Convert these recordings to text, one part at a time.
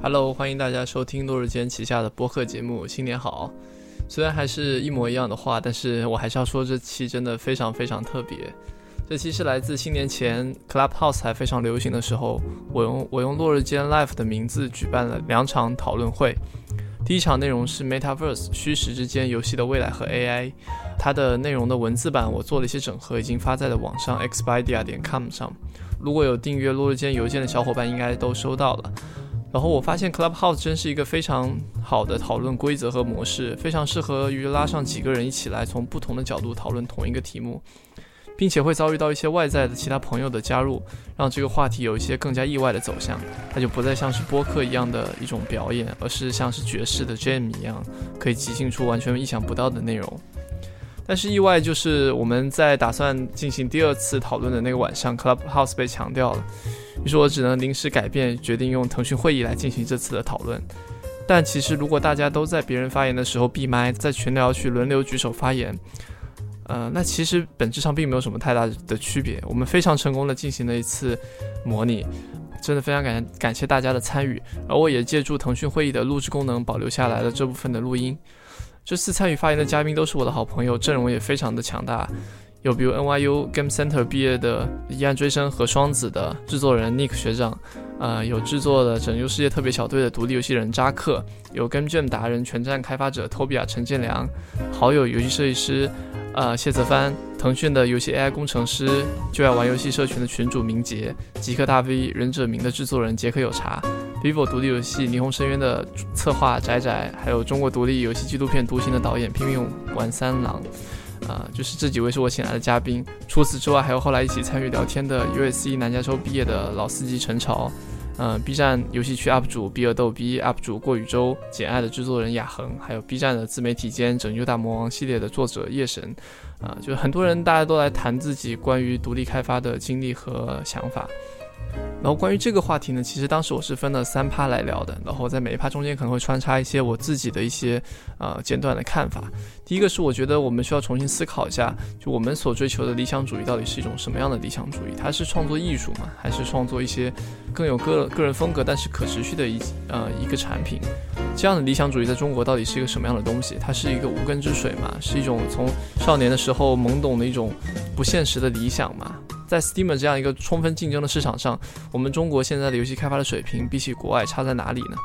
Hello，欢迎大家收听落日间旗下的播客节目。新年好！虽然还是一模一样的话，但是我还是要说，这期真的非常非常特别。这期是来自新年前 Clubhouse 还非常流行的时候，我用我用落日间 Life 的名字举办了两场讨论会。第一场内容是 Metaverse 虚实之间游戏的未来和 AI，它的内容的文字版我做了一些整合，已经发在了网上 xpedia 点 com 上。如果有订阅落日间邮件的小伙伴，应该都收到了。然后我发现 Clubhouse 真是一个非常好的讨论规则和模式，非常适合于拉上几个人一起来从不同的角度讨论同一个题目，并且会遭遇到一些外在的其他朋友的加入，让这个话题有一些更加意外的走向。它就不再像是播客一样的一种表演，而是像是爵士的 Jam 一样，可以即兴出完全意想不到的内容。但是意外就是我们在打算进行第二次讨论的那个晚上，Clubhouse 被强调了。于是我只能临时改变，决定用腾讯会议来进行这次的讨论。但其实，如果大家都在别人发言的时候闭麦，在群聊去轮流举手发言，呃，那其实本质上并没有什么太大的区别。我们非常成功的进行了一次模拟，真的非常感感谢大家的参与。而我也借助腾讯会议的录制功能，保留下来了这部分的录音。这次参与发言的嘉宾都是我的好朋友，阵容也非常的强大。有比如 NYU Game Center 毕业的《一案追声》和《双子》的制作人 Nick 学长，呃，有制作的《拯救世界特别小队》的独立游戏人扎克，有 Game Jam 达人、全站开发者 Toby 陈建良，好友游戏设计师，呃，谢泽帆，腾讯的游戏 AI 工程师，就爱玩游戏社群的群主明杰，极客大 V 忍者明的制作人杰克有茶，vivo 独立游戏霓虹深渊的策划宅宅，还有中国独立游戏纪录片《独行》的导演拼命玩三郎。啊，就是这几位是我请来的嘉宾。除此之外，还有后来一起参与聊天的 USC 南加州毕业的老司机陈潮，嗯，B 站游戏区 UP 主比尔逗逼 UP 主过宇宙简爱的制作人雅恒，还有 B 站的自媒体间拯救大魔王系列的作者夜神，啊，就是很多人大家都来谈自己关于独立开发的经历和想法。然后关于这个话题呢，其实当时我是分了三趴来聊的，然后在每一趴中间可能会穿插一些我自己的一些呃简短的看法。第一个是我觉得我们需要重新思考一下，就我们所追求的理想主义到底是一种什么样的理想主义？它是创作艺术吗？还是创作一些更有个个人风格但是可持续的一呃一个产品？这样的理想主义在中国到底是一个什么样的东西？它是一个无根之水吗？是一种从少年的时候懵懂的一种不现实的理想吗？在 Steam 这样一个充分竞争的市场上，我们中国现在的游戏开发的水平比起国外差在哪里呢？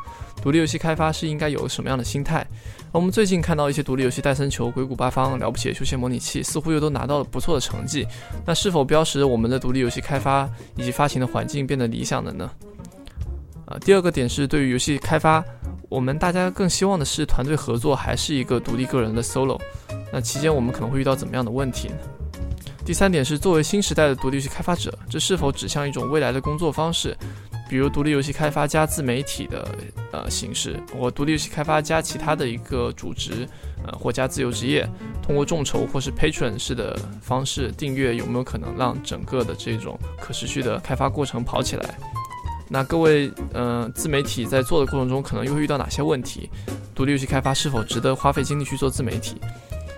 独立游戏开发是应该有什么样的心态？我们最近看到一些独立游戏，戴森球、鬼谷八方、了不起的休闲模拟器，似乎又都拿到了不错的成绩。那是否标识我们的独立游戏开发以及发行的环境变得理想了呢？啊，第二个点是对于游戏开发，我们大家更希望的是团队合作，还是一个独立个人的 solo？那期间我们可能会遇到怎么样的问题呢？第三点是，作为新时代的独立游戏开发者，这是否指向一种未来的工作方式，比如独立游戏开发加自媒体的呃形式，或独立游戏开发加其他的一个主职，呃或加自由职业，通过众筹或是 Patron 式的方式订阅，有没有可能让整个的这种可持续的开发过程跑起来？那各位呃自媒体在做的过程中，可能又会遇到哪些问题？独立游戏开发是否值得花费精力去做自媒体？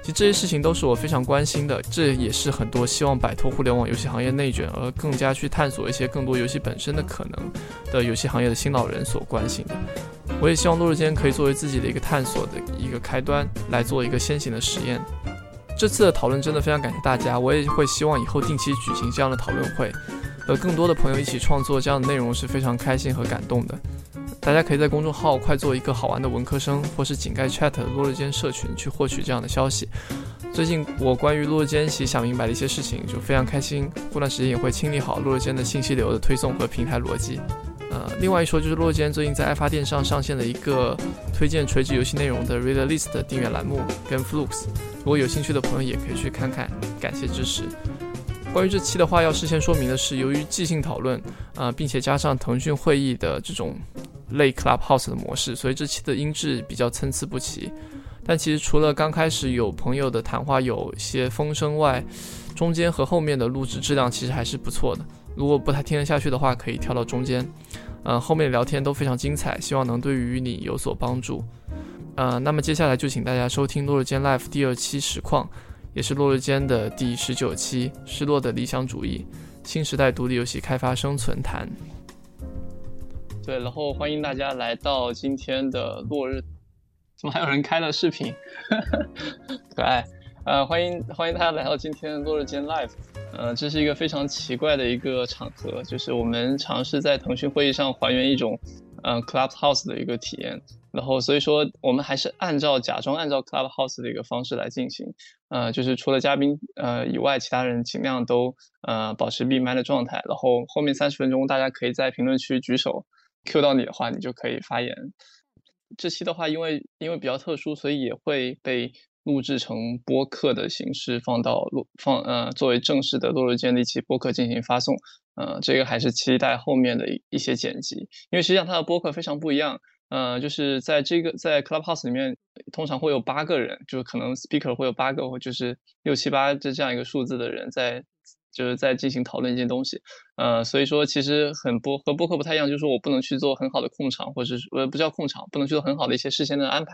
其实这些事情都是我非常关心的，这也是很多希望摆脱互联网游戏行业内卷而更加去探索一些更多游戏本身的可能的游戏行业的新老人所关心的。我也希望落日间可以作为自己的一个探索的一个开端，来做一个先行的实验。这次的讨论真的非常感谢大家，我也会希望以后定期举行这样的讨论会，和更多的朋友一起创作这样的内容是非常开心和感动的。大家可以在公众号快做一个好玩的文科生，或是井盖 chat 落日间社群去获取这样的消息。最近我关于落日间其实想明白的一些事情，就非常开心。过段时间也会清理好落日间的信息流的推送和平台逻辑。呃，另外一说就是落日间最近在爱发电上上线了一个推荐垂直游戏内容的 Read List 订阅栏目跟 Flux，如果有兴趣的朋友也可以去看看，感谢支持。关于这期的话，要事先说明的是，由于即兴讨论，啊，并且加上腾讯会议的这种。类 Clubhouse 的模式，所以这期的音质比较参差不齐。但其实除了刚开始有朋友的谈话有些风声外，中间和后面的录制质量其实还是不错的。如果不太听得下去的话，可以跳到中间。嗯，后面聊天都非常精彩，希望能对于你有所帮助。呃，那么接下来就请大家收听落日间 Live 第二期实况，也是落日间的第十九期《失落的理想主义：新时代独立游戏开发生存谈》。对，然后欢迎大家来到今天的落日。怎么还有人开了视频？可爱。呃，欢迎欢迎大家来到今天的落日间 Live。呃，这是一个非常奇怪的一个场合，就是我们尝试在腾讯会议上还原一种，呃，Clubhouse 的一个体验。然后所以说，我们还是按照假装按照 Clubhouse 的一个方式来进行。呃，就是除了嘉宾呃以外，其他人尽量都呃保持闭麦的状态。然后后面三十分钟，大家可以在评论区举手。Q 到你的话，你就可以发言。这期的话，因为因为比较特殊，所以也会被录制成播客的形式放到录放呃作为正式的落日间的一期播客进行发送。呃，这个还是期待后面的一些剪辑，因为实际上它的播客非常不一样。呃，就是在这个在 Clubhouse 里面，通常会有八个人，就是可能 Speaker 会有八个，或就是六七八这这样一个数字的人在。就是在进行讨论一件东西，呃，所以说其实很播和播客不太一样，就是我不能去做很好的控场，或者是呃不叫控场，不能去做很好的一些事先的安排，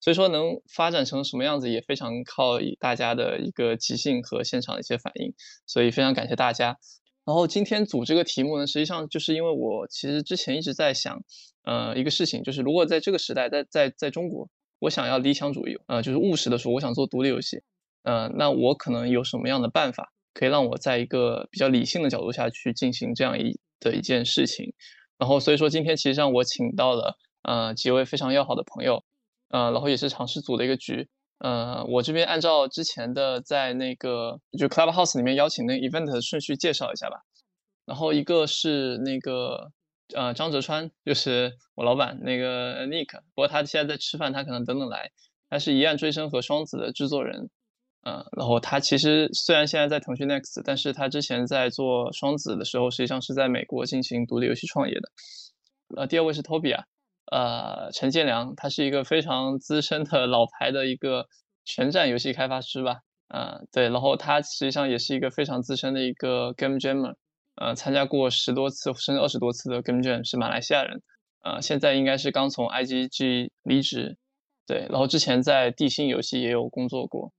所以说能发展成什么样子也非常靠大家的一个即兴和现场的一些反应，所以非常感谢大家。然后今天组这个题目呢，实际上就是因为我其实之前一直在想，呃，一个事情就是如果在这个时代，在在在中国，我想要理想主义，呃，就是务实的说，我想做独立游戏，呃，那我可能有什么样的办法？可以让我在一个比较理性的角度下去进行这样一的一件事情，然后所以说今天其实让我请到了呃几位非常要好的朋友，呃，然后也是尝试组的一个局，呃，我这边按照之前的在那个就 Clubhouse 里面邀请那 event 的顺序介绍一下吧，然后一个是那个呃张哲川，就是我老板那个 Nick，不过他现在在吃饭，他可能等等来，他是一案追声和双子的制作人。嗯，然后他其实虽然现在在腾讯 Next，但是他之前在做双子的时候，实际上是在美国进行独立游戏创业的。呃，第二位是 Toby 啊，呃，陈建良，他是一个非常资深的老牌的一个全站游戏开发师吧。嗯，对，然后他实际上也是一个非常资深的一个 Game Jammer，呃，参加过十多次甚至二十多次的 Game Jam，是马来西亚人。呃，现在应该是刚从 IGG 离职。对，然后之前在地心游戏也有工作过。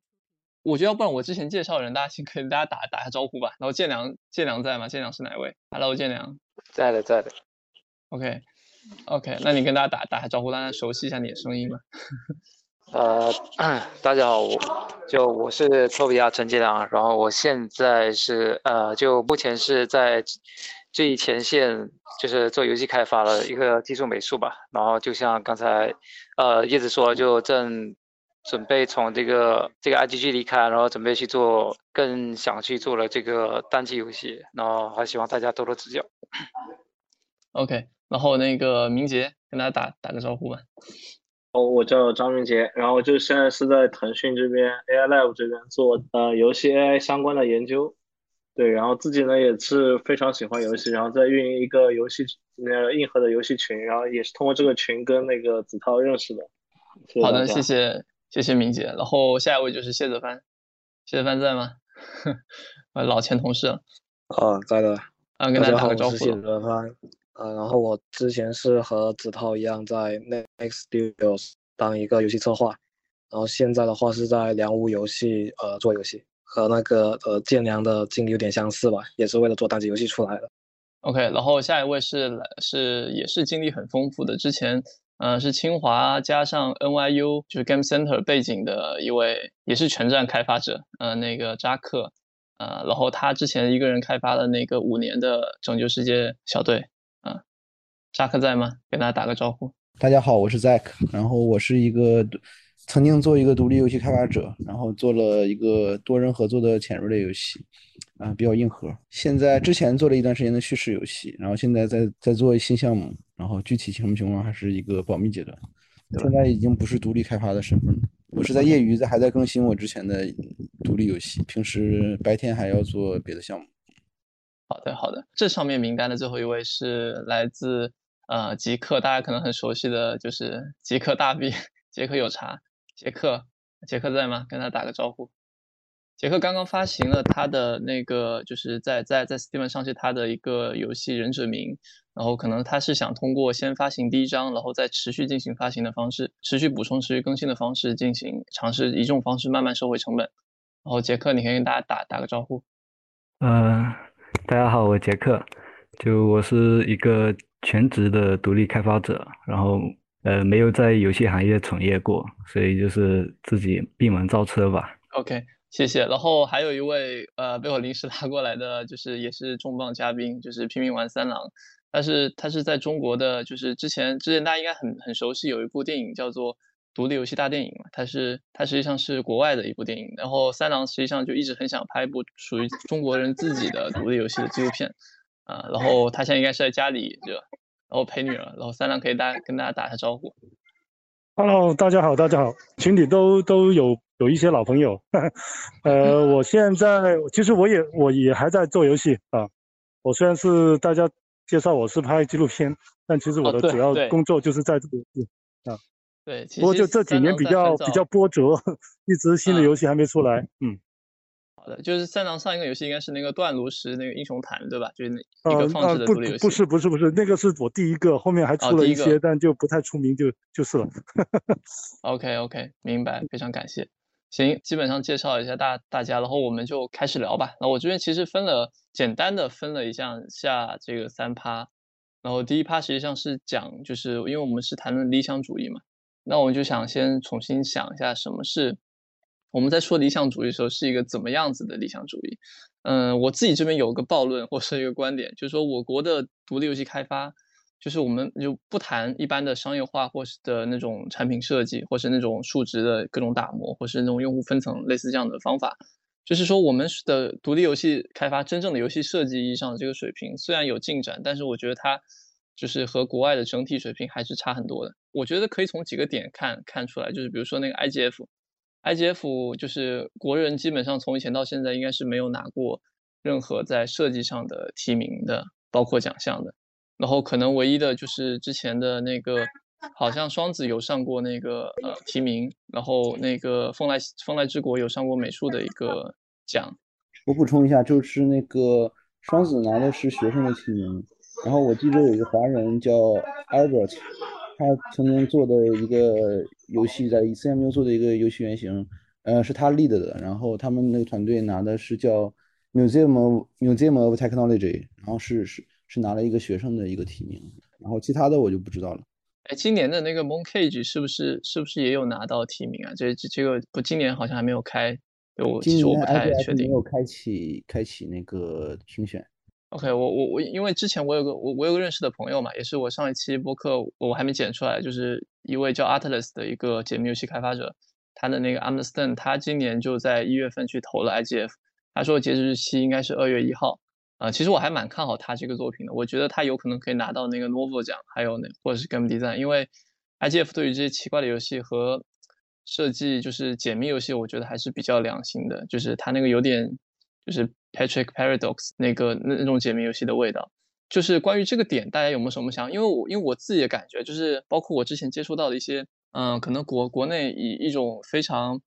我觉得要不然我之前介绍的人，大家先跟大家打打下招呼吧。然后建良，建良在吗？建良是哪位？Hello，建良，在的，在的。OK，OK，那你跟大家打打下招呼，让大家熟悉一下你的声音吧。呃，大家好，我就我是托比亚陈建良，然后我现在是呃，就目前是在最前线，就是做游戏开发的一个技术美术吧。然后就像刚才呃叶子说，就正。准备从这个这个 IGG 离开，然后准备去做更想去做了这个单机游戏，然后还希望大家多多指教。OK，然后那个明杰跟大家打打个招呼吧。哦，我叫张明杰，然后就现在是在腾讯这边 AI Lab 这边做呃游戏 AI 相关的研究。对，然后自己呢也是非常喜欢游戏，然后在运营一个游戏呃硬核的游戏群，然后也是通过这个群跟那个子韬认识的。好的，谢谢。谢谢明姐，然后下一位就是谢泽帆，谢泽帆在吗？呃，老前同事了。啊，在的。啊，跟大家打个招呼。谢泽帆。啊，然后我之前是和子韬一样在 Next Studios 当一个游戏策划，然后现在的话是在良屋游戏呃做游戏，和那个呃建良的经历有点相似吧，也是为了做单机游戏出来的。OK，然后下一位是是也是经历很丰富的，之前。嗯，是清华加上 NYU 就是 Game Center 背景的一位，也是全站开发者。呃，那个扎克，呃，然后他之前一个人开发了那个五年的拯救世界小队。啊，扎克在吗？跟大家打个招呼。大家好，我是 Zack，然后我是一个曾经做一个独立游戏开发者，然后做了一个多人合作的潜入类游戏。啊，比较硬核。现在之前做了一段时间的叙事游戏，然后现在在在做新项目，然后具体什么情况还是一个保密阶段。现在已经不是独立开发的身份了，我是在业余在还在更新我之前的独立游戏，平时白天还要做别的项目。好的，好的。这上面名单的最后一位是来自呃极客，大家可能很熟悉的就是极客大 B，杰克有茶，杰克，杰克在吗？跟他打个招呼。杰克刚刚发行了他的那个，就是在在在 Steam 上是他的一个游戏《忍者名》，然后可能他是想通过先发行第一章，然后再持续进行发行的方式，持续补充、持续更新的方式进行尝试，以这种方式慢慢收回成本。然后杰克，你可以跟大家打打个招呼。嗯，大家好，我杰克，就我是一个全职的独立开发者，然后呃没有在游戏行业从业过，所以就是自己闭门造车吧。OK，谢谢。然后还有一位呃被我临时拉过来的，就是也是重磅嘉宾，就是拼命玩三郎。但是他是在中国的，就是之前之前大家应该很很熟悉，有一部电影叫做《独立游戏大电影》嘛，它是它实际上是国外的一部电影。然后三郎实际上就一直很想拍一部属于中国人自己的独立游戏的纪录片，啊，然后他现在应该是在家里就，然后陪女儿，然后三郎可以大跟大家打下招呼。Hello，大家好，大家好，群里都都有有一些老朋友，呃，我现在其实我也我也还在做游戏啊，我虽然是大家。介绍我是拍纪录片，但其实我的主要工作就是在这个游戏啊。对，不过就这几年比较比较波折，一直新的游戏还没出来。嗯，好的，就是三郎上一个游戏应该是那个断炉石那个英雄坛，对吧？就是那一个放置的独立游戏。不是不是不是，那个是我第一个，后面还出了一些，但就不太出名，就就是了。OK OK，明白，非常感谢。行，基本上介绍一下大大家，然后我们就开始聊吧。那我这边其实分了简单的分了一下下这个三趴，然后第一趴实际上是讲，就是因为我们是谈论理想主义嘛，那我们就想先重新想一下什么是我们在说理想主义的时候是一个怎么样子的理想主义。嗯，我自己这边有个暴论或是一个观点，就是说我国的独立游戏开发。就是我们就不谈一般的商业化，或是的那种产品设计，或是那种数值的各种打磨，或是那种用户分层，类似这样的方法。就是说，我们的独立游戏开发，真正的游戏设计意义上的这个水平，虽然有进展，但是我觉得它就是和国外的整体水平还是差很多的。我觉得可以从几个点看看出来，就是比如说那个 IGF，IGF 就是国人基本上从以前到现在应该是没有拿过任何在设计上的提名的，包括奖项的。然后可能唯一的就是之前的那个，好像双子有上过那个呃提名，然后那个风来风来之国有上过美术的一个奖。我补充一下，就是那个双子拿的是学生的提名，然后我记得有一个华人叫 Albert，他曾经做的一个游戏在 ECMU 做的一个游戏原型，呃是他 lead 的，然后他们那个团队拿的是叫 Museum Museum of Technology，然后是是。是拿了一个学生的一个提名，然后其他的我就不知道了。哎，今年的那个 Mooncage 是不是是不是也有拿到提名啊？这这这个不，今年好像还没有开，我其实我不太确定。没有开启开启那个评选。OK，我我我，因为之前我有个我我有个认识的朋友嘛，也是我上一期播客我还没剪出来，就是一位叫 Atlas 的一个解密游戏开发者，他的那个 Understand，他今年就在一月份去投了 IGF，他说截止日期应该是二月一号。啊，其实我还蛮看好他这个作品的，我觉得他有可能可以拿到那个 Novel 奖，还有那或者是 Game Design，因为 IGF 对于这些奇怪的游戏和设计，就是解密游戏，我觉得还是比较良心的，就是他那个有点就是 Patrick Paradox 那个那那种解密游戏的味道。就是关于这个点，大家有没有什么想？因为我因为我自己的感觉，就是包括我之前接触到的一些，嗯，可能国国内以一种非常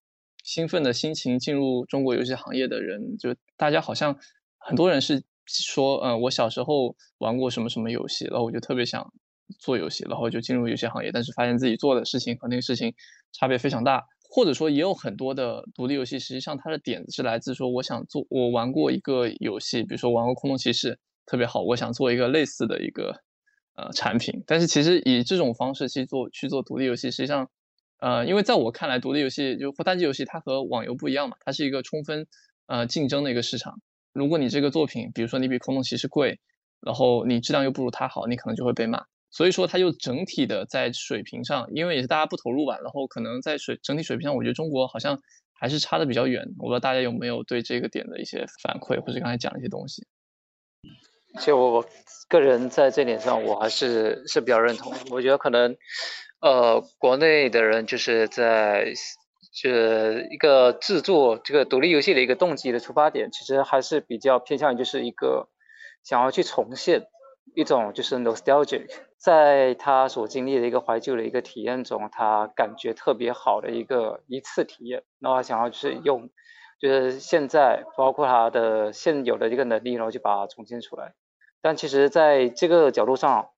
兴奋的心情进入中国游戏行业的人，就大家好像很多人是。说，嗯，我小时候玩过什么什么游戏，然后我就特别想做游戏，然后就进入游戏行业，但是发现自己做的事情和那个事情差别非常大，或者说也有很多的独立游戏，实际上它的点子是来自说，我想做，我玩过一个游戏，比如说玩过《空洞骑士》，特别好，我想做一个类似的一个呃产品，但是其实以这种方式去做去做独立游戏，实际上，呃，因为在我看来，独立游戏就单机游戏，它和网游不一样嘛，它是一个充分呃竞争的一个市场。如果你这个作品，比如说你比空洞骑士贵，然后你质量又不如他好，你可能就会被骂。所以说，它就整体的在水平上，因为也是大家不投入吧，然后可能在水整体水平上，我觉得中国好像还是差的比较远。我不知道大家有没有对这个点的一些反馈，或者刚才讲一些东西。其实我个人在这点上，我还是是比较认同。我觉得可能，呃，国内的人就是在。就是一个制作这个独立游戏的一个动机的出发点，其实还是比较偏向于就是一个想要去重现一种就是 nostalgic，在他所经历的一个怀旧的一个体验中，他感觉特别好的一个一次体验，然后想要就是用就是现在包括他的现有的一个能力，然后就把它重新出来。但其实在这个角度上，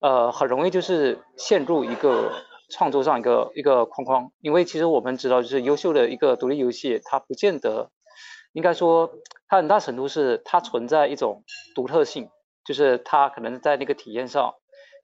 呃，很容易就是陷入一个。创作上一个一个框框，因为其实我们知道，就是优秀的一个独立游戏，它不见得，应该说，它很大程度是它存在一种独特性，就是它可能在那个体验上，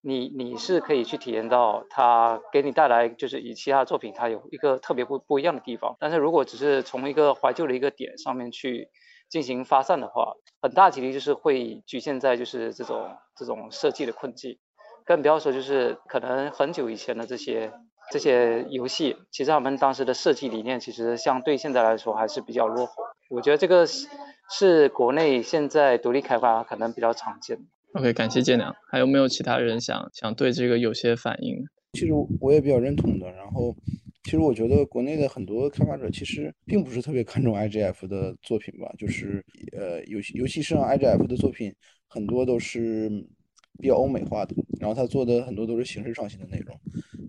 你你是可以去体验到它给你带来就是与其他作品它有一个特别不不一样的地方。但是如果只是从一个怀旧的一个点上面去进行发散的话，很大几率就是会局限在就是这种这种设计的困境，更不要说就是可能很久以前的这些这些游戏，其实他们当时的设计理念其实相对现在来说还是比较落后。我觉得这个是是国内现在独立开发可能比较常见的。OK，感谢建良。还有没有其他人想想对这个有些反应？其实我也比较认同的。然后，其实我觉得国内的很多开发者其实并不是特别看重 IGF 的作品吧，就是呃，尤其尤其是 IGF 的作品很多都是比较欧美化的，然后他做的很多都是形式创新的内容。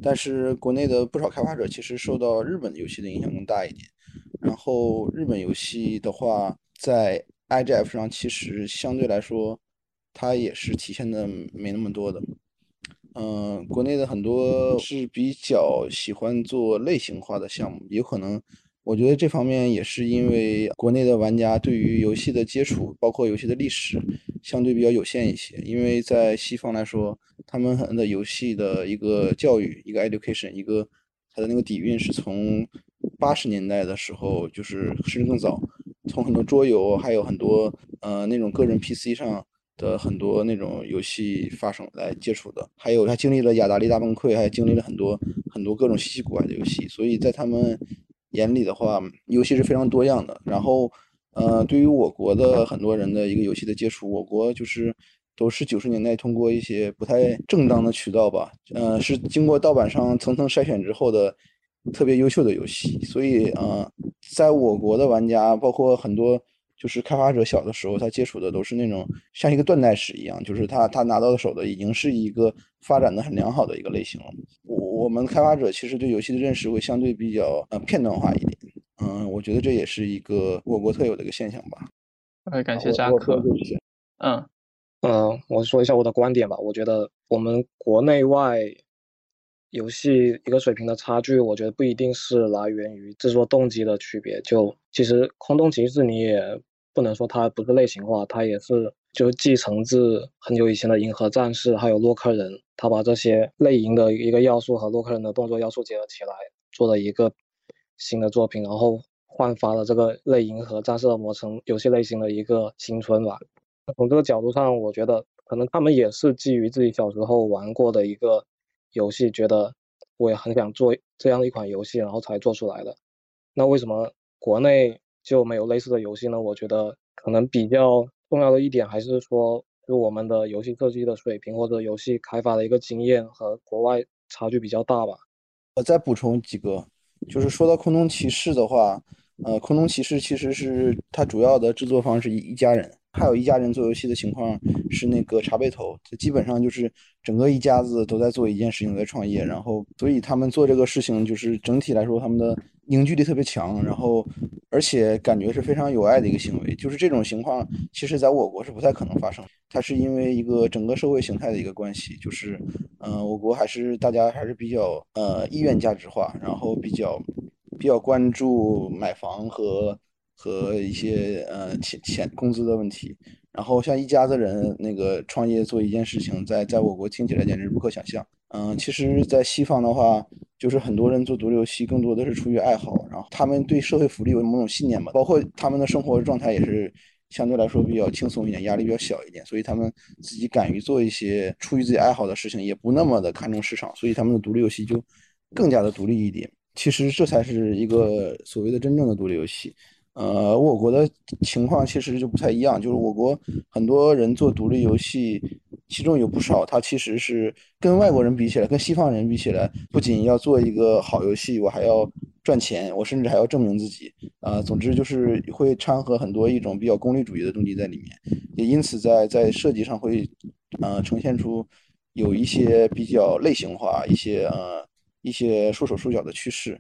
但是国内的不少开发者其实受到日本游戏的影响更大一点。然后日本游戏的话，在 IGF 上其实相对来说。它也是体现的没那么多的，嗯，国内的很多是比较喜欢做类型化的项目，有可能，我觉得这方面也是因为国内的玩家对于游戏的接触，包括游戏的历史，相对比较有限一些。因为在西方来说，他们的游戏的一个教育，一个 education，一个它的那个底蕴是从八十年代的时候，就是甚至更早，从很多桌游，还有很多呃那种个人 PC 上。的很多那种游戏发生来接触的，还有他经历了雅达利大崩溃，还经历了很多很多各种稀奇古怪的游戏，所以在他们眼里的话，游戏是非常多样的。然后，呃，对于我国的很多人的一个游戏的接触，我国就是都是九十年代通过一些不太正当的渠道吧，呃，是经过盗版商层层筛选之后的特别优秀的游戏，所以呃，在我国的玩家，包括很多。就是开发者小的时候，他接触的都是那种像一个断代史一样，就是他他拿到的手的已经是一个发展的很良好的一个类型了。我我们开发者其实对游戏的认识会相对比较呃片段化一点，嗯，我觉得这也是一个我国特有的一个现象吧。呃，感谢扎克。嗯嗯，我说一下我的观点吧。我觉得我们国内外游戏一个水平的差距，我觉得不一定是来源于制作动机的区别。就其实空洞骑士你也。不能说它不是类型化，它也是就继承自很久以前的银河战士，还有洛克人，他把这些类银的一个要素和洛克人的动作要素结合起来，做了一个新的作品，然后焕发了这个类银河战士的魔城游戏类型的一个新春吧。从这个角度上，我觉得可能他们也是基于自己小时候玩过的一个游戏，觉得我也很想做这样一款游戏，然后才做出来的。那为什么国内？就没有类似的游戏呢？我觉得可能比较重要的一点还是说，就我们的游戏设计的水平或者游戏开发的一个经验和国外差距比较大吧。我再补充几个，就是说到空中骑士的话，呃，空中骑士其实是它主要的制作方是一一家人，还有一家人做游戏的情况是那个茶杯头，基本上就是整个一家子都在做一件事情，在创业，然后所以他们做这个事情就是整体来说他们的。凝聚力特别强，然后而且感觉是非常有爱的一个行为。就是这种情况，其实在我国是不太可能发生。它是因为一个整个社会形态的一个关系，就是，嗯，我国还是大家还是比较呃意愿价值化，然后比较比较关注买房和和一些呃钱钱工资的问题。然后像一家子人那个创业做一件事情，在在我国听起来简直不可想象。嗯，其实，在西方的话，就是很多人做独立游戏，更多的是出于爱好，然后他们对社会福利有某种信念吧，包括他们的生活状态也是相对来说比较轻松一点，压力比较小一点，所以他们自己敢于做一些出于自己爱好的事情，也不那么的看重市场，所以他们的独立游戏就更加的独立一点。其实这才是一个所谓的真正的独立游戏。呃，我国的情况其实就不太一样，就是我国很多人做独立游戏，其中有不少他其实是跟外国人比起来，跟西方人比起来，不仅要做一个好游戏，我还要赚钱，我甚至还要证明自己。啊，总之就是会掺和很多一种比较功利主义的动机在里面，也因此在在设计上会，呃，呈现出有一些比较类型化、一些呃一些束手束脚的趋势。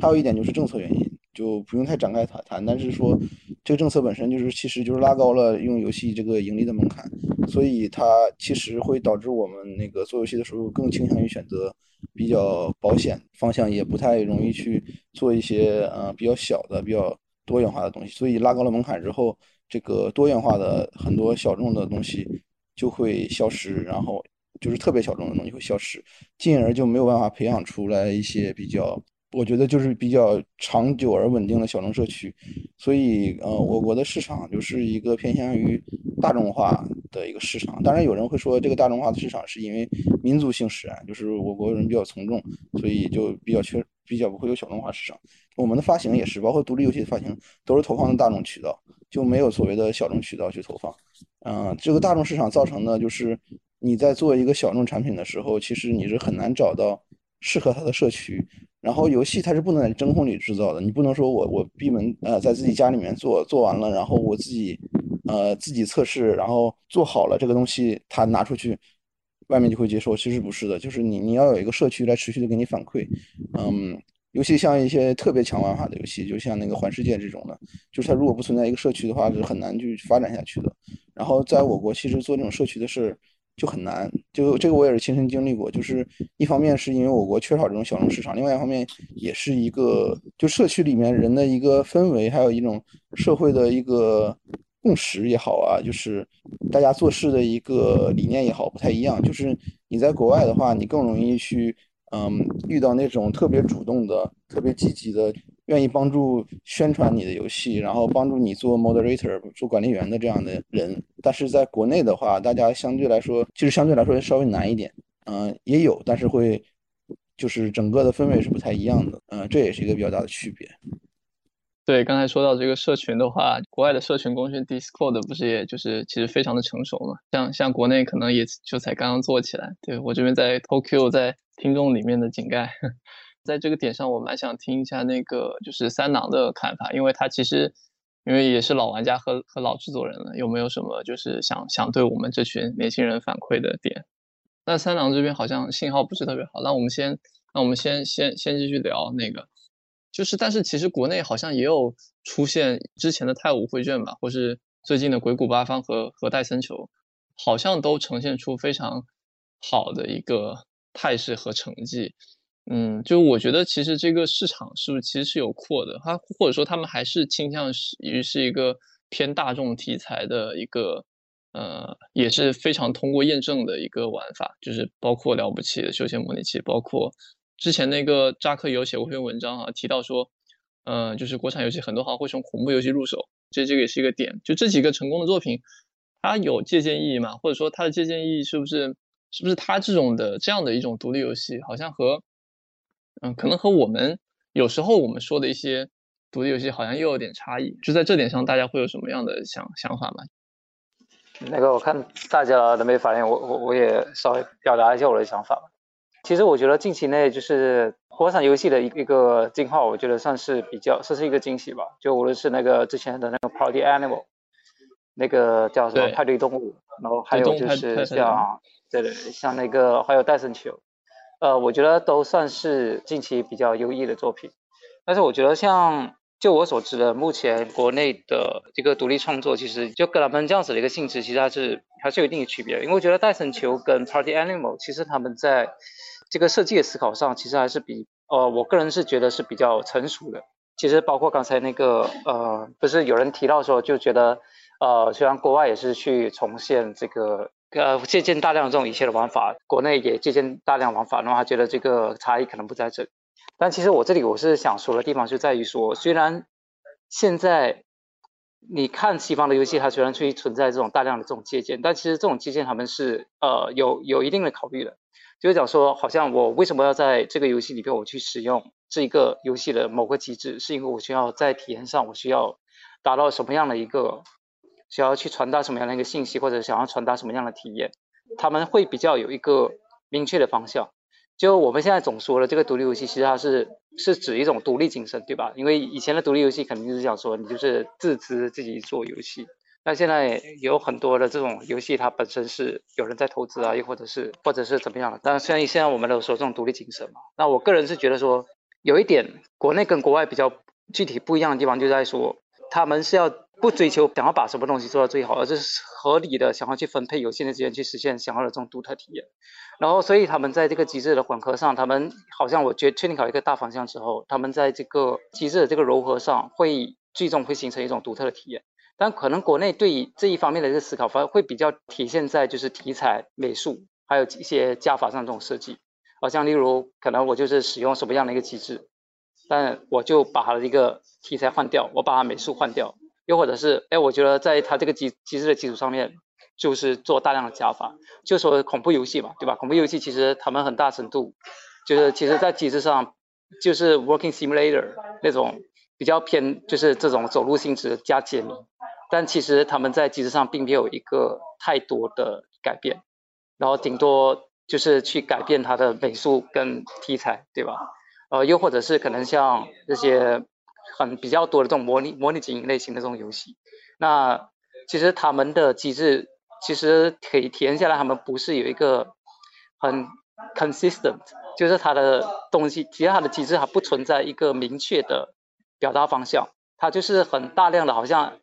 还有一点就是政策原因。就不用太展开谈谈，但是说这个政策本身就是，其实就是拉高了用游戏这个盈利的门槛，所以它其实会导致我们那个做游戏的时候更倾向于选择比较保险方向，也不太容易去做一些呃比较小的、比较多元化的东西。所以拉高了门槛之后，这个多元化的很多小众的东西就会消失，然后就是特别小众的东西会消失，进而就没有办法培养出来一些比较。我觉得就是比较长久而稳定的小众社区，所以呃，我国的市场就是一个偏向于大众化的一个市场。当然，有人会说这个大众化的市场是因为民族性使然，就是我国人比较从众，所以就比较缺，比较不会有小众化市场。我们的发行也是，包括独立游戏的发行都是投放的大众渠道，就没有所谓的小众渠道去投放。嗯，这个大众市场造成的就是你在做一个小众产品的时候，其实你是很难找到适合它的社区。然后游戏它是不能在真空里制造的，你不能说我我闭门呃在自己家里面做做完了，然后我自己呃自己测试，然后做好了这个东西，它拿出去，外面就会接受。其实不是的，就是你你要有一个社区来持续的给你反馈。嗯，尤其像一些特别强玩法的游戏，就像那个环世界这种的，就是它如果不存在一个社区的话，是很难去发展下去的。然后在我国，其实做这种社区的事。就很难，就这个我也是亲身经历过。就是一方面是因为我国缺少这种小众市场，另外一方面也是一个就社区里面人的一个氛围，还有一种社会的一个共识也好啊，就是大家做事的一个理念也好不太一样。就是你在国外的话，你更容易去嗯遇到那种特别主动的、特别积极的。愿意帮助宣传你的游戏，然后帮助你做 moderator 做管理员的这样的人，但是在国内的话，大家相对来说，其实相对来说稍微难一点。嗯，也有，但是会就是整个的氛围是不太一样的。嗯，这也是一个比较大的区别。对，刚才说到这个社群的话，国外的社群工具 Discord 不是也就是其实非常的成熟嘛？像像国内可能也就才刚刚做起来。对我这边在 Tokyo 在听众里面的井盖。在这个点上，我蛮想听一下那个就是三郎的看法，因为他其实因为也是老玩家和和老制作人了，有没有什么就是想想对我们这群年轻人反馈的点？那三郎这边好像信号不是特别好，那我们先那我们先先先继续聊那个，就是但是其实国内好像也有出现之前的太武会卷吧，或是最近的鬼谷八方和和戴森球，好像都呈现出非常好的一个态势和成绩。嗯，就我觉得其实这个市场是不是其实是有扩的，它或者说他们还是倾向于是一个偏大众题材的一个，呃，也是非常通过验证的一个玩法，就是包括了不起的休闲模拟器，包括之前那个扎克有写过一篇文章啊，提到说，呃，就是国产游戏很多好像会从恐怖游戏入手，这这个也是一个点，就这几个成功的作品，它有借鉴意义吗？或者说它的借鉴意义是不是是不是它这种的这样的一种独立游戏，好像和嗯，可能和我们有时候我们说的一些独立游戏好像又有点差异，就在这点上，大家会有什么样的想想法吗？那个我看大家都没反应，我我我也稍微表达一下我的想法吧。其实我觉得近期内就是国产游戏的一一个进化，我觉得算是比较算是一个惊喜吧。就无论是那个之前的那个 Party Animal，那个叫什么派对动物，然后还有就是像对对，像那个还有戴森球。呃，我觉得都算是近期比较优异的作品，但是我觉得像就我所知的，目前国内的这个独立创作，其实就跟他们这样子的一个性质，其实还是还是有一定的区别。因为我觉得戴森球跟 Party Animal，其实他们在这个设计的思考上，其实还是比呃，我个人是觉得是比较成熟的。其实包括刚才那个呃，不是有人提到说，就觉得呃，虽然国外也是去重现这个。呃，借鉴大量这种一切的玩法，国内也借鉴大量玩法，然后他觉得这个差异可能不在这里。但其实我这里我是想说的地方就在于说，虽然现在你看西方的游戏，它虽然去存在这种大量的这种借鉴，但其实这种借鉴他们是呃有有一定的考虑的，就是讲说，好像我为什么要在这个游戏里边我去使用这一个游戏的某个机制，是因为我需要在体验上我需要达到什么样的一个。想要去传达什么样的一个信息，或者想要传达什么样的体验，他们会比较有一个明确的方向。就我们现在总说的这个独立游戏，其实它是是指一种独立精神，对吧？因为以前的独立游戏肯定是想说你就是自资自己做游戏，那现在有很多的这种游戏，它本身是有人在投资啊，又或者是或者是怎么样的。但虽然现在我们都说这种独立精神嘛，那我个人是觉得说有一点国内跟国外比较具体不一样的地方，就在说他们是要。不追求想要把什么东西做到最好，而是合理的想要去分配有限的资源去实现想要的这种独特体验。然后，所以他们在这个机制的混合上，他们好像我觉确定好一个大方向之后，他们在这个机制的这个柔和上，会最终会形成一种独特的体验。但可能国内对这一方面的这个思考，反而会比较体现在就是题材、美术。还有一些加法上这种设计。好像例如，可能我就是使用什么样的一个机制，但我就把它的一个题材换掉，我把它美术换掉，又或者是，哎，我觉得在它这个机机制的基础上面，就是做大量的加法。就说恐怖游戏嘛，对吧？恐怖游戏其实他们很大程度就是其实在机制上就是 working simulator 那种比较偏就是这种走路性质加解谜，但其实他们在机制上并没有一个太多的改变，然后顶多。就是去改变它的美术跟题材，对吧？呃，又或者是可能像这些很比较多的这种模拟模拟经营类型的这种游戏，那其实他们的机制其实可以体验下来，他们不是有一个很 consistent，就是它的东西，其实它的机制还不存在一个明确的表达方向，它就是很大量的好像。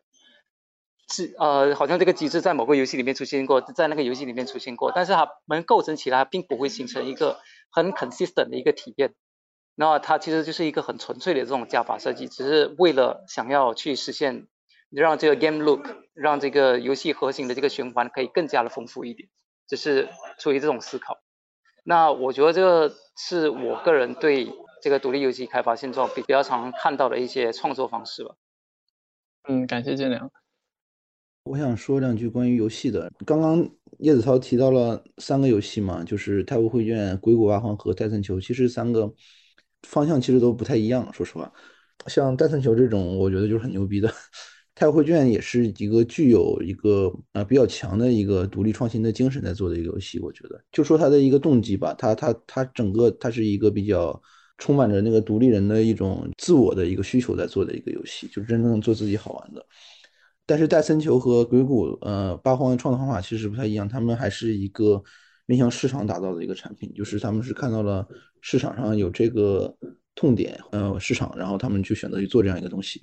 是呃，好像这个机制在某个游戏里面出现过，在那个游戏里面出现过，但是它们构成起来并不会形成一个很 consistent 的一个体验。那它其实就是一个很纯粹的这种加法设计，只是为了想要去实现让这个 game look，让这个游戏核心的这个循环可以更加的丰富一点，只是出于这种思考。那我觉得这个是我个人对这个独立游戏开发现状比比较常看到的一些创作方式吧。嗯，感谢建良。我想说两句关于游戏的。刚刚叶子涛提到了三个游戏嘛，就是《太湖绘卷》《硅谷八荒》和《戴森球》。其实三个方向其实都不太一样。说实话，像《戴森球》这种，我觉得就是很牛逼的。《太湖绘卷》也是一个具有一个啊比较强的一个独立创新的精神在做的一个游戏。我觉得，就说它的一个动机吧，它它它整个它是一个比较充满着那个独立人的一种自我的一个需求在做的一个游戏，就是真正做自己好玩的。但是戴森球和硅谷，呃，八荒的创作方法其实不太一样。他们还是一个面向市场打造的一个产品，就是他们是看到了市场上有这个痛点，呃，市场，然后他们去选择去做这样一个东西。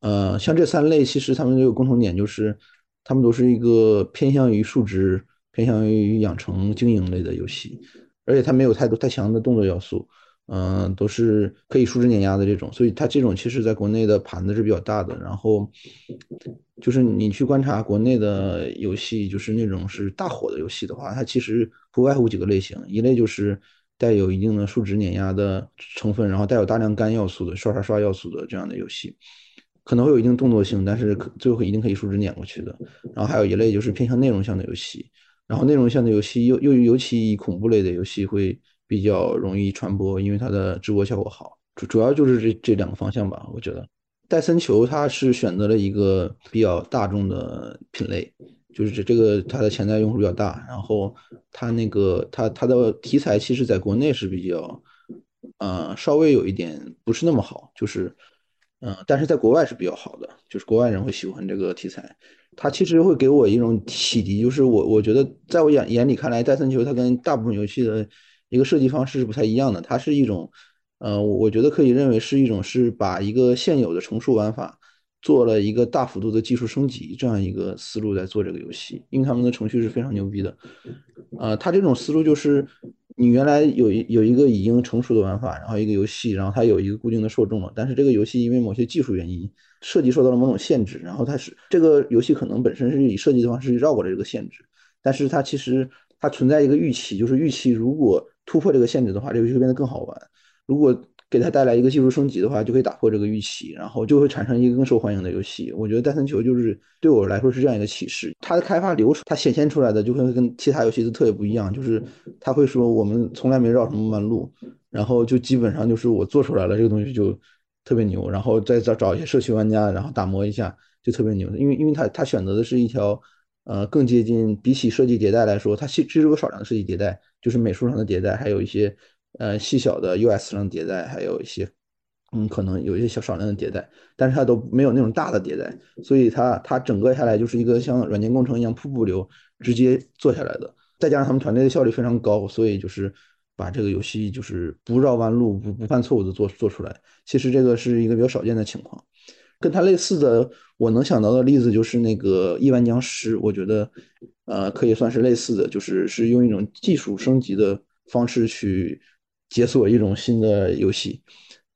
呃，像这三类，其实他们都有共同点，就是他们都是一个偏向于数值、偏向于养成经营类的游戏，而且它没有太多太强的动作要素。嗯，都是可以数值碾压的这种，所以它这种其实在国内的盘子是比较大的。然后就是你去观察国内的游戏，就是那种是大火的游戏的话，它其实不外乎几个类型，一类就是带有一定的数值碾压的成分，然后带有大量干要素的刷刷刷要素的这样的游戏，可能会有一定动作性，但是可最后一定可以数值碾过去的。然后还有一类就是偏向内容向的游戏，然后内容向的游戏又又尤其以恐怖类的游戏会。比较容易传播，因为它的直播效果好，主主要就是这这两个方向吧。我觉得戴森球它是选择了一个比较大众的品类，就是这这个它的潜在用户比较大，然后它那个它它的题材其实在国内是比较，呃，稍微有一点不是那么好，就是，嗯，但是在国外是比较好的，就是国外人会喜欢这个题材。它其实会给我一种启迪，就是我我觉得在我眼眼里看来，戴森球它跟大部分游戏的。一个设计方式是不太一样的，它是一种，呃，我觉得可以认为是一种是把一个现有的成熟玩法做了一个大幅度的技术升级这样一个思路在做这个游戏，因为他们的程序是非常牛逼的，呃，他这种思路就是你原来有一有一个已经成熟的玩法，然后一个游戏，然后它有一个固定的受众了，但是这个游戏因为某些技术原因设计受到了某种限制，然后它是这个游戏可能本身是以设计的方式绕过了这个限制，但是它其实它存在一个预期，就是预期如果突破这个限制的话，这个游戏会变得更好玩。如果给它带来一个技术升级的话，就可以打破这个预期，然后就会产生一个更受欢迎的游戏。我觉得《戴森球》就是对我来说是这样一个启示。它的开发流程，它显现出来的就会跟其他游戏都特别不一样。就是他会说我们从来没绕什么弯路，然后就基本上就是我做出来了这个东西就特别牛，然后再找找一些社区玩家，然后打磨一下就特别牛。因为因为它它选择的是一条呃更接近比起设计迭代来说，它其实有少量的设计迭代。就是美术上的迭代，还有一些呃细小的 US 上迭代，还有一些嗯可能有一些小少量的迭代，但是它都没有那种大的迭代，所以它它整个下来就是一个像软件工程一样瀑布流直接做下来的，再加上他们团队的效率非常高，所以就是把这个游戏就是不绕弯路、不不犯错误的做做出来。其实这个是一个比较少见的情况。跟它类似的，我能想到的例子就是那个亿万僵尸，我觉得。呃，可以算是类似的，就是是用一种技术升级的方式去解锁一种新的游戏。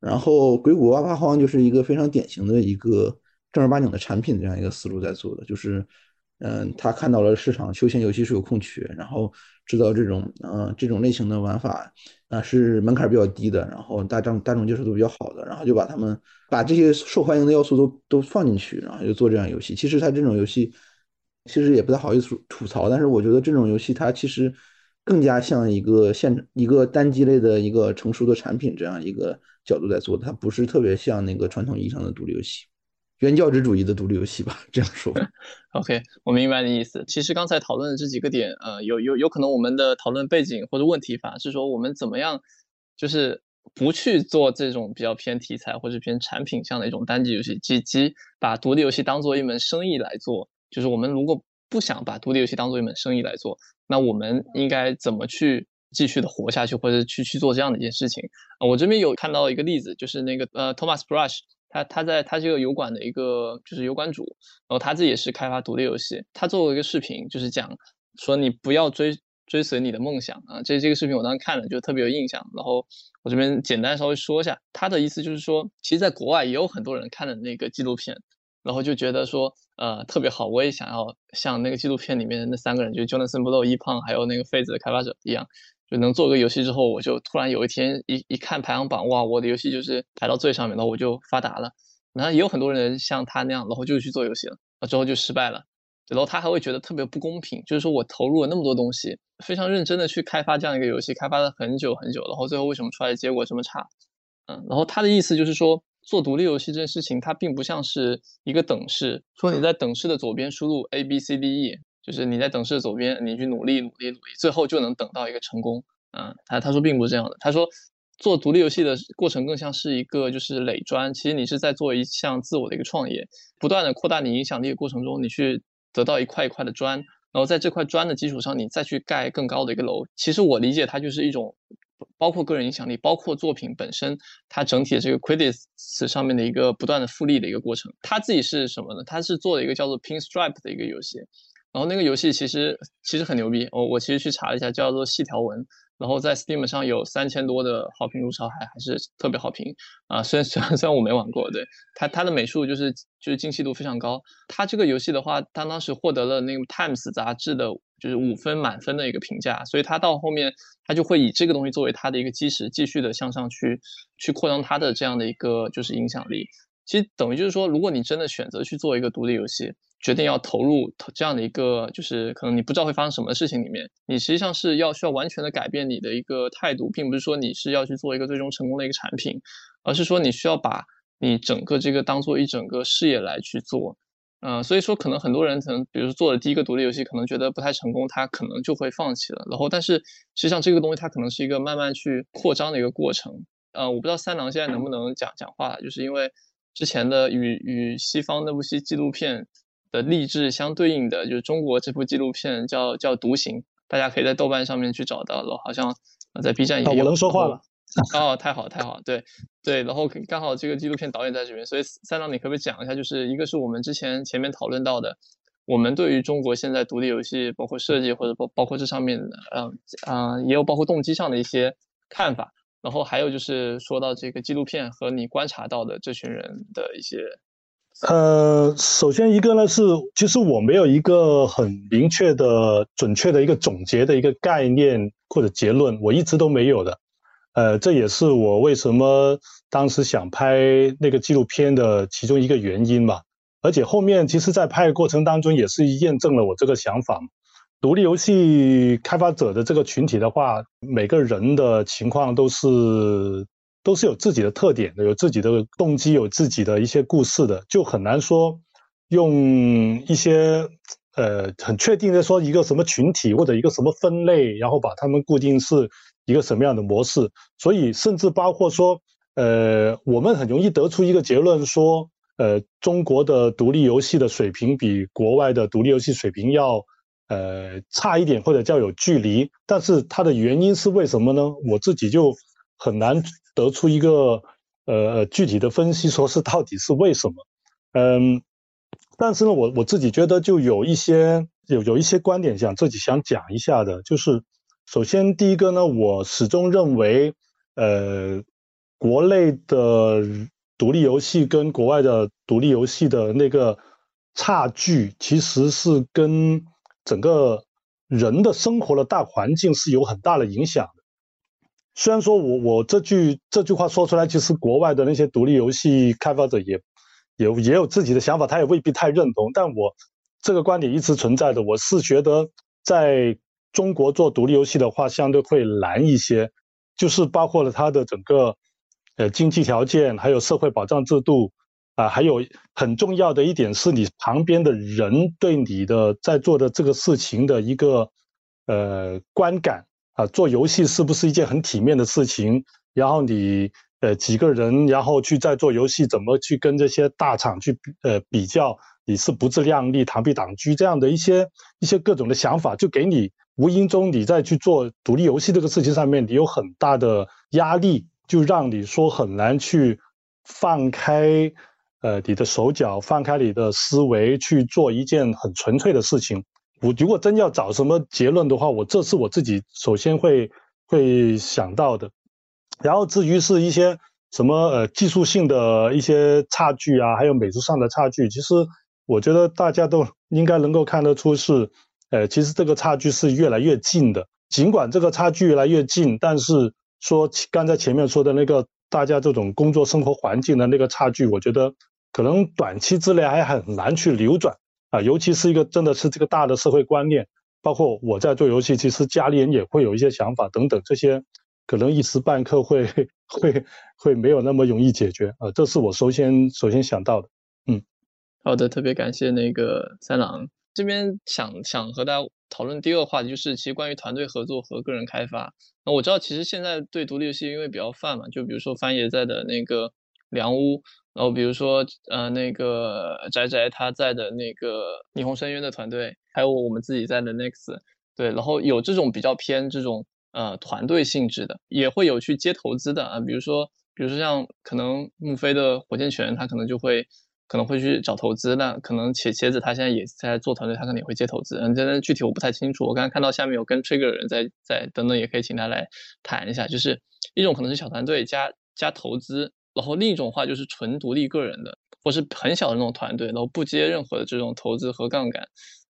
然后，硅谷挖荒就是一个非常典型的一个正儿八经的产品这样一个思路在做的，就是嗯，他看到了市场休闲游戏是有空缺，然后知道这种嗯这种类型的玩法啊是门槛比较低的，然后大众大众接受度比较好的，然后就把他们把这些受欢迎的要素都都放进去，然后就做这样游戏。其实他这种游戏其实也不太好意思吐槽，但是我觉得这种游戏它其实更加像一个现一个单机类的一个成熟的产品这样一个角度在做，它不是特别像那个传统意义上的独立游戏。原教旨主义的独立游戏吧，这样说。OK，我明白你意思。其实刚才讨论的这几个点，呃，有有有可能我们的讨论背景或者问题反而是说，我们怎么样就是不去做这种比较偏题材或者偏产品向的一种单机游戏，即即把独立游戏当做一门生意来做。就是我们如果不想把独立游戏当做一门生意来做，那我们应该怎么去继续的活下去，或者去去做这样的一件事情啊？我这边有看到一个例子，就是那个呃，Thomas Brush。他他在他这个油管的一个就是油管主，然后他自己也是开发独立游戏。他做过一个视频，就是讲说你不要追追随你的梦想啊。这这个视频我当时看了就特别有印象。然后我这边简单稍微说一下，他的意思就是说，其实在国外也有很多人看了那个纪录片，然后就觉得说呃特别好，我也想要像那个纪录片里面的那三个人，就是 Jonathan Blow、一胖还有那个 Phase 的开发者一样。就能做个游戏之后，我就突然有一天一一看排行榜，哇，我的游戏就是排到最上面，然后我就发达了。然后也有很多人像他那样，然后就去做游戏了，啊，之后就失败了。然后他还会觉得特别不公平，就是说我投入了那么多东西，非常认真的去开发这样一个游戏，开发了很久很久，然后最后为什么出来的结果这么差？嗯，然后他的意思就是说，做独立游戏这件事情，它并不像是一个等式，说你在等式的左边输入 A B C D E。就是你在等式的左边，你去努力努力努力，最后就能等到一个成功。嗯，他他说并不是这样的。他说做独立游戏的过程更像是一个就是垒砖，其实你是在做一项自我的一个创业，不断的扩大你影响力的过程中，你去得到一块一块的砖，然后在这块砖的基础上，你再去盖更高的一个楼。其实我理解它就是一种包括个人影响力，包括作品本身，它整体的这个 credits 上面的一个不断的复利的一个过程。他自己是什么呢？他是做了一个叫做 Pinstripe 的一个游戏。然后那个游戏其实其实很牛逼，我我其实去查了一下，叫做细条纹，然后在 Steam 上有三千多的好评如潮，还还是特别好评啊。虽然虽然虽然我没玩过，对它它的美术就是就是精细度非常高。它这个游戏的话，它当时获得了那个 Times 杂志的就是五分满分的一个评价，所以它到后面它就会以这个东西作为它的一个基石，继续的向上去去扩张它的这样的一个就是影响力。其实等于就是说，如果你真的选择去做一个独立游戏。决定要投入这样的一个，就是可能你不知道会发生什么事情里面，你实际上是要需要完全的改变你的一个态度，并不是说你是要去做一个最终成功的一个产品，而是说你需要把你整个这个当做一整个事业来去做。嗯，所以说可能很多人可能，比如说做了第一个独立游戏，可能觉得不太成功，他可能就会放弃了。然后，但是实际上这个东西它可能是一个慢慢去扩张的一个过程。呃，我不知道三郎现在能不能讲讲话，就是因为之前的与与西方那部戏纪录片。的励志相对应的就是中国这部纪录片叫叫《独行》，大家可以在豆瓣上面去找到了，好像在 B 站也有。我能说话了。哦，太好太好，对对，然后刚好这个纪录片导演在这边，所以三郎你可不可以讲一下，就是一个是我们之前前面讨论到的，我们对于中国现在独立游戏包括设计或者包包括这上面的，嗯嗯，也有包括动机上的一些看法，然后还有就是说到这个纪录片和你观察到的这群人的一些。呃，首先一个呢是，其实我没有一个很明确的、准确的一个总结的一个概念或者结论，我一直都没有的。呃，这也是我为什么当时想拍那个纪录片的其中一个原因吧。而且后面其实，在拍的过程当中，也是验证了我这个想法。独立游戏开发者的这个群体的话，每个人的情况都是。都是有自己的特点的，有自己的动机，有自己的一些故事的，就很难说用一些呃很确定的说一个什么群体或者一个什么分类，然后把他们固定是一个什么样的模式。所以甚至包括说，呃，我们很容易得出一个结论说，呃，中国的独立游戏的水平比国外的独立游戏水平要呃差一点，或者叫有距离。但是它的原因是为什么呢？我自己就很难。得出一个呃具体的分析，说是到底是为什么？嗯，但是呢，我我自己觉得就有一些有有一些观点想自己想讲一下的，就是首先第一个呢，我始终认为，呃，国内的独立游戏跟国外的独立游戏的那个差距其实是跟整个人的生活的大环境是有很大的影响。虽然说我我这句这句话说出来，其实国外的那些独立游戏开发者也也也有自己的想法，他也未必太认同。但我这个观点一直存在的，我是觉得在中国做独立游戏的话，相对会难一些，就是包括了它的整个呃经济条件，还有社会保障制度啊，还有很重要的一点是你旁边的人对你的在做的这个事情的一个呃观感。啊，做游戏是不是一件很体面的事情？然后你呃几个人，然后去在做游戏，怎么去跟这些大厂去呃比较？你是不自量力、螳臂挡车这样的一些一些各种的想法，就给你无形中你在去做独立游戏这个事情上面，你有很大的压力，就让你说很难去放开呃你的手脚，放开你的思维去做一件很纯粹的事情。我如果真要找什么结论的话，我这是我自己首先会会想到的。然后至于是一些什么呃技术性的一些差距啊，还有美术上的差距，其实我觉得大家都应该能够看得出是，呃，其实这个差距是越来越近的。尽管这个差距越来越近，但是说刚才前面说的那个大家这种工作生活环境的那个差距，我觉得可能短期之内还很难去扭转。啊，尤其是一个真的是这个大的社会观念，包括我在做游戏，其实家里人也会有一些想法等等，这些可能一时半刻会会会没有那么容易解决啊，这是我首先首先想到的。嗯，好的，特别感谢那个三郎这边想想和大家讨论第二个话题，就是其实关于团队合作和个人开发。那我知道其实现在对独立游戏因为比较泛嘛，就比如说翻爷在的那个梁屋。然后比如说，呃，那个宅宅他在的那个霓虹深渊的团队，还有我们自己在的 Next，对，然后有这种比较偏这种呃团队性质的，也会有去接投资的啊，比如说，比如说像可能木飞的火箭拳，他可能就会可能会去找投资，那可能茄茄子他现在也在做团队，他可能也会接投资，嗯，这具体我不太清楚，我刚刚看到下面有跟 Trigger 的人在在等等，也可以请他来谈一下，就是一种可能是小团队加加投资。然后另一种话就是纯独立个人的，或是很小的那种团队，然后不接任何的这种投资和杠杆，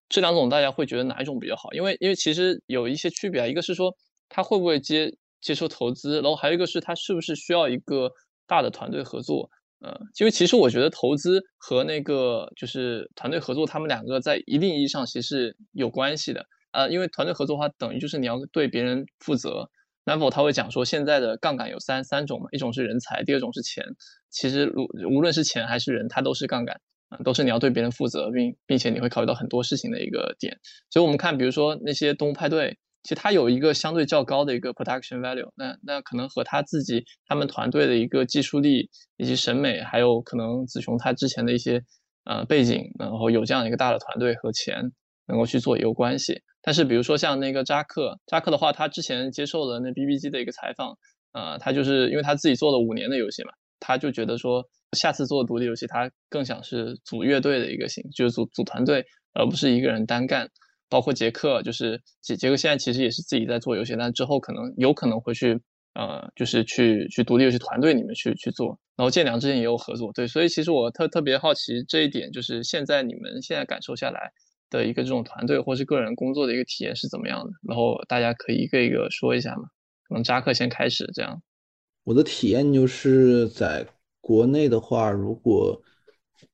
这两种大家会觉得哪一种比较好？因为因为其实有一些区别啊，一个是说他会不会接接受投资，然后还有一个是他是不是需要一个大的团队合作？呃，因为其实我觉得投资和那个就是团队合作，他们两个在一定意义上其实是有关系的。呃，因为团队合作的话，等于就是你要对别人负责。N a v o 他会讲说，现在的杠杆有三三种嘛，一种是人才，第二种是钱。其实无无论是钱还是人，它都是杠杆啊，都是你要对别人负责，并并且你会考虑到很多事情的一个点。所以我们看，比如说那些动物派对，其实它有一个相对较高的一个 production value，那那可能和他自己他们团队的一个技术力以及审美，还有可能子雄他之前的一些呃背景，然后有这样一个大的团队和钱。能够去做也有关系，但是比如说像那个扎克，扎克的话，他之前接受了那 B B G 的一个采访，呃，他就是因为他自己做了五年的游戏嘛，他就觉得说下次做独立游戏，他更想是组乐队的一个型，就是组组团队，而不是一个人单干。包括杰克，就是杰杰克现在其实也是自己在做游戏，但之后可能有可能会去呃，就是去去独立游戏团队里面去去做。然后建良之前也有合作，对，所以其实我特特别好奇这一点，就是现在你们现在感受下来。的一个这种团队或是个人工作的一个体验是怎么样的？然后大家可以一个一个说一下嘛。可能扎克先开始这样。我的体验就是在国内的话，如果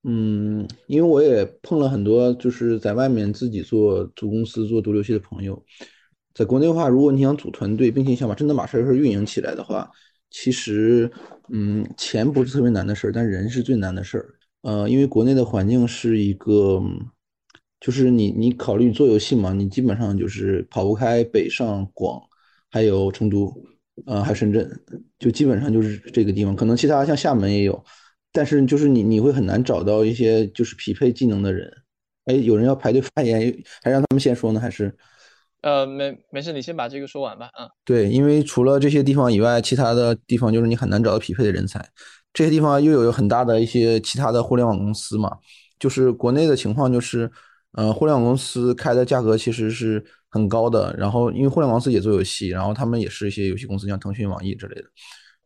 嗯，因为我也碰了很多就是在外面自己做组公司做独立游戏的朋友，在国内的话，如果你想组团队，并且想把真的把事儿运营起来的话，其实嗯，钱不是特别难的事儿，但人是最难的事儿。呃，因为国内的环境是一个。就是你，你考虑做游戏嘛？你基本上就是跑不开北上广，还有成都，呃，还有深圳，就基本上就是这个地方。可能其他像厦门也有，但是就是你你会很难找到一些就是匹配技能的人。哎，有人要排队发言，还让他们先说呢？还是？呃，没没事，你先把这个说完吧。嗯，对，因为除了这些地方以外，其他的地方就是你很难找到匹配的人才。这些地方又有很大的一些其他的互联网公司嘛，就是国内的情况就是。呃，互联网公司开的价格其实是很高的，然后因为互联网公司也做游戏，然后他们也是一些游戏公司，像腾讯、网易之类的，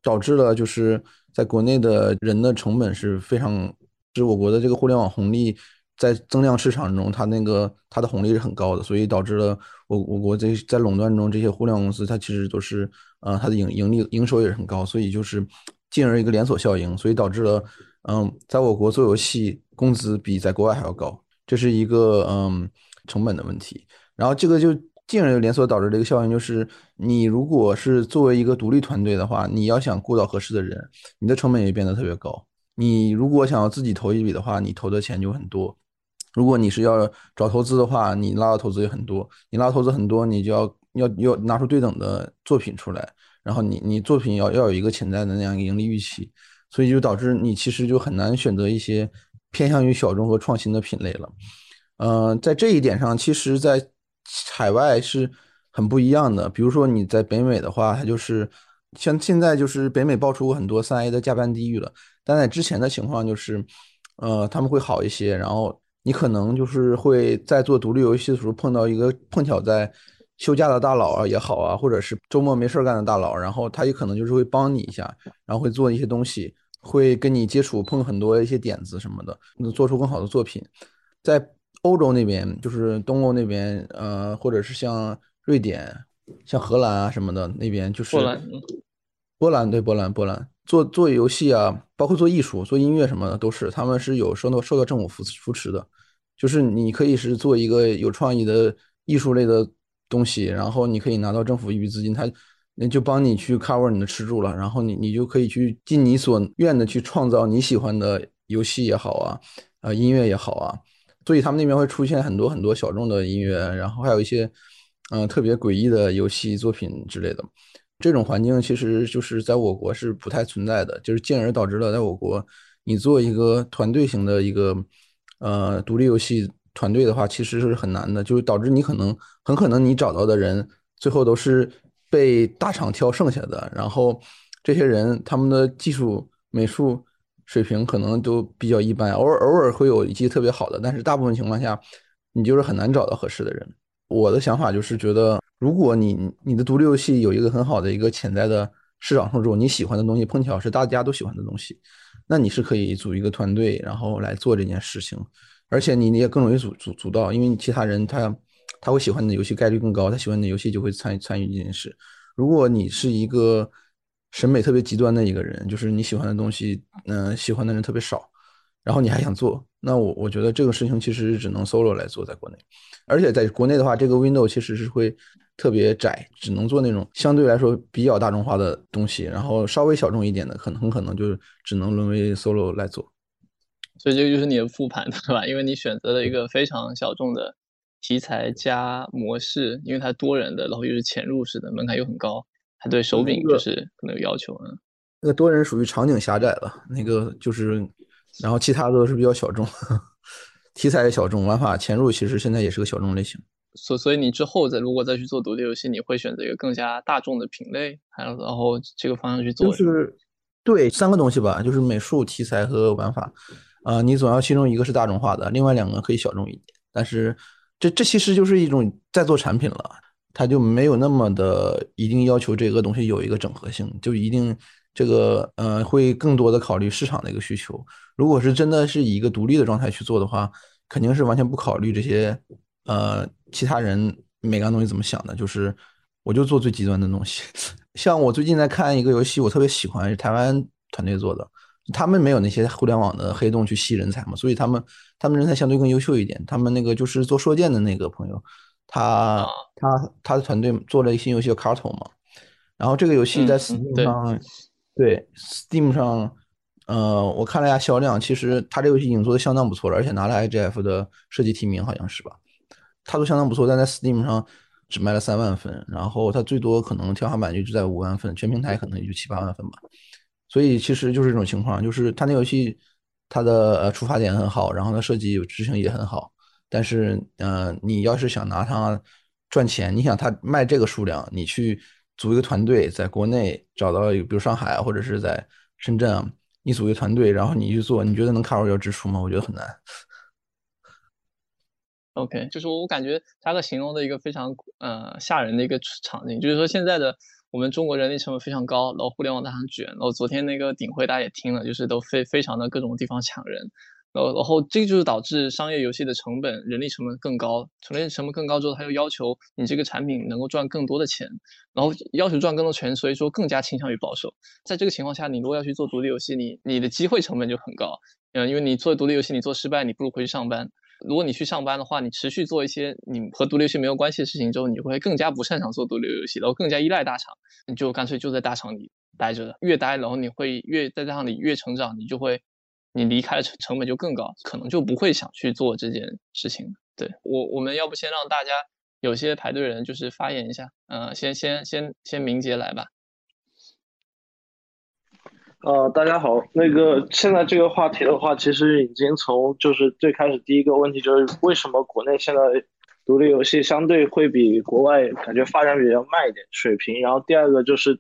导致了就是在国内的人的成本是非常，是我国的这个互联网红利在增量市场中，它那个它的红利是很高的，所以导致了我我国这在垄断中这些互联网公司，它其实都是呃它的盈盈利营收也是很高，所以就是进而一个连锁效应，所以导致了嗯在我国做游戏工资比在国外还要高，这是一个嗯成本的问题。然后这个就进而连锁导致这个效应，就是你如果是作为一个独立团队的话，你要想雇到合适的人，你的成本也变得特别高。你如果想要自己投一笔的话，你投的钱就很多。如果你是要找投资的话，你拉到投资也很多。你拉投资很多，你就要要要拿出对等的作品出来，然后你你作品要要有一个潜在的那样一个盈利预期，所以就导致你其实就很难选择一些偏向于小众和创新的品类了。嗯，在这一点上，其实，在海外是很不一样的。比如说你在北美的话，它就是像现在就是北美爆出过很多三 A 的加班地狱了，但在之前的情况就是，呃，他们会好一些，然后。你可能就是会在做独立游戏的时候碰到一个碰巧在休假的大佬啊也好啊，或者是周末没事干的大佬，然后他也可能就是会帮你一下，然后会做一些东西，会跟你接触碰很多一些点子什么的，能做出更好的作品。在欧洲那边，就是东欧那边，呃，或者是像瑞典、像荷兰啊什么的那边，就是波兰，波兰对波兰波兰。做做游戏啊，包括做艺术、做音乐什么的，都是他们是有受到受到政府扶扶持的。就是你可以是做一个有创意的艺术类的东西，然后你可以拿到政府一笔资金，他那就帮你去 cover 你的吃住了，然后你你就可以去尽你所愿的去创造你喜欢的游戏也好啊，呃音乐也好啊。所以他们那边会出现很多很多小众的音乐，然后还有一些嗯特别诡异的游戏作品之类的。这种环境其实就是在我国是不太存在的，就是进而导致了在我国，你做一个团队型的一个呃独立游戏团队的话，其实是很难的，就是导致你可能很可能你找到的人最后都是被大厂挑剩下的，然后这些人他们的技术美术水平可能都比较一般，偶尔偶尔会有一些特别好的，但是大部分情况下你就是很难找到合适的人。我的想法就是觉得。如果你你的独立游戏有一个很好的一个潜在的市场受众，你喜欢的东西碰巧是大家都喜欢的东西，那你是可以组一个团队，然后来做这件事情，而且你也更容易组组组到，因为其他人他他会喜欢你的游戏概率更高，他喜欢你的游戏就会参与参与这件事。如果你是一个审美特别极端的一个人，就是你喜欢的东西，嗯，喜欢的人特别少。然后你还想做，那我我觉得这个事情其实只能 solo 来做，在国内，而且在国内的话，这个 window 其实是会特别窄，只能做那种相对来说比较大众化的东西，然后稍微小众一点的，可能很可能就是只能沦为 solo 来做。所以这个就是你的复盘，对吧？因为你选择了一个非常小众的题材加模式，因为它多人的，然后又是潜入式的，门槛又很高，它对手柄就是可能有要求，嗯。那个多人属于场景狭窄了，那个就是。然后其他的都是比较小众，题材也小众，玩法潜入其实现在也是个小众类型。所所以你之后再如果再去做独立游戏，你会选择一个更加大众的品类，还有然后这个方向去做。就是对三个东西吧，就是美术、题材和玩法。啊，你总要其中一个是大众化的，另外两个可以小众一点。但是这这其实就是一种在做产品了，它就没有那么的一定要求这个东西有一个整合性，就一定。这个呃，会更多的考虑市场的一个需求。如果是真的是以一个独立的状态去做的话，肯定是完全不考虑这些呃其他人每个东西怎么想的。就是我就做最极端的东西。像我最近在看一个游戏，我特别喜欢，台湾团队做的。他们没有那些互联网的黑洞去吸人才嘛，所以他们他们人才相对更优秀一点。他们那个就是做射箭的那个朋友，他他他的团队做了一新游戏叫卡头嘛。然后这个游戏在 Steam 上。对，Steam 上，呃，我看了一下销量，其实他这游戏已经做的相当不错了，而且拿了 IGF 的设计提名，好像是吧？他都相当不错，但在 Steam 上只卖了三万份，然后他最多可能天花板就在五万份，全平台可能也就七八万份吧。所以其实就是这种情况，就是他那游戏它的呃出发点很好，然后它设计执行也很好，但是呃，你要是想拿它赚钱，你想它卖这个数量，你去。组一个团队，在国内找到，比如上海或者是在深圳啊，你组一个团队，然后你去做，你觉得能 cover 掉支出吗？我觉得很难。OK，就是我感觉他个形容的一个非常呃吓人的一个场景，就是说现在的我们中国人力成本非常高，然后互联网大厂卷，然后昨天那个顶会大家也听了，就是都非非常的各种地方抢人，然后然后这个就是导致商业游戏的成本、人力成本更高，成本成本更高之后，他又要求你这个产品能够赚更多的钱，然后要求赚更多钱，所以说更加倾向于保守。在这个情况下，你如果要去做独立游戏，你你的机会成本就很高，嗯，因为你做独立游戏，你做失败，你不如回去上班。如果你去上班的话，你持续做一些你和独立游戏没有关系的事情之后，你会更加不擅长做独立游戏，然后更加依赖大厂，你就干脆就在大厂里待着，越待然后你会越在大厂里越成长，你就会。你离开的成成本就更高，可能就不会想去做这件事情。对我，我们要不先让大家有些排队人就是发言一下，嗯，先先先先明杰来吧。呃，大家好，那个现在这个话题的话，其实已经从就是最开始第一个问题就是为什么国内现在独立游戏相对会比国外感觉发展比较慢一点水平，然后第二个就是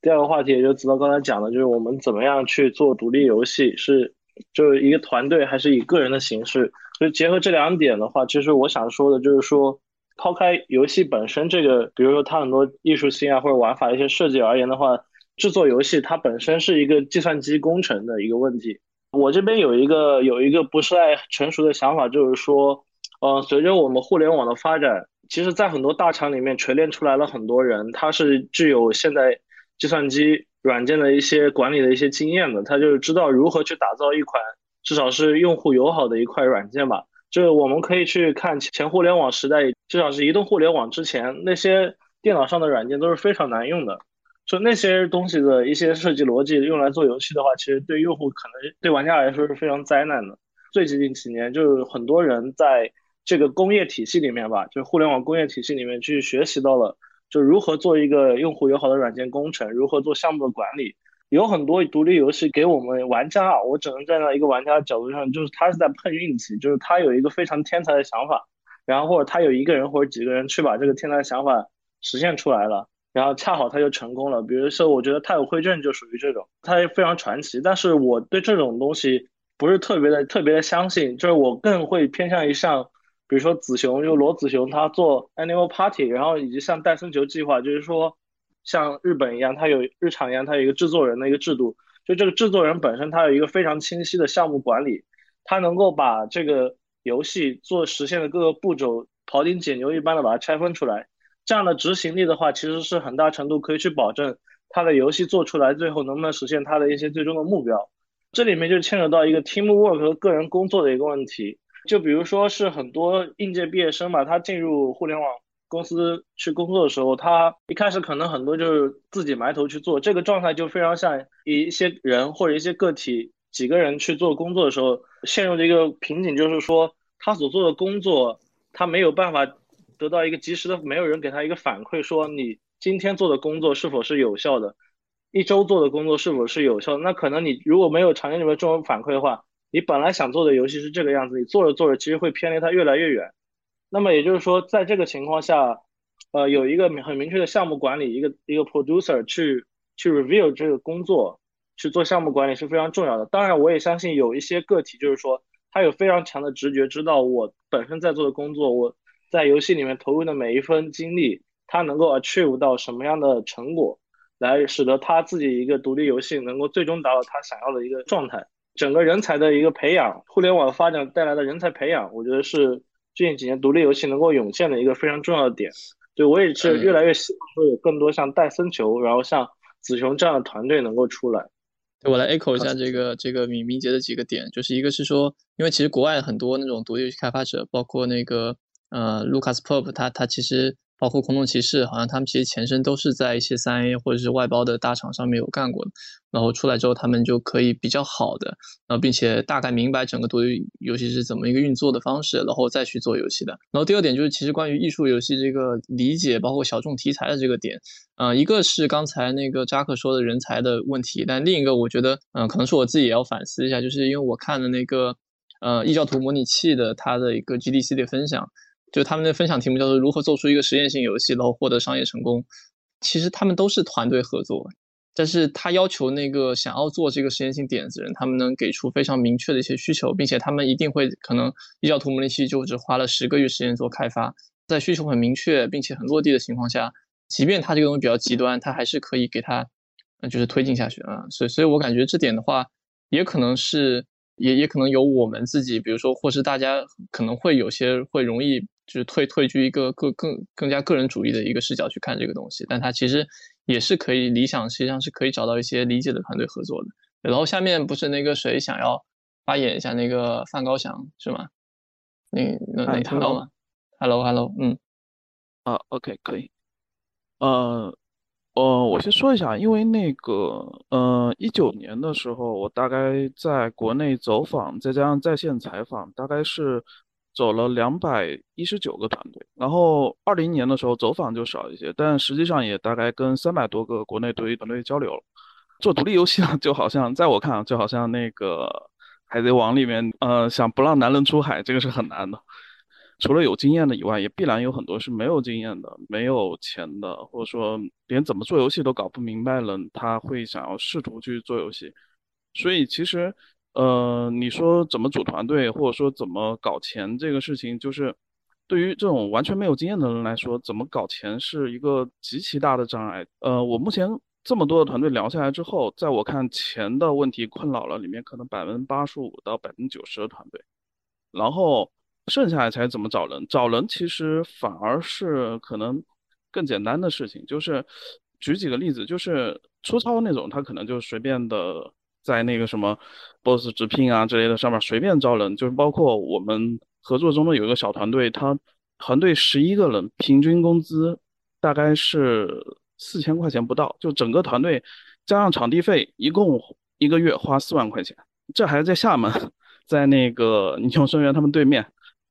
第二个话题，也就子韬刚才讲的，就是我们怎么样去做独立游戏是。就是一个团队还是以个人的形式，就结合这两点的话，其实我想说的就是说，抛开游戏本身这个，比如说它很多艺术性啊或者玩法一些设计而言的话，制作游戏它本身是一个计算机工程的一个问题。我这边有一个有一个不是太成熟的想法，就是说，呃，随着我们互联网的发展，其实在很多大厂里面锤炼出来了很多人，他是具有现在计算机。软件的一些管理的一些经验的，他就是知道如何去打造一款至少是用户友好的一块软件吧。就是我们可以去看前互联网时代，至少是移动互联网之前，那些电脑上的软件都是非常难用的。就那些东西的一些设计逻辑用来做游戏的话，其实对用户可能对玩家来说是非常灾难的。最近几年，就是很多人在这个工业体系里面吧，就互联网工业体系里面去学习到了。就如何做一个用户友好的软件工程，如何做项目的管理，有很多独立游戏给我们玩家啊，我只能站在一个玩家的角度上，就是他是在碰运气，就是他有一个非常天才的想法，然后或者他有一个人或者几个人去把这个天才的想法实现出来了，然后恰好他就成功了。比如说，我觉得太有会证就属于这种，他也非常传奇。但是我对这种东西不是特别的特别的相信，就是我更会偏向于像。比如说子雄，就罗子雄，他做 Animal Party，然后以及像戴森球计划，就是说像日本一样，它有日常一样，它有一个制作人的一个制度。就这个制作人本身，他有一个非常清晰的项目管理，他能够把这个游戏做实现的各个步骤庖丁解牛一般的把它拆分出来。这样的执行力的话，其实是很大程度可以去保证他的游戏做出来最后能不能实现他的一些最终的目标。这里面就牵扯到一个 teamwork 和个人工作的一个问题。就比如说是很多应届毕业生嘛，他进入互联网公司去工作的时候，他一开始可能很多就是自己埋头去做，这个状态就非常像一些人或者一些个体几个人去做工作的时候陷入的一个瓶颈，就是说他所做的工作他没有办法得到一个及时的，没有人给他一个反馈，说你今天做的工作是否是有效的，一周做的工作是否是有效的，那可能你如果没有长期里面这种反馈的话。你本来想做的游戏是这个样子，你做着做着其实会偏离它越来越远。那么也就是说，在这个情况下，呃，有一个很明确的项目管理，一个一个 producer 去去 review 这个工作，去做项目管理是非常重要的。当然，我也相信有一些个体，就是说他有非常强的直觉，知道我本身在做的工作，我在游戏里面投入的每一分精力，他能够 achieve 到什么样的成果，来使得他自己一个独立游戏能够最终达到他想要的一个状态。整个人才的一个培养，互联网发展带来的人才培养，我觉得是最近几年独立游戏能够涌现的一个非常重要的点。对我也是越来越希望说有更多像戴森球，然后像子熊这样的团队能够出来。我来 echo 一下这个这个米明杰的几个点，就是一个是说，因为其实国外很多那种独立游戏开发者，包括那个呃 Lucas Pop，他他其实。包括空洞骑士，好像他们其实前身都是在一些三 A 或者是外包的大厂上面有干过的，然后出来之后，他们就可以比较好的，然后并且大概明白整个独立游戏是怎么一个运作的方式，然后再去做游戏的。然后第二点就是，其实关于艺术游戏这个理解，包括小众题材的这个点，嗯，一个是刚才那个扎克说的人才的问题，但另一个我觉得，嗯，可能是我自己也要反思一下，就是因为我看了那个，呃，异教徒模拟器的它的一个 GDC 的分享。就他们的分享题目叫做如何做出一个实验性游戏，然后获得商业成功。其实他们都是团队合作，但是他要求那个想要做这个实验性点子人，他们能给出非常明确的一些需求，并且他们一定会可能异教徒模拟器就只花了十个月时间做开发，在需求很明确并且很落地的情况下，即便他这个东西比较极端，他还是可以给他，就是推进下去啊。所以，所以我感觉这点的话，也可能是也也可能有我们自己，比如说，或是大家可能会有些会容易就是退退居一个更更更加个人主义的一个视角去看这个东西，但它其实也是可以理想，实际上是可以找到一些理解的团队合作的。然后下面不是那个谁想要发言一下，那个范高翔是吗？你能能听到吗？Hello，Hello，嗯，啊，OK，可以，呃。呃，我先说一下，因为那个，呃，一九年的时候，我大概在国内走访，再加上在线采访，大概是走了两百一十九个团队。然后二零年的时候走访就少一些，但实际上也大概跟三百多个国内独立团队交流了。做独立游戏呢，就好像在我看，就好像那个《海贼王》里面，呃，想不让男人出海，这个是很难的。除了有经验的以外，也必然有很多是没有经验的、没有钱的，或者说连怎么做游戏都搞不明白了，他会想要试图去做游戏。所以其实，呃，你说怎么组团队，或者说怎么搞钱这个事情，就是对于这种完全没有经验的人来说，怎么搞钱是一个极其大的障碍。呃，我目前这么多的团队聊下来之后，在我看钱的问题困扰了里面，可能百分之八十五到百分之九十的团队，然后。剩下来才怎么找人？找人其实反而是可能更简单的事情。就是举几个例子，就是粗糙那种，他可能就随便的在那个什么 Boss 直聘啊之类的上面随便招人。就是包括我们合作中的有一个小团队，他团队十一个人，平均工资大概是四千块钱不到，就整个团队加上场地费，一共一个月花四万块钱。这还在厦门，在那个尼永生源他们对面。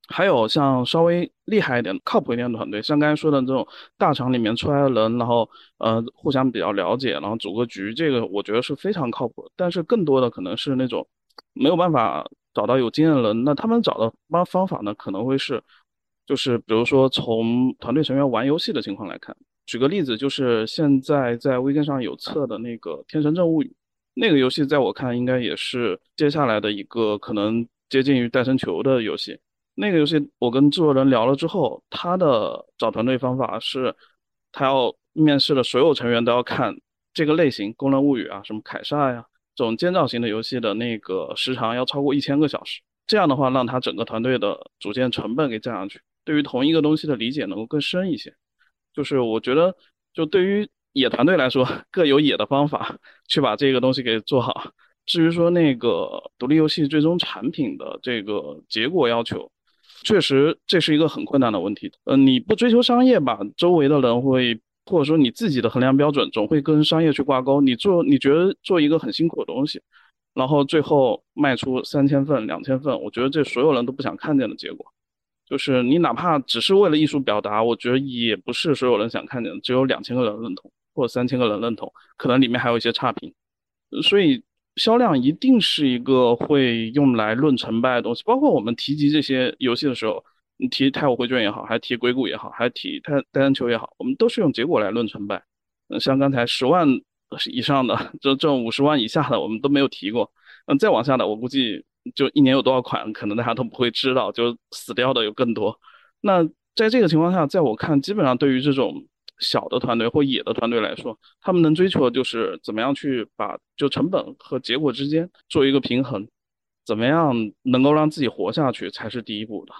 还有像稍微厉害一点、靠谱一点的团队，像刚才说的这种大厂里面出来的人，然后呃互相比较了解，然后组个局，这个我觉得是非常靠谱。但是更多的可能是那种没有办法找到有经验的人，那他们找的方方法呢，可能会是就是比如说从团队成员玩游戏的情况来看，举个例子，就是现在在微信上有测的那个《天神镇物语》，那个游戏在我看应该也是接下来的一个可能接近于戴森球的游戏。那个游戏，我跟制作人聊了之后，他的找团队方法是，他要面试的所有成员都要看这个类型《功能物语》啊，什么凯撒呀这种建造型的游戏的那个时长要超过一千个小时。这样的话，让他整个团队的组建成本给降上去，对于同一个东西的理解能够更深一些。就是我觉得，就对于野团队来说，各有野的方法去把这个东西给做好。至于说那个独立游戏最终产品的这个结果要求，确实，这是一个很困难的问题。呃，你不追求商业吧，周围的人会，或者说你自己的衡量标准总会跟商业去挂钩。你做，你觉得做一个很辛苦的东西，然后最后卖出三千份、两千份，我觉得这所有人都不想看见的结果。就是你哪怕只是为了艺术表达，我觉得也不是所有人想看见的。只有两千个人认同，或者三千个人认同，可能里面还有一些差评。所以。销量一定是一个会用来论成败的东西，包括我们提及这些游戏的时候，你提《太武绘卷》也好，还提《硅谷》也好，还提《太单球》也好，我们都是用结果来论成败。嗯，像刚才十万以上的，这这种五十万以下的，我们都没有提过。嗯，再往下的，我估计就一年有多少款，可能大家都不会知道，就死掉的有更多。那在这个情况下，在我看，基本上对于这种。小的团队或野的团队来说，他们能追求的就是怎么样去把就成本和结果之间做一个平衡，怎么样能够让自己活下去才是第一步的，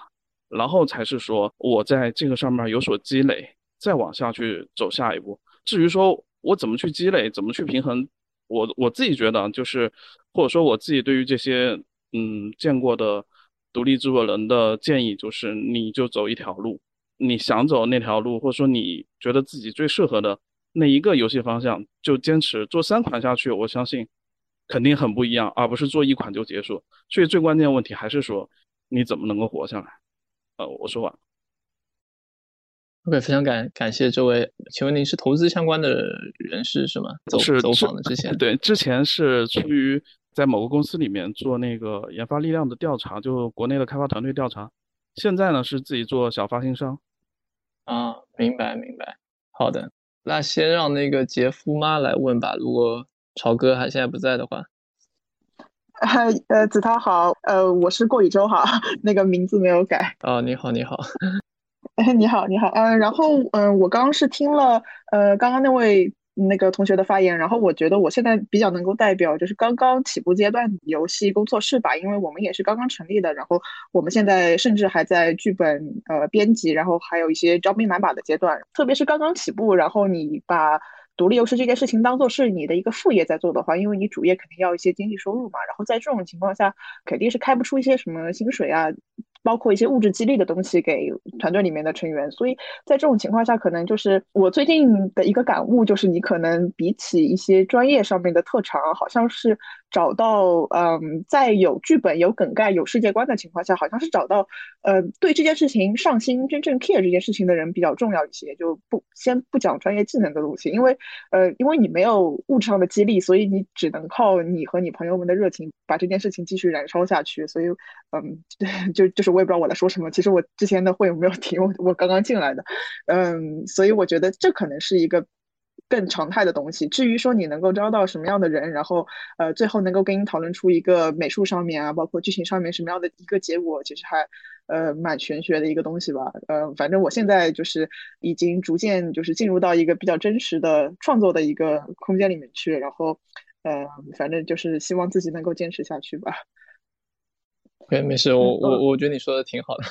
然后才是说我在这个上面有所积累，再往下去走下一步。至于说我怎么去积累，怎么去平衡，我我自己觉得就是，或者说我自己对于这些嗯见过的独立制作人的建议就是，你就走一条路。你想走那条路，或者说你觉得自己最适合的那一个游戏方向，就坚持做三款下去。我相信肯定很不一样，而不是做一款就结束。所以最关键的问题还是说你怎么能够活下来。呃，我说完。OK，非常感感谢这位。请问您是投资相关的人士是吗？走走访的之前，对，之前是出于在某个公司里面做那个研发力量的调查，就国内的开发团队调查。现在呢是自己做小发行商。啊，明白明白，好的，那先让那个杰夫妈来问吧。如果朝哥还现在不在的话，呃，子涛好，呃，我是过宇宙哈，那个名字没有改。哦，你好你好，哎，你好你好，嗯，然后嗯，我刚刚是听了呃刚刚那位那个同学的发言，然后我觉得我现在比较能够代表就是刚刚起步阶段游戏工作室吧，因为我们也是刚刚成立的，然后我们现在甚至还在剧本呃编辑，然后还有一些招兵买马的阶段，特别是刚刚起步，然后你把独立游戏这件事情当做是你的一个副业在做的话，因为你主业肯定要一些经济收入嘛，然后在这种情况下肯定是开不出一些什么薪水啊。包括一些物质激励的东西给团队里面的成员，所以在这种情况下，可能就是我最近的一个感悟，就是你可能比起一些专业上面的特长，好像是。找到嗯，在有剧本、有梗概、有世界观的情况下，好像是找到呃对这件事情上心、真正 care 这件事情的人比较重要一些。就不先不讲专业技能的东西，因为呃，因为你没有物质上的激励，所以你只能靠你和你朋友们的热情把这件事情继续燃烧下去。所以嗯，就就是我也不知道我在说什么。其实我之前的会没有听，我我刚刚进来的，嗯，所以我觉得这可能是一个。更常态的东西。至于说你能够招到什么样的人，然后呃，最后能够跟你讨论出一个美术上面啊，包括剧情上面什么样的一个结果，其实还呃蛮玄学的一个东西吧。呃，反正我现在就是已经逐渐就是进入到一个比较真实的创作的一个空间里面去，然后呃，反正就是希望自己能够坚持下去吧。对，没事，我我我觉得你说的挺好的。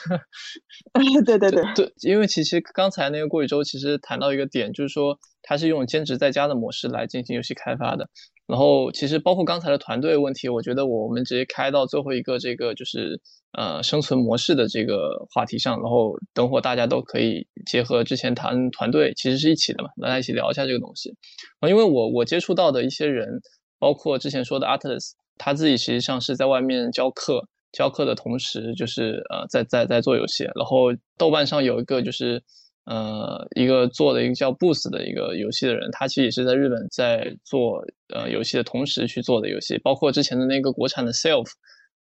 对对对对，因为其实刚才那个过宇宙其实谈到一个点，就是说他是用兼职在家的模式来进行游戏开发的。然后其实包括刚才的团队问题，我觉得我们直接开到最后一个这个就是呃生存模式的这个话题上，然后等会大家都可以结合之前谈团队其实是一起的嘛，大家一起聊一下这个东西。啊，因为我我接触到的一些人，包括之前说的 Atlas，他自己实际上是在外面教课。教课的同时，就是呃，在在在做游戏。然后豆瓣上有一个就是呃一个做的一个叫 Boost 的一个游戏的人，他其实也是在日本在做呃游戏的同时去做的游戏，包括之前的那个国产的 Self，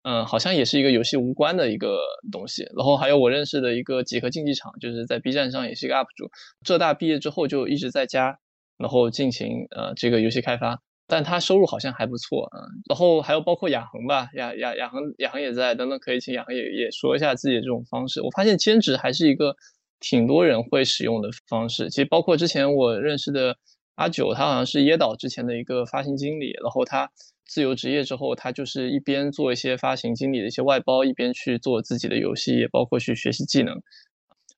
嗯，好像也是一个游戏无关的一个东西。然后还有我认识的一个几何竞技场，就是在 B 站上也是一个 UP 主，浙大毕业之后就一直在家，然后进行呃这个游戏开发。但他收入好像还不错啊，然后还有包括亚恒吧，亚亚亚恒亚恒也在，等等可以请亚恒也也说一下自己的这种方式。我发现兼职还是一个挺多人会使用的方式。其实包括之前我认识的阿九，他好像是椰岛之前的一个发行经理，然后他自由职业之后，他就是一边做一些发行经理的一些外包，一边去做自己的游戏，也包括去学习技能。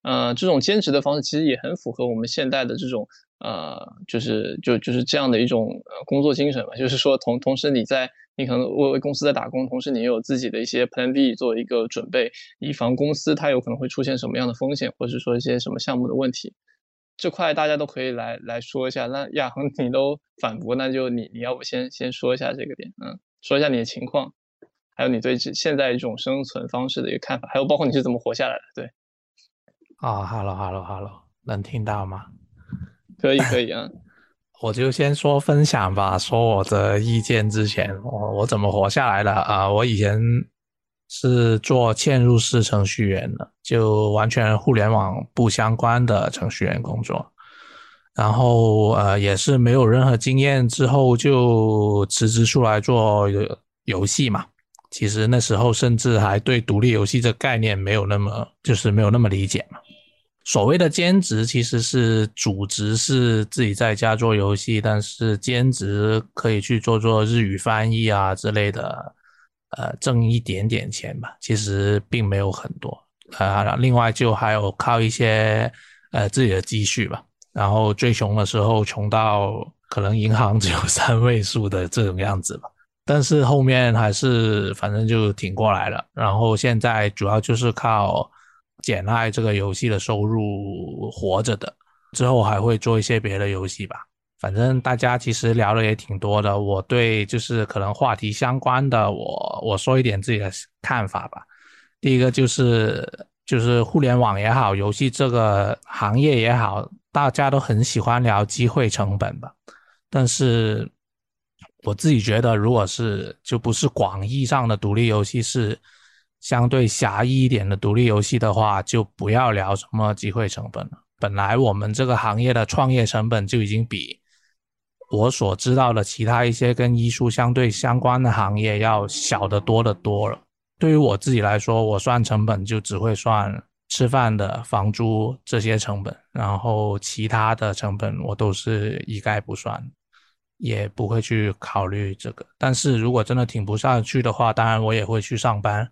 呃，这种兼职的方式其实也很符合我们现代的这种。呃，就是就就是这样的一种呃工作精神吧，就是说同同时你在你可能为为公司在打工，同时你也有自己的一些 Plan B 做一个准备，以防公司它有可能会出现什么样的风险，或者说一些什么项目的问题，这块大家都可以来来说一下。那亚恒你都反驳，那就你你要不先先说一下这个点，嗯，说一下你的情况，还有你对这现在这种生存方式的一个看法，还有包括你是怎么活下来的，对。啊，Hello Hello Hello，能听到吗？可以可以啊，我就先说分享吧。说我的意见之前，我我怎么活下来的啊？我以前是做嵌入式程序员的，就完全互联网不相关的程序员工作。然后呃，也是没有任何经验，之后就辞职出来做游戏嘛。其实那时候甚至还对独立游戏这概念没有那么，就是没有那么理解嘛。所谓的兼职其实是主职是自己在家做游戏，但是兼职可以去做做日语翻译啊之类的，呃，挣一点点钱吧。其实并没有很多啊。另外就还有靠一些呃自己的积蓄吧。然后最穷的时候穷到可能银行只有 三位数的这种样子吧。但是后面还是反正就挺过来了。然后现在主要就是靠。简爱这个游戏的收入活着的，之后还会做一些别的游戏吧。反正大家其实聊的也挺多的，我对就是可能话题相关的，我我说一点自己的看法吧。第一个就是就是互联网也好，游戏这个行业也好，大家都很喜欢聊机会成本吧。但是我自己觉得，如果是就不是广义上的独立游戏是。相对狭义一点的独立游戏的话，就不要聊什么机会成本了。本来我们这个行业的创业成本就已经比我所知道的其他一些跟艺术相对相关的行业要小得多得多了。对于我自己来说，我算成本就只会算吃饭的房租这些成本，然后其他的成本我都是一概不算，也不会去考虑这个。但是如果真的挺不下去的话，当然我也会去上班。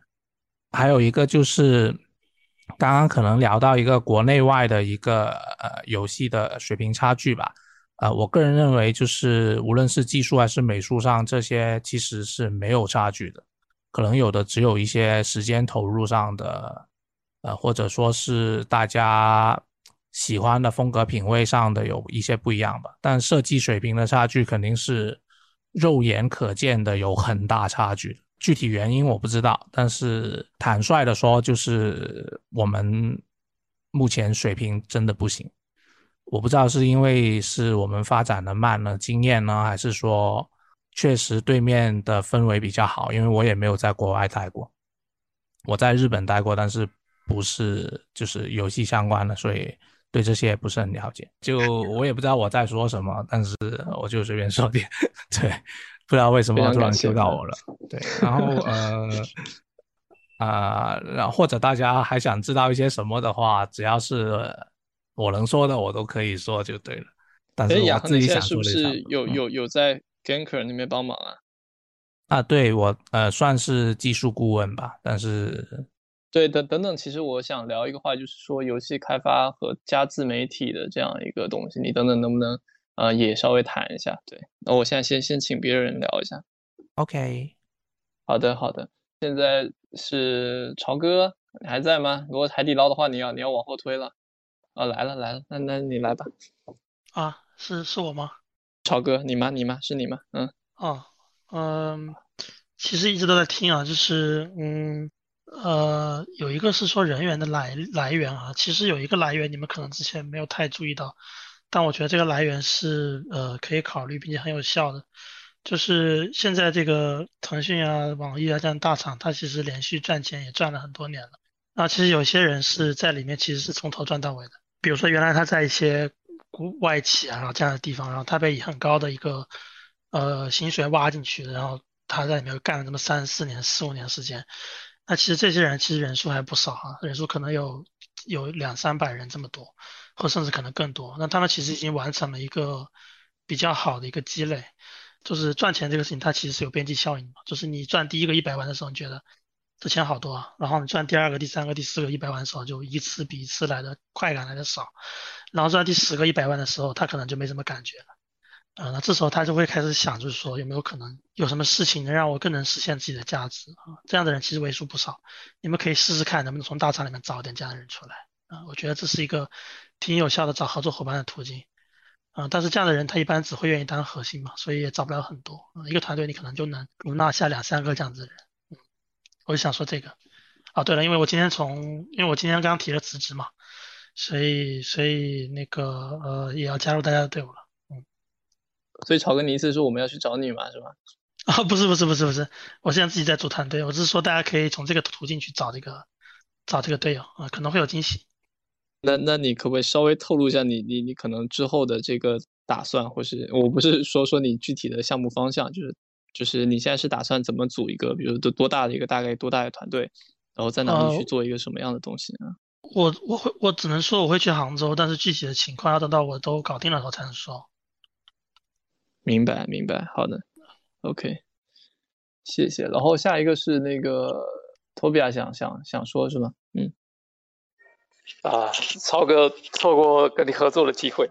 还有一个就是，刚刚可能聊到一个国内外的一个呃游戏的水平差距吧。呃，我个人认为就是无论是技术还是美术上，这些其实是没有差距的，可能有的只有一些时间投入上的。呃，或者说是大家喜欢的风格品味上的有一些不一样吧，但设计水平的差距肯定是肉眼可见的有很大差距。具体原因我不知道，但是坦率的说，就是我们目前水平真的不行。我不知道是因为是我们发展的慢呢，经验呢，还是说确实对面的氛围比较好？因为我也没有在国外待过，我在日本待过，但是。不是，就是游戏相关的，所以对这些不是很了解。就我也不知道我在说什么，但是我就随便说点。对，不知道为什么突然 Q 到我了。对，然后呃啊，然后或者大家还想知道一些什么的话，只要是我能说的，我都可以说就对了。但是我自己想说的是，有有有在 Ganker 那边帮忙啊？啊，对我呃算是技术顾问吧，但是。对，等等等，其实我想聊一个话，就是说游戏开发和加自媒体的这样一个东西，你等等能不能呃也稍微谈一下？对，那我现在先先请别人聊一下。OK，好的好的，现在是朝哥，你还在吗？如果海底捞的话，你要你要往后推了。啊，来了来了，那那你来吧。啊，是是我吗？朝哥，你吗？你吗？是你吗？嗯。哦，嗯，其实一直都在听啊，就是嗯。呃，有一个是说人员的来来源啊，其实有一个来源你们可能之前没有太注意到，但我觉得这个来源是呃可以考虑并且很有效的，就是现在这个腾讯啊、网易啊这样大厂，它其实连续赚钱也赚了很多年了。那其实有些人是在里面其实是从头赚到尾的，比如说原来他在一些国外企啊然后这样的地方，然后他被以很高的一个呃薪水挖进去，然后他在里面干了这么三四年、四五年时间。那其实这些人其实人数还不少哈，人数可能有有两三百人这么多，或甚至可能更多。那他们其实已经完成了一个比较好的一个积累，就是赚钱这个事情它其实是有边际效应的，就是你赚第一个一百万的时候，你觉得这钱好多，然后你赚第二个、第三个、第四个一百万的时候，就一次比一次来的快感来的少，然后赚第十个一百万的时候，他可能就没什么感觉了。呃，那这时候他就会开始想，就是说有没有可能有什么事情能让我更能实现自己的价值啊？这样的人其实为数不少，你们可以试试看能不能从大厂里面找点这样的人出来啊？我觉得这是一个挺有效的找合作伙伴的途径啊。但是这样的人他一般只会愿意当核心嘛，所以也找不了很多。一个团队你可能就能容纳下两三个这样子的人。嗯，我就想说这个。哦，对了，因为我今天从，因为我今天刚提了辞职嘛，所以所以那个呃也要加入大家的队伍了。嗯所以曹哥，你意思是我们要去找你嘛，是吧？啊，不是不是不是不是，我现在自己在组团队，我只是说大家可以从这个途径去找这个找这个队友啊，可能会有惊喜。那那你可不可以稍微透露一下你你你可能之后的这个打算，或是我不是说说你具体的项目方向，就是就是你现在是打算怎么组一个，比如多多大的一个大概多大的团队，然后在哪里去做一个什么样的东西呢？我我会我只能说我会去杭州，但是具体的情况要等到我都搞定了后才能说。明白，明白，好的，OK，谢谢。然后下一个是那个托比亚想想想说，是吗？嗯，啊，超哥错过跟你合作的机会。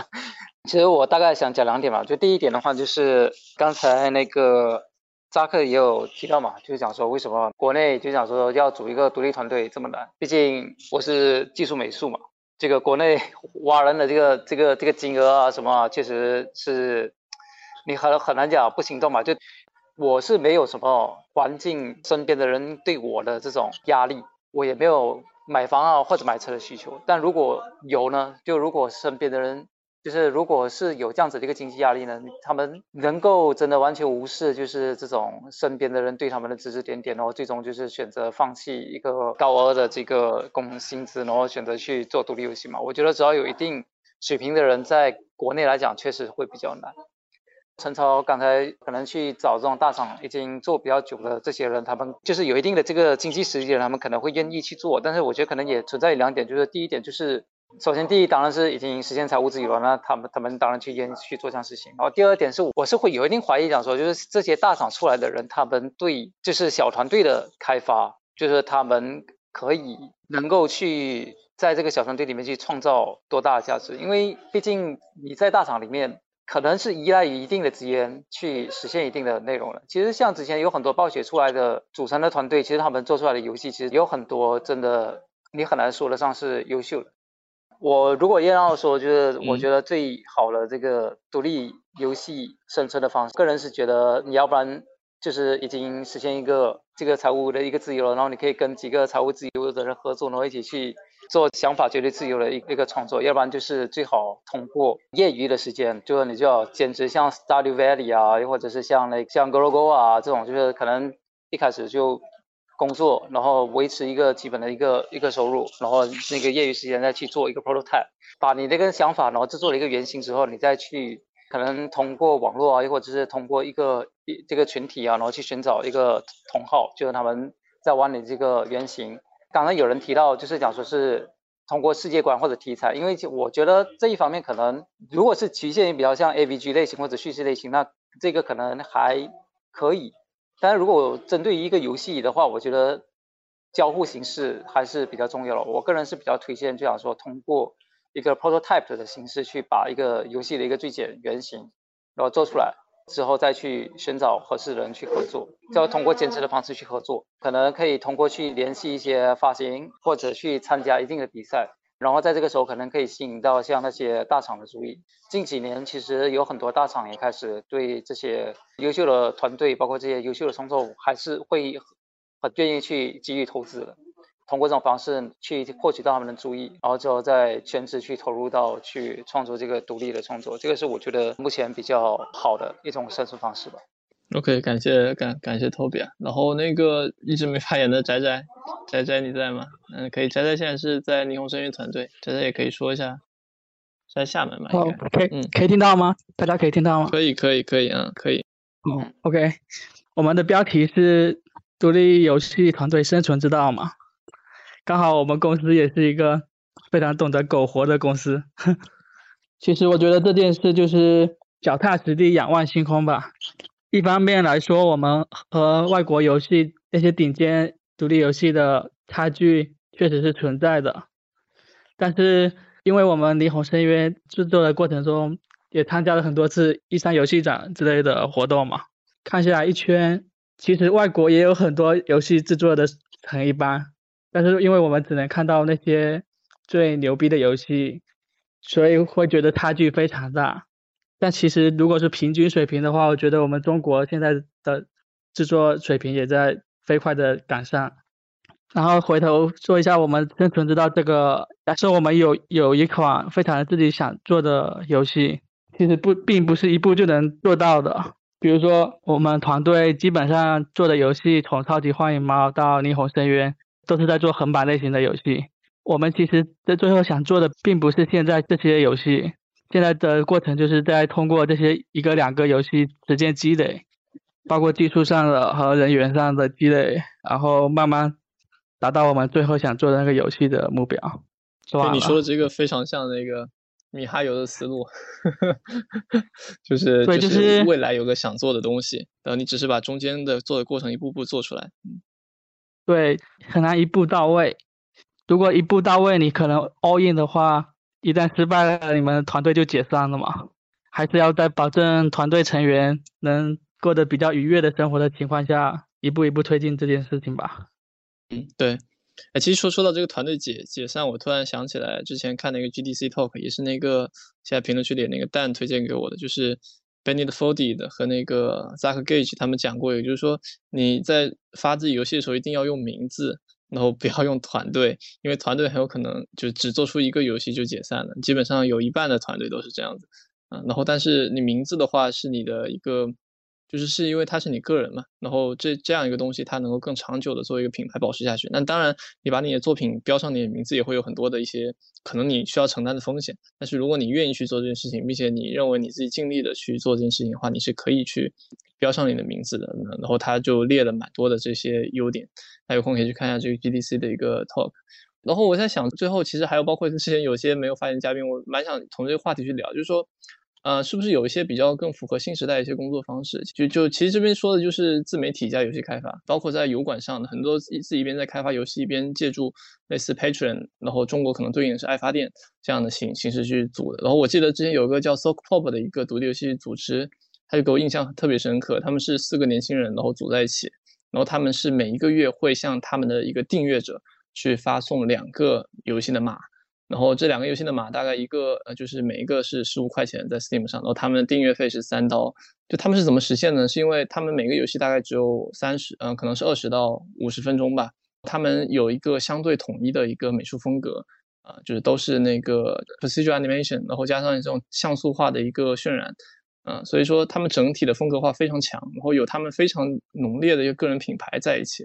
其实我大概想讲两点吧，就第一点的话，就是刚才那个扎克也有提到嘛，就是讲说为什么国内就讲说要组一个独立团队这么难？毕竟我是技术美术嘛。这个国内挖人的这个这个这个金额啊，什么确实是你很很难讲不行动嘛。就我是没有什么环境，身边的人对我的这种压力，我也没有买房啊或者买车的需求。但如果有呢，就如果身边的人。就是如果是有这样子的一个经济压力呢，他们能够真的完全无视，就是这种身边的人对他们的指指点点，然后最终就是选择放弃一个高额的这个工薪资，然后选择去做独立游戏嘛？我觉得只要有一定水平的人，在国内来讲确实会比较难。陈超刚才可能去找这种大厂已经做比较久的这些人，他们就是有一定的这个经济实力的人，他们可能会愿意去做。但是我觉得可能也存在两点，就是第一点就是，首先第一当然是已经实现财务自由了，那他们他们当然去愿意去做这样事情。然后第二点是，我是会有一定怀疑讲说，就是这些大厂出来的人，他们对就是小团队的开发，就是他们可以能够去在这个小团队里面去创造多大的价值？因为毕竟你在大厂里面。可能是依赖于一定的资源去实现一定的内容了。其实像之前有很多暴雪出来的组成的团队，其实他们做出来的游戏其实有很多真的你很难说得上是优秀的。我如果要说，就是我觉得最好的这个独立游戏生存的方式，个人是觉得你要不然就是已经实现一个这个财务的一个自由了，然后你可以跟几个财务自由的人合作，然后一起去。做想法绝对自由的一一个创作，要不然就是最好通过业余的时间，就是你就要兼职，像 Study Valley 啊，又或者是像那像 g o g o 啊这种，就是可能一开始就工作，然后维持一个基本的一个一个收入，然后那个业余时间再去做一个 prototype，把你那个想法，然后制作了一个原型之后，你再去可能通过网络啊，又或者是通过一个一这个群体啊，然后去寻找一个同好，就是他们在玩你这个原型。刚刚有人提到，就是讲说是通过世界观或者题材，因为我觉得这一方面可能如果是局限于比较像 A V G 类型或者叙事类型，那这个可能还可以。但是如果针对于一个游戏的话，我觉得交互形式还是比较重要的。我个人是比较推荐，就想说通过一个 prototype 的形式去把一个游戏的一个最简原型，然后做出来。之后再去寻找合适的人去合作，就要通过兼职的方式去合作，可能可以通过去联系一些发行或者去参加一定的比赛，然后在这个时候可能可以吸引到像那些大厂的注意。近几年其实有很多大厂也开始对这些优秀的团队，包括这些优秀的创作，还是会很愿意去给予投资的。通过这种方式去获取到他们的注意，然后之后再全职去投入到去创作这个独立的创作，这个是我觉得目前比较好的一种生存方式吧。OK，感谢感感谢 Toby 啊，然后那个一直没发言的仔仔，仔仔你在吗？嗯，可以，仔仔现在是在霓虹声乐团队，仔仔也可以说一下，在厦门嘛。好，可以，嗯，可以听到吗？大家可以听到吗？可以，可以，可以，嗯，可以。嗯，OK，我们的标题是独立游戏团队生存之道嘛。刚好我们公司也是一个非常懂得苟活的公司。其实我觉得这件事就是脚踏实地、仰望星空吧。一方面来说，我们和外国游戏那些顶尖独立游戏的差距确实是存在的。但是，因为我们霓虹深渊制作的过程中，也参加了很多次一三游戏展之类的活动嘛，看下来一圈，其实外国也有很多游戏制作的很一般。但是因为我们只能看到那些最牛逼的游戏，所以会觉得差距非常大。但其实如果是平均水平的话，我觉得我们中国现在的制作水平也在飞快的赶上。然后回头说一下我们生存之道这个，假设我们有有一款非常自己想做的游戏，其实不并不是一步就能做到的。比如说我们团队基本上做的游戏，从超级幻影猫到霓虹深渊。都是在做横版类型的游戏。我们其实在最后想做的，并不是现在这些游戏。现在的过程就是在通过这些一个两个游戏时间积累，包括技术上的和人员上的积累，然后慢慢达到我们最后想做的那个游戏的目标。对你说的这个非常像那个米哈游的思路，就是就是未来有个想做的东西，然后你只是把中间的做的过程一步步做出来。对，很难一步到位。如果一步到位，你可能 all in 的话，一旦失败了，你们团队就解散了嘛。还是要在保证团队成员能过得比较愉悦的生活的情况下，一步一步推进这件事情吧。嗯，对。哎，其实说说到这个团队解解散，我突然想起来之前看那个 GDC talk，也是那个现在评论区里那个蛋推荐给我的，就是。Benny 的 Fordy 的和那个 Zach Gage 他们讲过，也就是说你在发自己游戏的时候一定要用名字，然后不要用团队，因为团队很有可能就只做出一个游戏就解散了。基本上有一半的团队都是这样子，啊，然后但是你名字的话是你的一个就是是因为它是你个人嘛，然后这这样一个东西，它能够更长久的作为一个品牌保持下去。那当然，你把你的作品标上你的名字，也会有很多的一些可能你需要承担的风险。但是如果你愿意去做这件事情，并且你认为你自己尽力的去做这件事情的话，你是可以去标上你的名字的。然后他就列了蛮多的这些优点，那有空可以去看一下这个 GDC 的一个 talk。然后我在想，最后其实还有包括之前有些没有发言嘉宾，我蛮想从这个话题去聊，就是说。呃，是不是有一些比较更符合新时代一些工作方式？就就其实这边说的就是自媒体加游戏开发，包括在油管上的很多自己一边在开发游戏，一边借助类似 Patreon，然后中国可能对应的是爱发电这样的形形式去组的。然后我记得之前有个叫 Sock Pop 的一个独立游戏组织，他就给我印象特别深刻。他们是四个年轻人，然后组在一起，然后他们是每一个月会向他们的一个订阅者去发送两个游戏的码。然后这两个游戏的码大概一个呃，就是每一个是十五块钱在 Steam 上，然后他们的订阅费是三刀。就他们是怎么实现呢？是因为他们每个游戏大概只有三十，嗯，可能是二十到五十分钟吧。他们有一个相对统一的一个美术风格，啊，就是都是那个 procedural animation，然后加上这种像素化的一个渲染，嗯，所以说他们整体的风格化非常强，然后有他们非常浓烈的一个个人品牌在一起。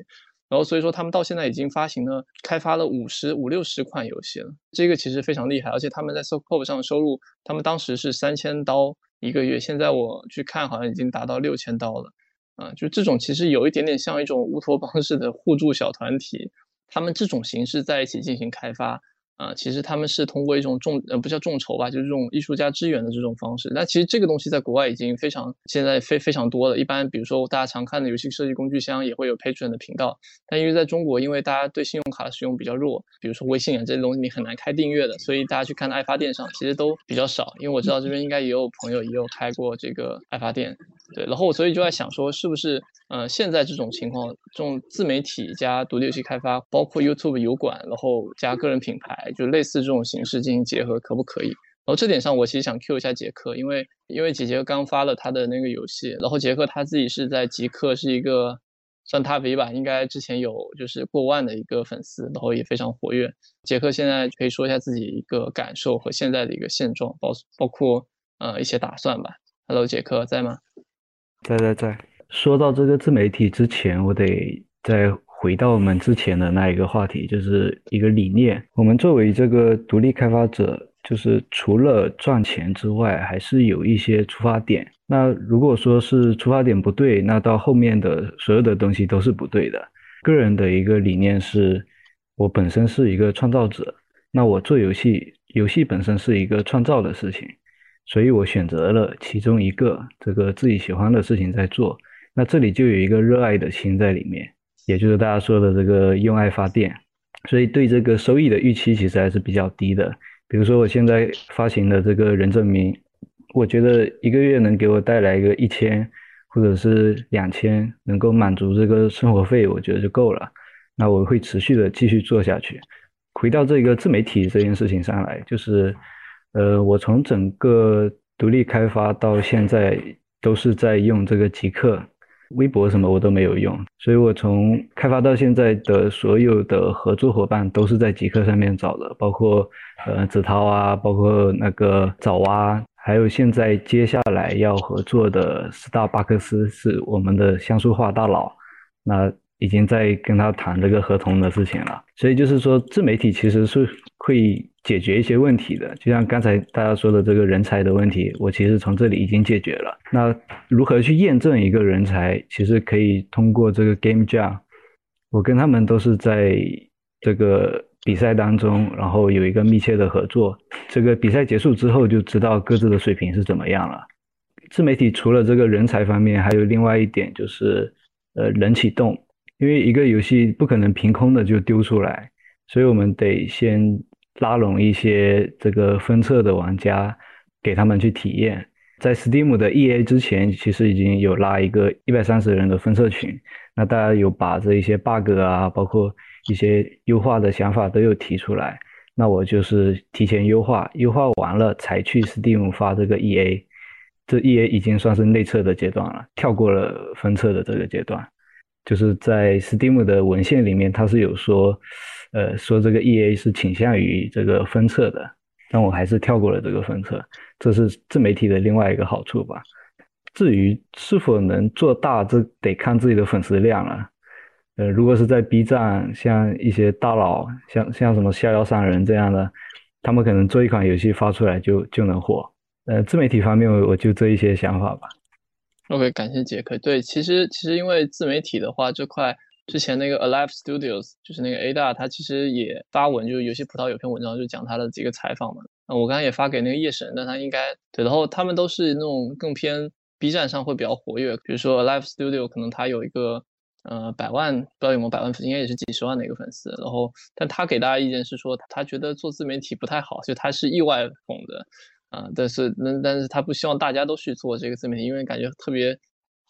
然后所以说他们到现在已经发行了、开发了五十五六十款游戏了，这个其实非常厉害。而且他们在 s o c o p 上收入，他们当时是三千刀一个月，现在我去看好像已经达到六千刀了。啊，就这种其实有一点点像一种乌托邦式的互助小团体，他们这种形式在一起进行开发。啊，其实他们是通过一种众呃不叫众筹吧，就是这种艺术家支援的这种方式。那其实这个东西在国外已经非常现在非非常多了。一般比如说大家常看的游戏设计工具箱也会有 Patreon 的频道，但因为在中国，因为大家对信用卡的使用比较弱，比如说微信啊这些东西你很难开订阅的，所以大家去看爱发电上其实都比较少。因为我知道这边应该也有朋友也有开过这个爱发电，对。然后我所以就在想说，是不是呃现在这种情况，这种自媒体加独立游戏开发，包括 YouTube 油管，然后加个人品牌。就类似这种形式进行结合，可不可以？然后这点上，我其实想 Q 一下杰克，因为因为姐姐刚发了他的那个游戏，然后杰克他自己是在极客是一个算他 V 吧，应该之前有就是过万的一个粉丝，然后也非常活跃。杰克现在可以说一下自己一个感受和现在的一个现状，包包括呃一些打算吧。Hello，杰克在吗？在在在。说到这个自媒体之前，我得在。回到我们之前的那一个话题，就是一个理念。我们作为这个独立开发者，就是除了赚钱之外，还是有一些出发点。那如果说是出发点不对，那到后面的所有的东西都是不对的。个人的一个理念是，我本身是一个创造者，那我做游戏，游戏本身是一个创造的事情，所以我选择了其中一个这个自己喜欢的事情在做。那这里就有一个热爱的心在里面。也就是大家说的这个用爱发电，所以对这个收益的预期其实还是比较低的。比如说我现在发行的这个人证明，我觉得一个月能给我带来一个一千或者是两千，能够满足这个生活费，我觉得就够了。那我会持续的继续做下去。回到这个自媒体这件事情上来，就是，呃，我从整个独立开发到现在都是在用这个极客。微博什么我都没有用，所以我从开发到现在的所有的合作伙伴都是在极客上面找的，包括呃子涛啊，包括那个早蛙，还有现在接下来要合作的斯大巴克斯是我们的像素化大佬，那已经在跟他谈这个合同的事情了。所以就是说，自媒体其实是会。解决一些问题的，就像刚才大家说的这个人才的问题，我其实从这里已经解决了。那如何去验证一个人才？其实可以通过这个 Game Jam，我跟他们都是在这个比赛当中，然后有一个密切的合作。这个比赛结束之后，就知道各自的水平是怎么样了。自媒体除了这个人才方面，还有另外一点就是，呃，人启动，因为一个游戏不可能凭空的就丢出来，所以我们得先。拉拢一些这个分册的玩家，给他们去体验。在 Steam 的 EA 之前，其实已经有拉一个一百三十人的分册群。那大家有把这一些 bug 啊，包括一些优化的想法都有提出来。那我就是提前优化，优化完了才去 Steam 发这个 EA。这 EA 已经算是内测的阶段了，跳过了分册的这个阶段。就是在 Steam 的文献里面，它是有说。呃，说这个 E A 是倾向于这个分册的，但我还是跳过了这个分册，这是自媒体的另外一个好处吧。至于是否能做大，这得看自己的粉丝量了。呃，如果是在 B 站，像一些大佬，像像什么逍遥散人这样的，他们可能做一款游戏发出来就就能火。呃，自媒体方面，我就这一些想法吧。OK，感谢杰克。对，其实其实因为自媒体的话，这块之前那个 Alive Studios 就是那个 A 大，他其实也发文，就是游戏葡萄有篇文章就讲他的几个采访嘛。那我刚才也发给那个夜神，但他应该对，然后他们都是那种更偏 B 站上会比较活跃，比如说 Alive Studio 可能他有一个。呃，百万不知道有没有百万粉，应该也是几十万的一个粉丝。然后，但他给大家意见是说，他觉得做自媒体不太好，就他是意外捧的，啊，但是那但是他不希望大家都去做这个自媒体，因为感觉特别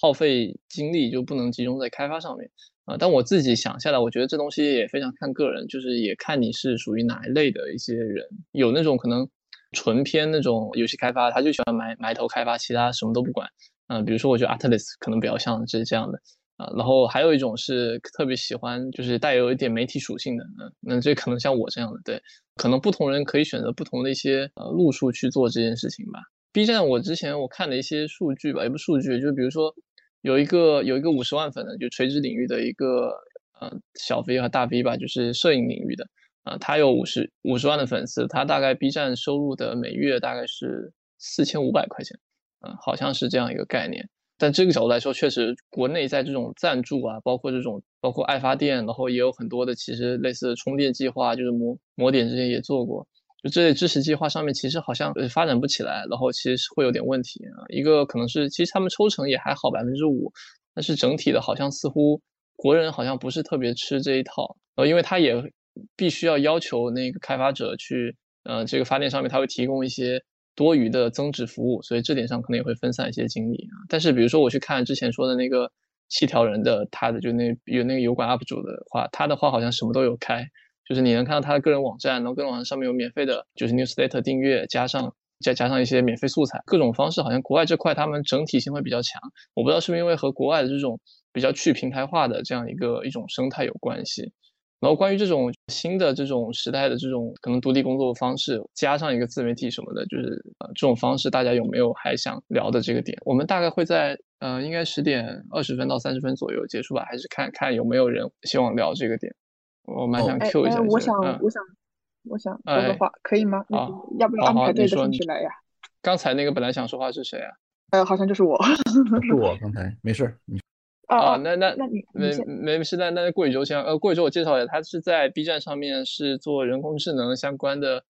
耗费精力，就不能集中在开发上面啊。但我自己想下来，我觉得这东西也非常看个人，就是也看你是属于哪一类的一些人，有那种可能纯偏那种游戏开发，他就喜欢埋埋头开发，其他什么都不管，嗯，比如说我觉得 Atlas 可能比较像这这样的。啊，然后还有一种是特别喜欢，就是带有一点媒体属性的，嗯，那这可能像我这样的，对，可能不同人可以选择不同的一些呃路数去做这件事情吧。B 站我之前我看了一些数据吧，也不数据，就比如说有一个有一个五十万粉的，就垂直领域的一个呃小 V 和大 V 吧，就是摄影领域的，啊，他有五十五十万的粉丝，他大概 B 站收入的每月大概是四千五百块钱，嗯，好像是这样一个概念。但这个角度来说，确实国内在这种赞助啊，包括这种包括爱发电，然后也有很多的其实类似充电计划，就是摩摩点这些也做过，就这类支持计划上面其实好像发展不起来，然后其实是会有点问题啊。一个可能是其实他们抽成也还好百分之五，但是整体的好像似乎国人好像不是特别吃这一套，呃，因为他也必须要要求那个开发者去，呃，这个发电上面他会提供一些。多余的增值服务，所以这点上可能也会分散一些精力啊。但是比如说我去看之前说的那个七条人的，他的就那有那个油管 UP 主的话，他的话好像什么都有开，就是你能看到他的个人网站，然后个人网站上面有免费的，就是 Newsletter 订阅，加上再加上一些免费素材，各种方式好像国外这块他们整体性会比较强。我不知道是不是因为和国外的这种比较去平台化的这样一个一种生态有关系。然后关于这种新的这种时代的这种可能独立工作方式，加上一个自媒体什么的，就是呃这种方式，大家有没有还想聊的这个点？我们大概会在呃应该十点二十分到三十分左右结束吧，还是看看有没有人希望聊这个点？我蛮想 Q 一下。我想我想我想说个话，可以吗？啊要不要安排对的顺序来呀？刚才那个本来想说话是谁啊？呃，好像就是我。是我刚才没事，你。啊，那那那你没没事，那那过宇宙先，呃，过宇宙我介绍一下，他是在 B 站上面是做人工智能相关的，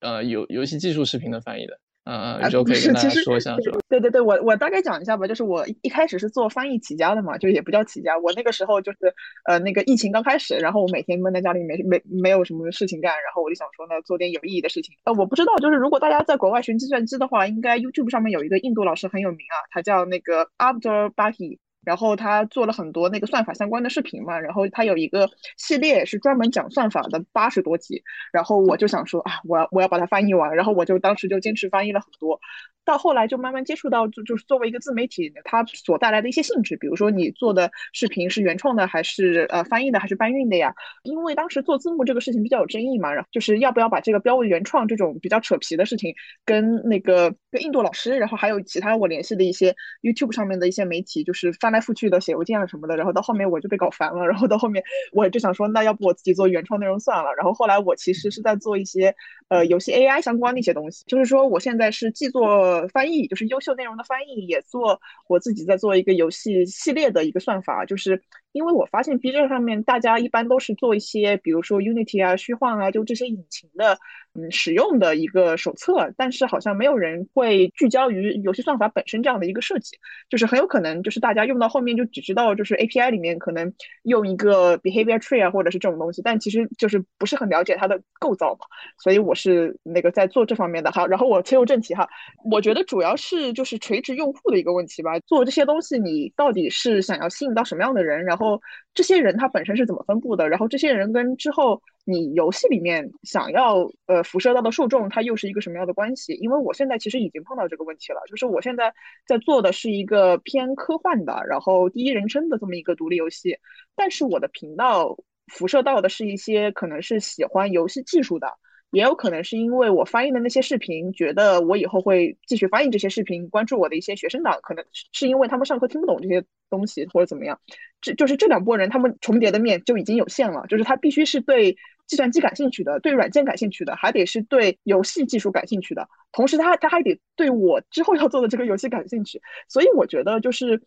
呃，游游戏技术视频的翻译的，呃，宇宙可以跟大家说一下，是吧？对对对，我我大概讲一下吧，就是我一开始是做翻译起家的嘛，就也不叫起家，我那个时候就是呃那个疫情刚开始，然后我每天闷在家里没没没有什么事情干，然后我就想说呢，做点有意义的事情。呃，我不知道，就是如果大家在国外学计算机的话，应该 YouTube 上面有一个印度老师很有名啊，他叫那个 Abdul Bahi。然后他做了很多那个算法相关的视频嘛，然后他有一个系列是专门讲算法的八十多集，然后我就想说啊，我要我要把它翻译完，然后我就当时就坚持翻译了很多。到后来就慢慢接触到，就就是作为一个自媒体，它所带来的一些性质，比如说你做的视频是原创的还是呃翻译的还是搬运的呀？因为当时做字幕这个事情比较有争议嘛，然后就是要不要把这个标为原创这种比较扯皮的事情，跟那个跟印度老师，然后还有其他我联系的一些 YouTube 上面的一些媒体，就是翻翻来覆去的写邮件啊什么的，然后到后面我就被搞烦了，然后到后面我就想说，那要不我自己做原创内容算了。然后后来我其实是在做一些呃游戏 AI 相关的一些东西，就是说我现在是既做翻译就是优秀内容的翻译，也做我自己在做一个游戏系列的一个算法，就是因为我发现 B 站上面大家一般都是做一些，比如说 Unity 啊、虚幻啊，就这些引擎的。嗯，使用的一个手册，但是好像没有人会聚焦于游戏算法本身这样的一个设计，就是很有可能就是大家用到后面就只知道就是 API 里面可能用一个 behavior tree 啊，或者是这种东西，但其实就是不是很了解它的构造嘛。所以我是那个在做这方面的哈。然后我切入正题哈，我觉得主要是就是垂直用户的一个问题吧。做这些东西你到底是想要吸引到什么样的人？然后然后这些人他本身是怎么分布的？然后这些人跟之后。你游戏里面想要呃辐射到的受众，他又是一个什么样的关系？因为我现在其实已经碰到这个问题了，就是我现在在做的是一个偏科幻的，然后第一人称的这么一个独立游戏，但是我的频道辐射到的是一些可能是喜欢游戏技术的，也有可能是因为我翻译的那些视频，觉得我以后会继续翻译这些视频。关注我的一些学生党，可能是因为他们上课听不懂这些东西，或者怎么样。这就是这两拨人，他们重叠的面就已经有限了。就是他必须是对计算机感兴趣的，对软件感兴趣的，还得是对游戏技术感兴趣的。同时，他他还得对我之后要做的这个游戏感兴趣。所以，我觉得就是。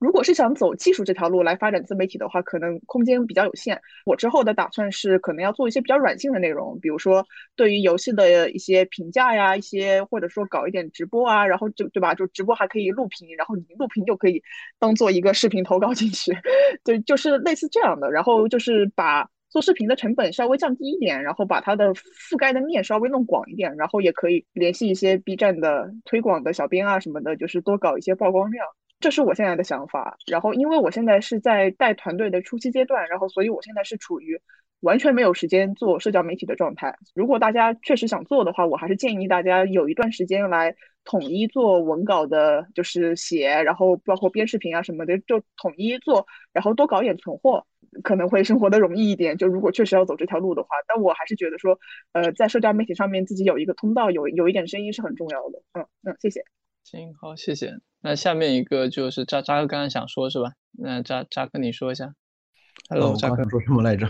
如果是想走技术这条路来发展自媒体的话，可能空间比较有限。我之后的打算是，可能要做一些比较软性的内容，比如说对于游戏的一些评价呀，一些或者说搞一点直播啊，然后就对吧？就直播还可以录屏，然后你录屏就可以当做一个视频投稿进去，对，就是类似这样的。然后就是把做视频的成本稍微降低一点，然后把它的覆盖的面稍微弄广一点，然后也可以联系一些 B 站的推广的小编啊什么的，就是多搞一些曝光量。这是我现在的想法，然后因为我现在是在带团队的初期阶段，然后所以我现在是处于完全没有时间做社交媒体的状态。如果大家确实想做的话，我还是建议大家有一段时间来统一做文稿的，就是写，然后包括编视频啊什么的，就统一做，然后多搞点存货，可能会生活的容易一点。就如果确实要走这条路的话，但我还是觉得说，呃，在社交媒体上面自己有一个通道，有有一点声音是很重要的。嗯嗯，谢谢。行，好，谢谢。那下面一个就是扎扎哥刚刚想说是吧？那扎扎哥你说一下。Hello，扎哥说什么来着？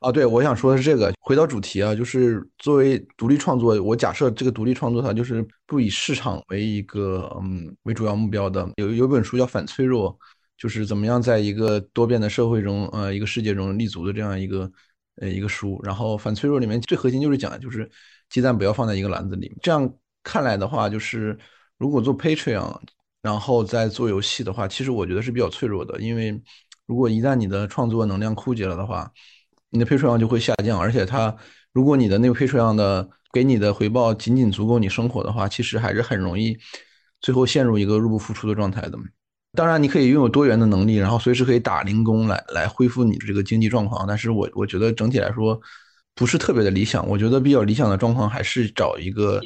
啊，对，我想说的是这个。回到主题啊，就是作为独立创作，我假设这个独立创作它就是不以市场为一个嗯为主要目标的。有有本书叫《反脆弱》，就是怎么样在一个多变的社会中，呃，一个世界中立足的这样一个呃一个书。然后《反脆弱》里面最核心就是讲，就是鸡蛋不要放在一个篮子里。这样看来的话，就是如果做 Patreon。然后再做游戏的话，其实我觉得是比较脆弱的，因为如果一旦你的创作能量枯竭了的话，你的 Patreon 就会下降，而且它如果你的那个 Patreon 的给你的回报仅仅足够你生活的话，其实还是很容易最后陷入一个入不敷出的状态的。当然，你可以拥有多元的能力，然后随时可以打零工来来恢复你的这个经济状况，但是我我觉得整体来说不是特别的理想。我觉得比较理想的状况还是找一个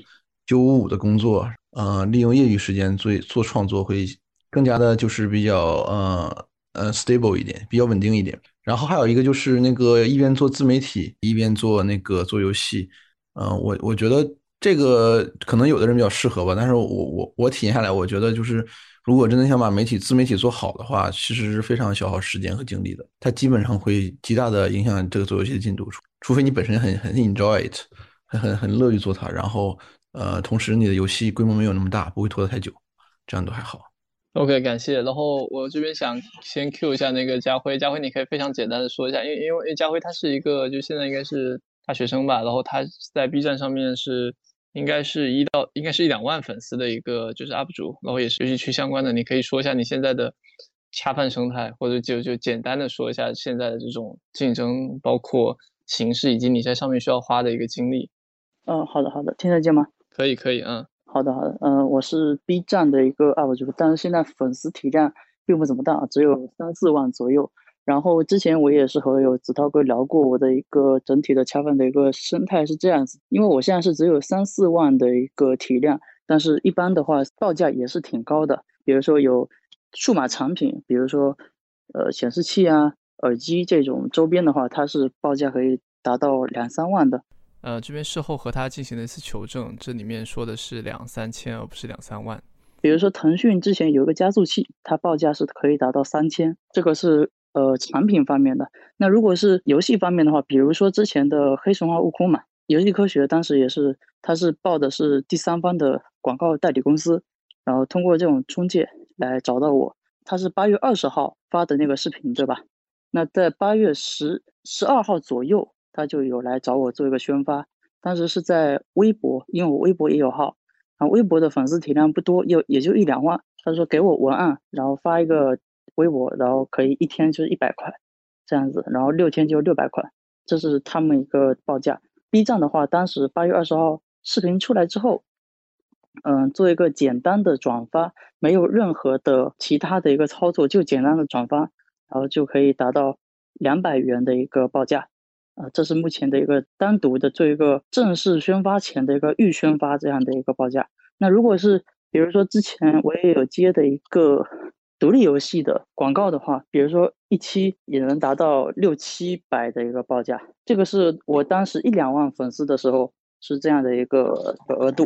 九五五的工作。呃，利用业余时间做做创作会更加的，就是比较呃呃 stable 一点，比较稳定一点。然后还有一个就是那个一边做自媒体一边做那个做游戏，嗯，我我觉得这个可能有的人比较适合吧，但是我我我体验下来，我觉得就是如果真的想把媒体自媒体做好的话，其实是非常消耗时间和精力的，它基本上会极大的影响这个做游戏的进度，除非你本身很很 enjoy it，很很很乐于做它，然后。呃，同时你的游戏规模没有那么大，不会拖得太久，这样都还好。OK，感谢。然后我这边想先 Q 一下那个家辉，家辉你可以非常简单的说一下，因为因为家辉他是一个就现在应该是大学生吧，然后他在 B 站上面是应该是一到应该是一两万粉丝的一个就是 UP 主，然后也是游戏区相关的，你可以说一下你现在的恰饭生态，或者就就简单的说一下现在的这种竞争，包括形式以及你在上面需要花的一个精力。嗯，好的好的，听得见吗？可以可以，嗯，好的好的，嗯，我是 B 站的一个 UP 主，但是现在粉丝体量并不怎么大，只有三四万左右。然后之前我也是和有子涛哥聊过，我的一个整体的恰饭的一个生态是这样子，因为我现在是只有三四万的一个体量，但是一般的话报价也是挺高的，比如说有数码产品，比如说呃显示器啊、耳机这种周边的话，它是报价可以达到两三万的。呃，这边事后和他进行了一次求证，这里面说的是两三千，而不是两三万。比如说腾讯之前有一个加速器，它报价是可以达到三千，这个是呃产品方面的。那如果是游戏方面的话，比如说之前的黑神话悟空嘛，游戏科学当时也是，它是报的是第三方的广告代理公司，然后通过这种中介来找到我。他是八月二十号发的那个视频，对吧？那在八月十十二号左右。他就有来找我做一个宣发，当时是在微博，因为我微博也有号，啊微博的粉丝体量不多，也也就一两万。他说给我文案，然后发一个微博，然后可以一天就是一百块这样子，然后六天就六百块，这是他们一个报价。B 站的话，当时八月二十号视频出来之后，嗯，做一个简单的转发，没有任何的其他的一个操作，就简单的转发，然后就可以达到两百元的一个报价。啊，这是目前的一个单独的做一个正式宣发前的一个预宣发这样的一个报价。那如果是比如说之前我也有接的一个独立游戏的广告的话，比如说一期也能达到六七百的一个报价，这个是我当时一两万粉丝的时候是这样的一个额度，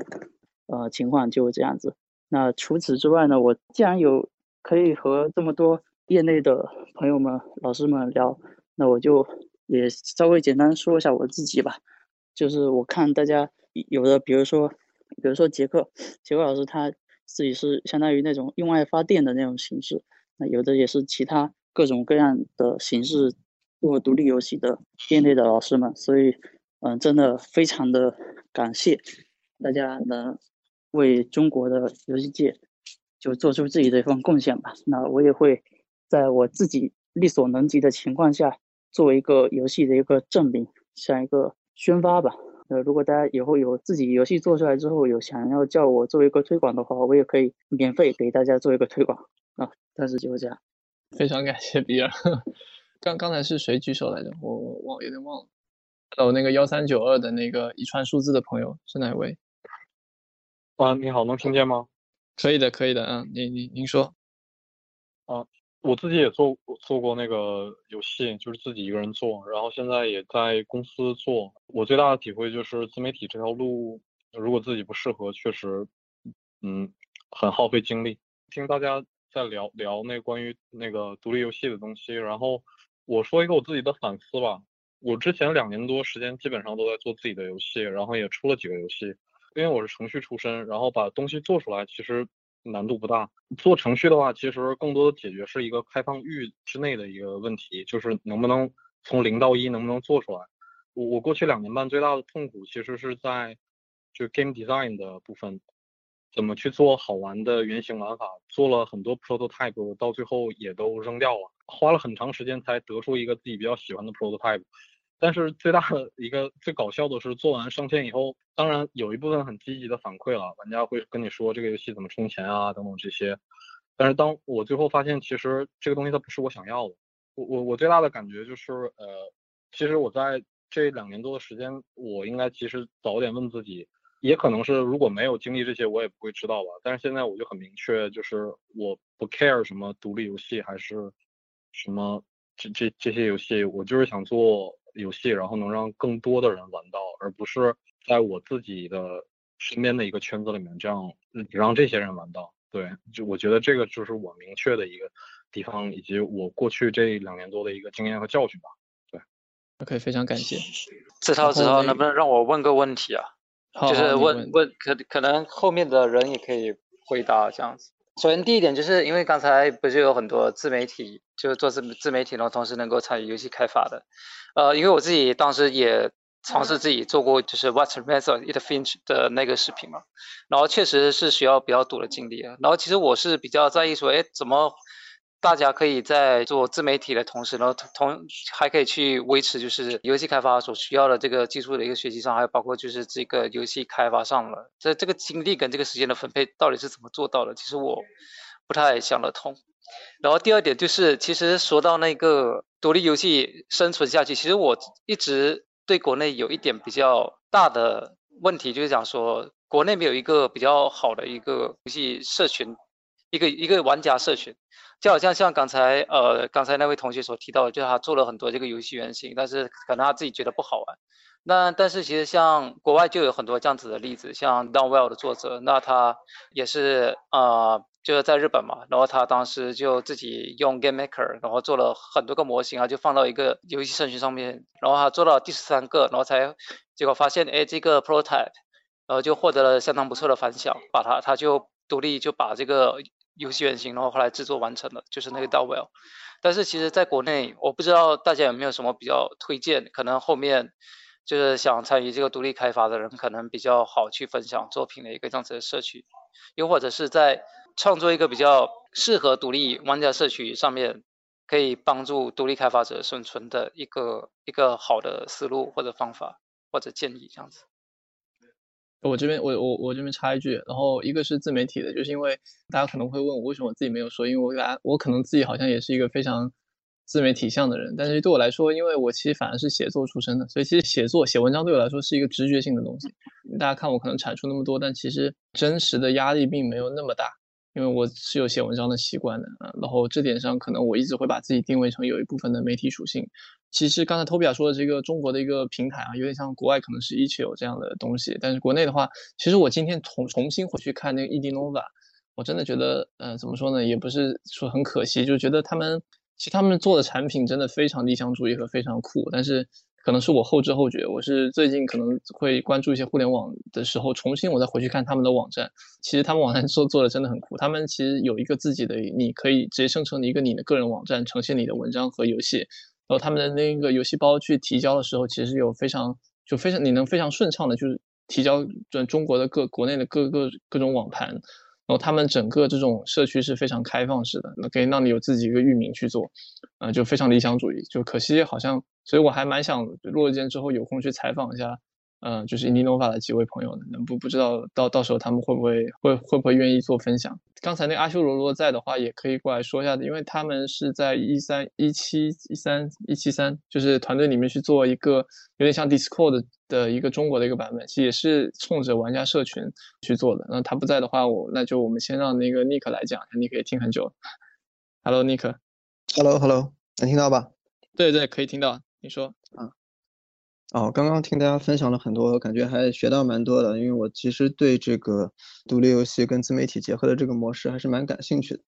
呃，情况就这样子。那除此之外呢，我既然有可以和这么多业内的朋友们、老师们聊，那我就也稍微简单说一下我自己吧。就是我看大家有的，比如说，比如说杰克，杰克老师他自己是相当于那种用爱发电的那种形式，那有的也是其他各种各样的形式做独立游戏的业内的老师们，所以，嗯，真的非常的感谢大家能为中国的游戏界就做出自己的一份贡献吧。那我也会在我自己力所能及的情况下，作为一个游戏的一个证明，像一个。宣发吧，呃，如果大家以后有自己游戏做出来之后，有想要叫我做一个推广的话，我也可以免费给大家做一个推广啊。但是就是这样，非常感谢比尔。刚刚才是谁举手来着？我我忘有点忘了。还有那个幺三九二的那个一串数字的朋友是哪位？啊，你好，能听见吗？可以的，可以的，嗯，您您您说。啊。我自己也做做过那个游戏，就是自己一个人做，然后现在也在公司做。我最大的体会就是自媒体这条路，如果自己不适合，确实，嗯，很耗费精力。听大家在聊聊那关于那个独立游戏的东西，然后我说一个我自己的反思吧。我之前两年多时间基本上都在做自己的游戏，然后也出了几个游戏。因为我是程序出身，然后把东西做出来，其实。难度不大。做程序的话，其实更多的解决是一个开放域之内的一个问题，就是能不能从零到一能不能做出来。我我过去两年半最大的痛苦其实是在就 game design 的部分，怎么去做好玩的原型玩法，做了很多 prototype，到最后也都扔掉了，花了很长时间才得出一个自己比较喜欢的 prototype。但是最大的一个最搞笑的是，做完上线以后，当然有一部分很积极的反馈了，玩家会跟你说这个游戏怎么充钱啊等等这些。但是当我最后发现，其实这个东西它不是我想要的。我我我最大的感觉就是，呃，其实我在这两年多的时间，我应该其实早点问自己，也可能是如果没有经历这些，我也不会知道吧。但是现在我就很明确，就是我不 care 什么独立游戏还是什么这这这些游戏，我就是想做。游戏，然后能让更多的人玩到，而不是在我自己的身边的一个圈子里面，这样只让这些人玩到。对，就我觉得这个就是我明确的一个地方，以及我过去这两年多的一个经验和教训吧。对，OK，非常感谢。志涛，志涛，能不能让我问个问题啊？就是问问，可可能后面的人也可以回答这样子。首先，第一点就是因为刚才不是有很多自媒体，就是做自自媒体，然后同时能够参与游戏开发的。呃，因为我自己当时也尝试自己做过，就是 What's Method It Finch 的那个视频嘛，然后确实是需要比较多的精力啊。然后其实我是比较在意说，哎，怎么大家可以在做自媒体的同时，然后同还可以去维持就是游戏开发所需要的这个技术的一个学习上，还有包括就是这个游戏开发上了，这这个精力跟这个时间的分配到底是怎么做到的？其实我不太想得通。然后第二点就是，其实说到那个独立游戏生存下去，其实我一直对国内有一点比较大的问题，就是讲说国内没有一个比较好的一个游戏社群，一个一个玩家社群，就好像像刚才呃刚才那位同学所提到的，就是他做了很多这个游戏原型，但是可能他自己觉得不好玩。那但是其实像国外就有很多这样子的例子，像 Downwell 的作者，那他也是啊。就是在日本嘛，然后他当时就自己用 Game Maker，然后做了很多个模型啊，就放到一个游戏社群上面，然后他做到第十三个，然后才结果发现，哎，这个 prototype，然后就获得了相当不错的反响，把它他就独立就把这个游戏原型，然后后来制作完成了，就是那个 Dowell。但是其实在国内，我不知道大家有没有什么比较推荐，可能后面就是想参与这个独立开发的人，可能比较好去分享作品的一个这样子的社区，又或者是在。创作一个比较适合独立玩家社区上面可以帮助独立开发者生存的一个一个好的思路或者方法或者建议这样子。我这边我我我这边插一句，然后一个是自媒体的，就是因为大家可能会问我为什么我自己没有说，因为我大家我可能自己好像也是一个非常自媒体向的人，但是对我来说，因为我其实反而是写作出身的，所以其实写作写文章对我来说是一个直觉性的东西。大家看我可能产出那么多，但其实真实的压力并没有那么大。因为我是有写文章的习惯的啊。然后这点上，可能我一直会把自己定位成有一部分的媒体属性。其实刚才 Toby 说的这个中国的一个平台啊，有点像国外可能是 e c h 这样的东西，但是国内的话，其实我今天重重新回去看那个 Edinova，我真的觉得，呃，怎么说呢，也不是说很可惜，就觉得他们其实他们做的产品真的非常理想主义和非常酷，但是。可能是我后知后觉，我是最近可能会关注一些互联网的时候，重新我再回去看他们的网站。其实他们网站做做的真的很酷，他们其实有一个自己的，你可以直接生成一个你的个人网站，呈现你的文章和游戏。然后他们的那个游戏包去提交的时候，其实有非常就非常你能非常顺畅的，就是提交准中国的各国内的各个各种网盘。后他们整个这种社区是非常开放式的，那可以让你有自己一个域名去做，呃，就非常理想主义。就可惜好像，所以我还蛮想落了剑之后有空去采访一下。嗯，就是 Innova 的几位朋友呢，不不知道到到时候他们会不会会会不会愿意做分享？刚才那个阿修罗罗在的话，也可以过来说一下的，因为他们是在一三一七一三一七三，就是团队里面去做一个有点像 Discord 的一个中国的一个版本，其实也是冲着玩家社群去做的。那他不在的话，我那就我们先让那个 Nick 来讲，Nick 也听很久。Hello，Nick。Hello，Hello，能听到吧？对对，可以听到。你说。啊。哦，刚刚听大家分享了很多，感觉还学到蛮多的。因为我其实对这个独立游戏跟自媒体结合的这个模式还是蛮感兴趣的。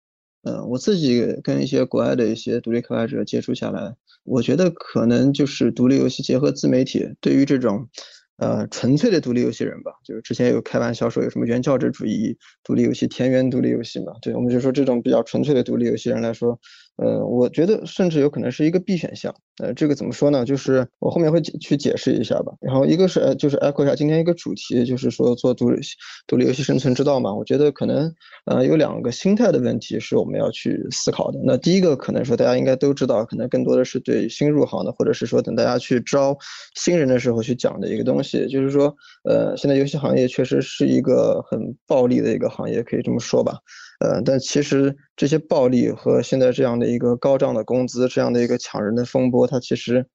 嗯，我自己跟一些国外的一些独立开发者接触下来，我觉得可能就是独立游戏结合自媒体，对于这种呃纯粹的独立游戏人吧，就是之前有开玩笑说有什么原教旨主义独立游戏、田园独立游戏嘛，对我们就说这种比较纯粹的独立游戏人来说。呃，我觉得甚至有可能是一个 B 选项。呃，这个怎么说呢？就是我后面会解去解释一下吧。然后一个是呃，就是 echo 一下今天一个主题，就是说做独立独立游戏生存之道嘛。我觉得可能呃有两个心态的问题是我们要去思考的。那第一个可能说大家应该都知道，可能更多的是对新入行的，或者是说等大家去招新人的时候去讲的一个东西，就是说，呃，现在游戏行业确实是一个很暴利的一个行业，可以这么说吧。呃，但其实这些暴利和现在这样的一个高涨的工资，这样的一个抢人的风波，它其实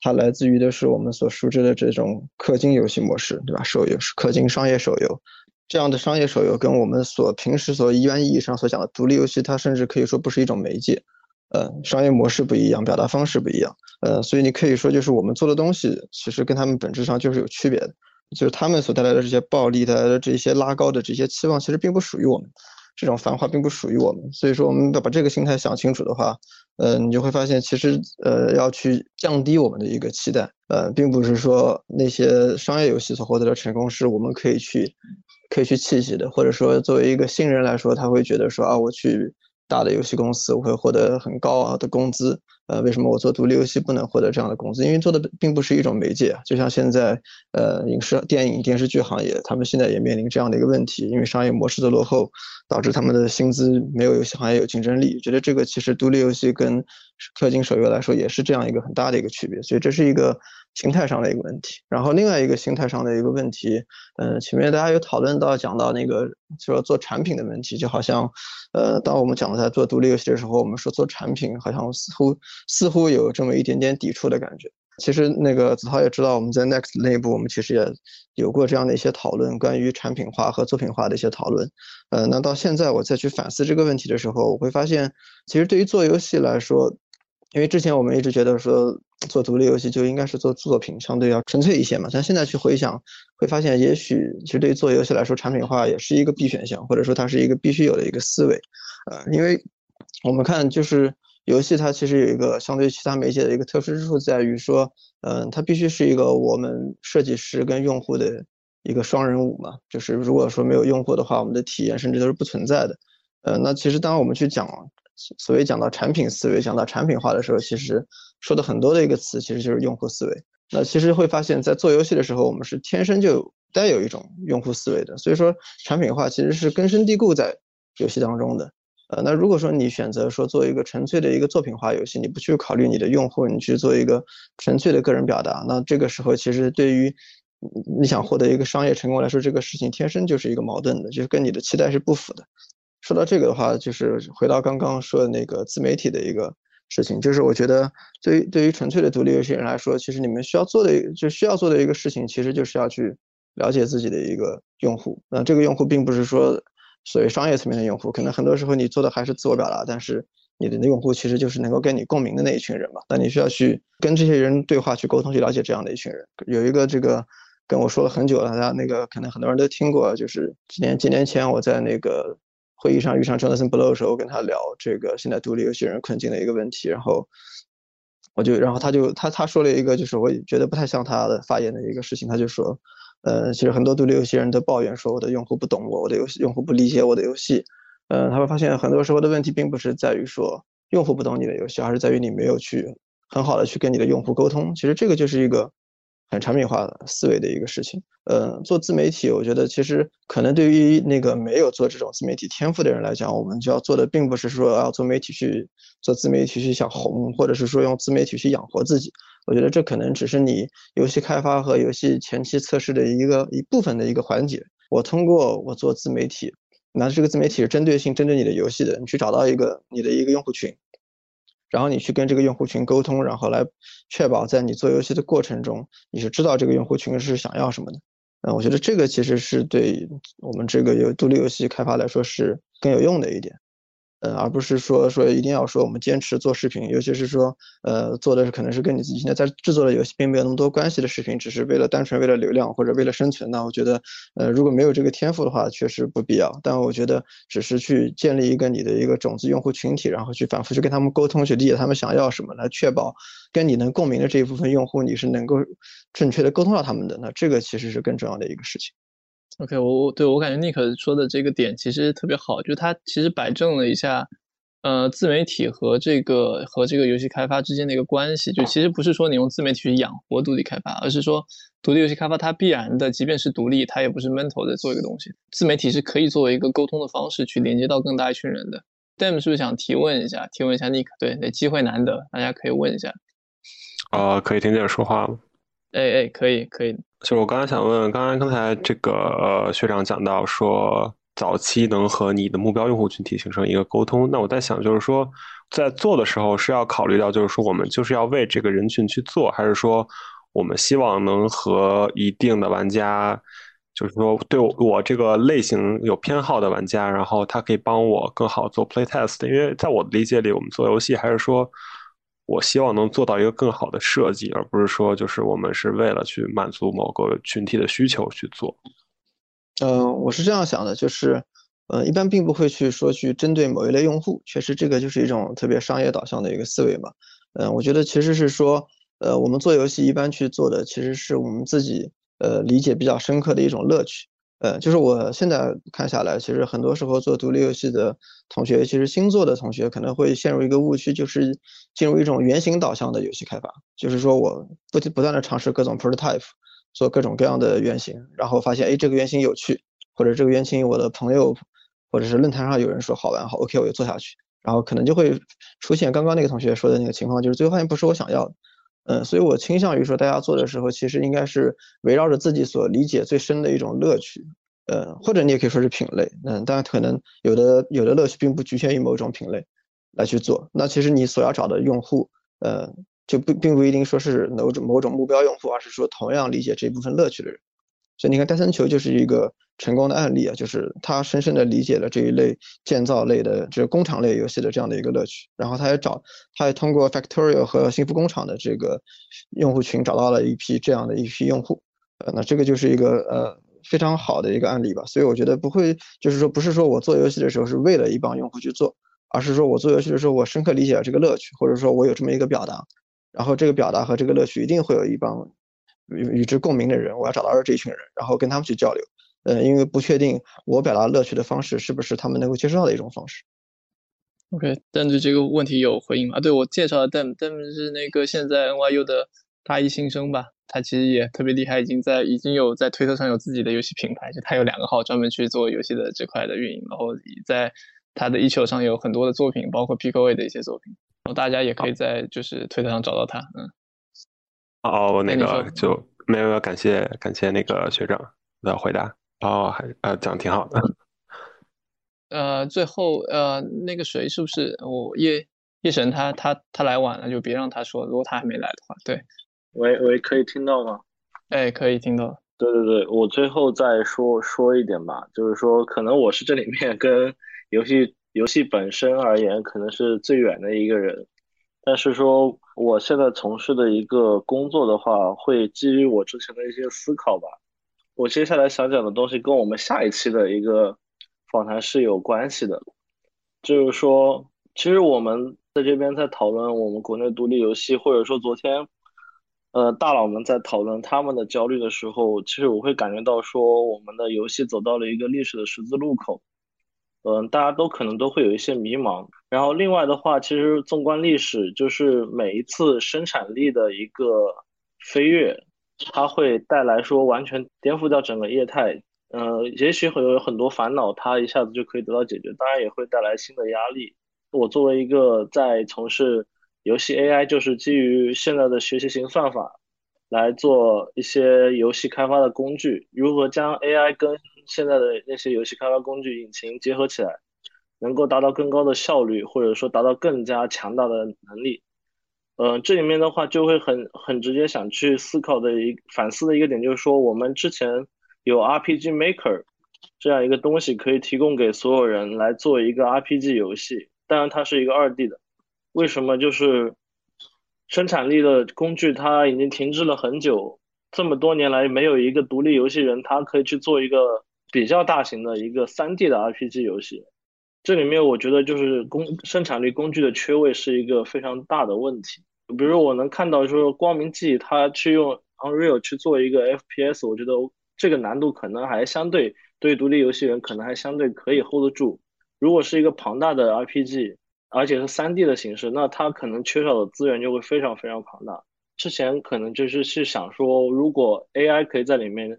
它来自于的是我们所熟知的这种氪金游戏模式，对吧？手游是氪金商业手游，这样的商业手游跟我们所平时所一般意义上所讲的独立游戏，它甚至可以说不是一种媒介。呃，商业模式不一样，表达方式不一样。呃，所以你可以说就是我们做的东西，其实跟他们本质上就是有区别的，就是他们所带来的这些暴利带来的这些拉高的这些期望，其实并不属于我们。这种繁华并不属于我们，所以说我们要把这个心态想清楚的话，呃，你就会发现，其实呃要去降低我们的一个期待，呃，并不是说那些商业游戏所获得的成功是我们可以去可以去窃喜的，或者说作为一个新人来说，他会觉得说啊，我去大的游戏公司，我会获得很高昂的工资。呃，为什么我做独立游戏不能获得这样的工资？因为做的并不是一种媒介，就像现在，呃，影视、电影、电视剧行业，他们现在也面临这样的一个问题，因为商业模式的落后，导致他们的薪资没有游戏行业有竞争力。觉得这个其实独立游戏跟氪金手游来说也是这样一个很大的一个区别，所以这是一个心态上的一个问题。然后另外一个心态上的一个问题，嗯，前面大家有讨论到讲到那个说做产品的问题，就好像，呃，当我们讲在做独立游戏的时候，我们说做产品，好像似乎。似乎有这么一点点抵触的感觉。其实那个子韬也知道，我们在 Next 内部，我们其实也有过这样的一些讨论，关于产品化和作品化的一些讨论。呃，那到现在我再去反思这个问题的时候，我会发现，其实对于做游戏来说，因为之前我们一直觉得说做独立游戏就应该是做作品，相对要纯粹一些嘛。但现在去回想，会发现也许其实对于做游戏来说，产品化也是一个必选项，或者说它是一个必须有的一个思维。呃，因为我们看就是。游戏它其实有一个相对其他媒介的一个特殊之处，在于说，嗯，它必须是一个我们设计师跟用户的一个双人舞嘛。就是如果说没有用户的话，我们的体验甚至都是不存在的。呃，那其实当我们去讲所谓讲到产品思维、讲到产品化的时候，其实说的很多的一个词其实就是用户思维。那其实会发现，在做游戏的时候，我们是天生就带有一种用户思维的。所以说，产品化其实是根深蒂固在游戏当中的。呃，那如果说你选择说做一个纯粹的一个作品化游戏，你不去考虑你的用户，你去做一个纯粹的个人表达，那这个时候其实对于你想获得一个商业成功来说，这个事情天生就是一个矛盾的，就是跟你的期待是不符的。说到这个的话，就是回到刚刚说的那个自媒体的一个事情，就是我觉得对于对于纯粹的独立游戏人来说，其实你们需要做的就需要做的一个事情，其实就是要去了解自己的一个用户。那这个用户并不是说。所谓商业层面的用户，可能很多时候你做的还是自我表达，但是你的用户其实就是能够跟你共鸣的那一群人嘛。那你需要去跟这些人对话、去沟通、去了解这样的一群人。有一个这个跟我说了很久了，大家那个可能很多人都听过，就是几年几年前我在那个会议上遇上 Jonathan Blow 的时候，我跟他聊这个现在独立游戏人困境的一个问题，然后我就然后他就他他说了一个就是我觉得不太像他的发言的一个事情，他就说。呃，其实很多独立游戏人都抱怨说，我的用户不懂我，我的游戏用户不理解我的游戏。呃，他会发现很多时候的问题并不是在于说用户不懂你的游戏，而是在于你没有去很好的去跟你的用户沟通。其实这个就是一个很产品化的思维的一个事情。呃，做自媒体，我觉得其实可能对于那个没有做这种自媒体天赋的人来讲，我们就要做的并不是说要做媒体去做自媒体去想红，或者是说用自媒体去养活自己。我觉得这可能只是你游戏开发和游戏前期测试的一个一部分的一个环节。我通过我做自媒体，那这个自媒体是针对性针对你的游戏的，你去找到一个你的一个用户群，然后你去跟这个用户群沟通，然后来确保在你做游戏的过程中，你是知道这个用户群是想要什么的。嗯，我觉得这个其实是对我们这个有独立游戏开发来说是更有用的一点。呃，而不是说说一定要说我们坚持做视频，尤其是说，呃，做的是可能是跟你自己现在在制作的游戏并没有那么多关系的视频，只是为了单纯为了流量或者为了生存。那我觉得，呃，如果没有这个天赋的话，确实不必要。但我觉得，只是去建立一个你的一个种子用户群体，然后去反复去跟他们沟通，去理解他们想要什么，来确保跟你能共鸣的这一部分用户，你是能够正确的沟通到他们的。那这个其实是更重要的一个事情。OK，我我对我感觉 Nick 说的这个点其实特别好，就是他其实摆正了一下，呃，自媒体和这个和这个游戏开发之间的一个关系。就其实不是说你用自媒体去养活独立开发，而是说独立游戏开发它必然的，即便是独立，它也不是闷头在做一个东西。自媒体是可以作为一个沟通的方式去连接到更大一群人的。Dam 是不是想提问一下？提问一下 Nick？对，那机会难得，大家可以问一下。啊，可以听见说话吗？哎哎，可以可以。就是我刚才想问，刚才刚才这个呃学长讲到说，早期能和你的目标用户群体形成一个沟通。那我在想，就是说在做的时候是要考虑到，就是说我们就是要为这个人群去做，还是说我们希望能和一定的玩家，就是说对我这个类型有偏好的玩家，然后他可以帮我更好做 play test。因为在我的理解里，我们做游戏还是说。我希望能做到一个更好的设计，而不是说就是我们是为了去满足某个群体的需求去做。嗯，我是这样想的，就是，呃，一般并不会去说去针对某一类用户，确实这个就是一种特别商业导向的一个思维嘛。嗯，我觉得其实是说，呃，我们做游戏一般去做的其实是我们自己呃理解比较深刻的一种乐趣。呃，就是我现在看下来，其实很多时候做独立游戏的同学，其实新做的同学可能会陷入一个误区，就是进入一种原型导向的游戏开发，就是说我不不断的尝试各种 prototype，做各种各样的原型，然后发现哎这个原型有趣，或者这个原型我的朋友或者是论坛上有人说好玩，好 OK 我就做下去，然后可能就会出现刚刚那个同学说的那个情况，就是最后发现不是我想要的。嗯，所以我倾向于说，大家做的时候，其实应该是围绕着自己所理解最深的一种乐趣，呃，或者你也可以说是品类，嗯，但可能有的有的乐趣并不局限于某种品类来去做。那其实你所要找的用户，呃，就不并不一定说是某种某种目标用户，而是说同样理解这部分乐趣的人。所以你看，戴森球就是一个成功的案例啊，就是他深深的理解了这一类建造类的，就是工厂类游戏的这样的一个乐趣。然后他也找，他也通过 Factorio 和幸福工厂的这个用户群找到了一批这样的一批用户。呃，那这个就是一个呃非常好的一个案例吧。所以我觉得不会，就是说不是说我做游戏的时候是为了一帮用户去做，而是说我做游戏的时候我深刻理解了这个乐趣，或者说我有这么一个表达，然后这个表达和这个乐趣一定会有一帮。与与之共鸣的人，我要找到这一群人，然后跟他们去交流。呃，因为不确定我表达乐趣的方式是不是他们能够接受到的一种方式。OK，但对这个问题有回应吗？对我介绍的 Dem，Dem 是那个现在 NYU 的大一新生吧？他其实也特别厉害，已经在已经有在推特上有自己的游戏品牌，就他有两个号专门去做游戏的这块的运营，然后在他的一球上有很多的作品，包括 PKA 的一些作品，然后大家也可以在就是推特上找到他，嗯。哦，那个就没有感谢感谢那个学长的回答，哦，还呃讲挺好的。呃，最后呃那个谁是不是我叶叶神他他他来晚了，就别让他说，如果他还没来的话，对。喂喂，可以听到吗？哎，可以听到。对对对，我最后再说说一点吧，就是说，可能我是这里面跟游戏游戏本身而言，可能是最远的一个人，但是说我现在从事的一个工作的话，会基于我之前的一些思考吧。我接下来想讲的东西跟我们下一期的一个访谈是有关系的，就是说，其实我们在这边在讨论我们国内独立游戏，或者说昨天。呃，大佬们在讨论他们的焦虑的时候，其实我会感觉到说，我们的游戏走到了一个历史的十字路口。嗯，大家都可能都会有一些迷茫。然后另外的话，其实纵观历史，就是每一次生产力的一个飞跃，它会带来说完全颠覆掉整个业态。呃，也许会有很多烦恼，它一下子就可以得到解决，当然也会带来新的压力。我作为一个在从事。游戏 AI 就是基于现在的学习型算法来做一些游戏开发的工具。如何将 AI 跟现在的那些游戏开发工具引擎结合起来，能够达到更高的效率，或者说达到更加强大的能力？嗯，这里面的话就会很很直接想去思考的一反思的一个点，就是说我们之前有 RPG Maker 这样一个东西可以提供给所有人来做一个 RPG 游戏，当然它是一个二 D 的。为什么就是生产力的工具它已经停滞了很久，这么多年来没有一个独立游戏人，他可以去做一个比较大型的一个三 D 的 RPG 游戏。这里面我觉得就是工生产力工具的缺位是一个非常大的问题。比如我能看到说光明记它去用 Unreal 去做一个 FPS，我觉得这个难度可能还相对对独立游戏人可能还相对可以 hold 得住。如果是一个庞大的 RPG，而且是三 D 的形式，那它可能缺少的资源就会非常非常庞大。之前可能就是去想说，如果 AI 可以在里面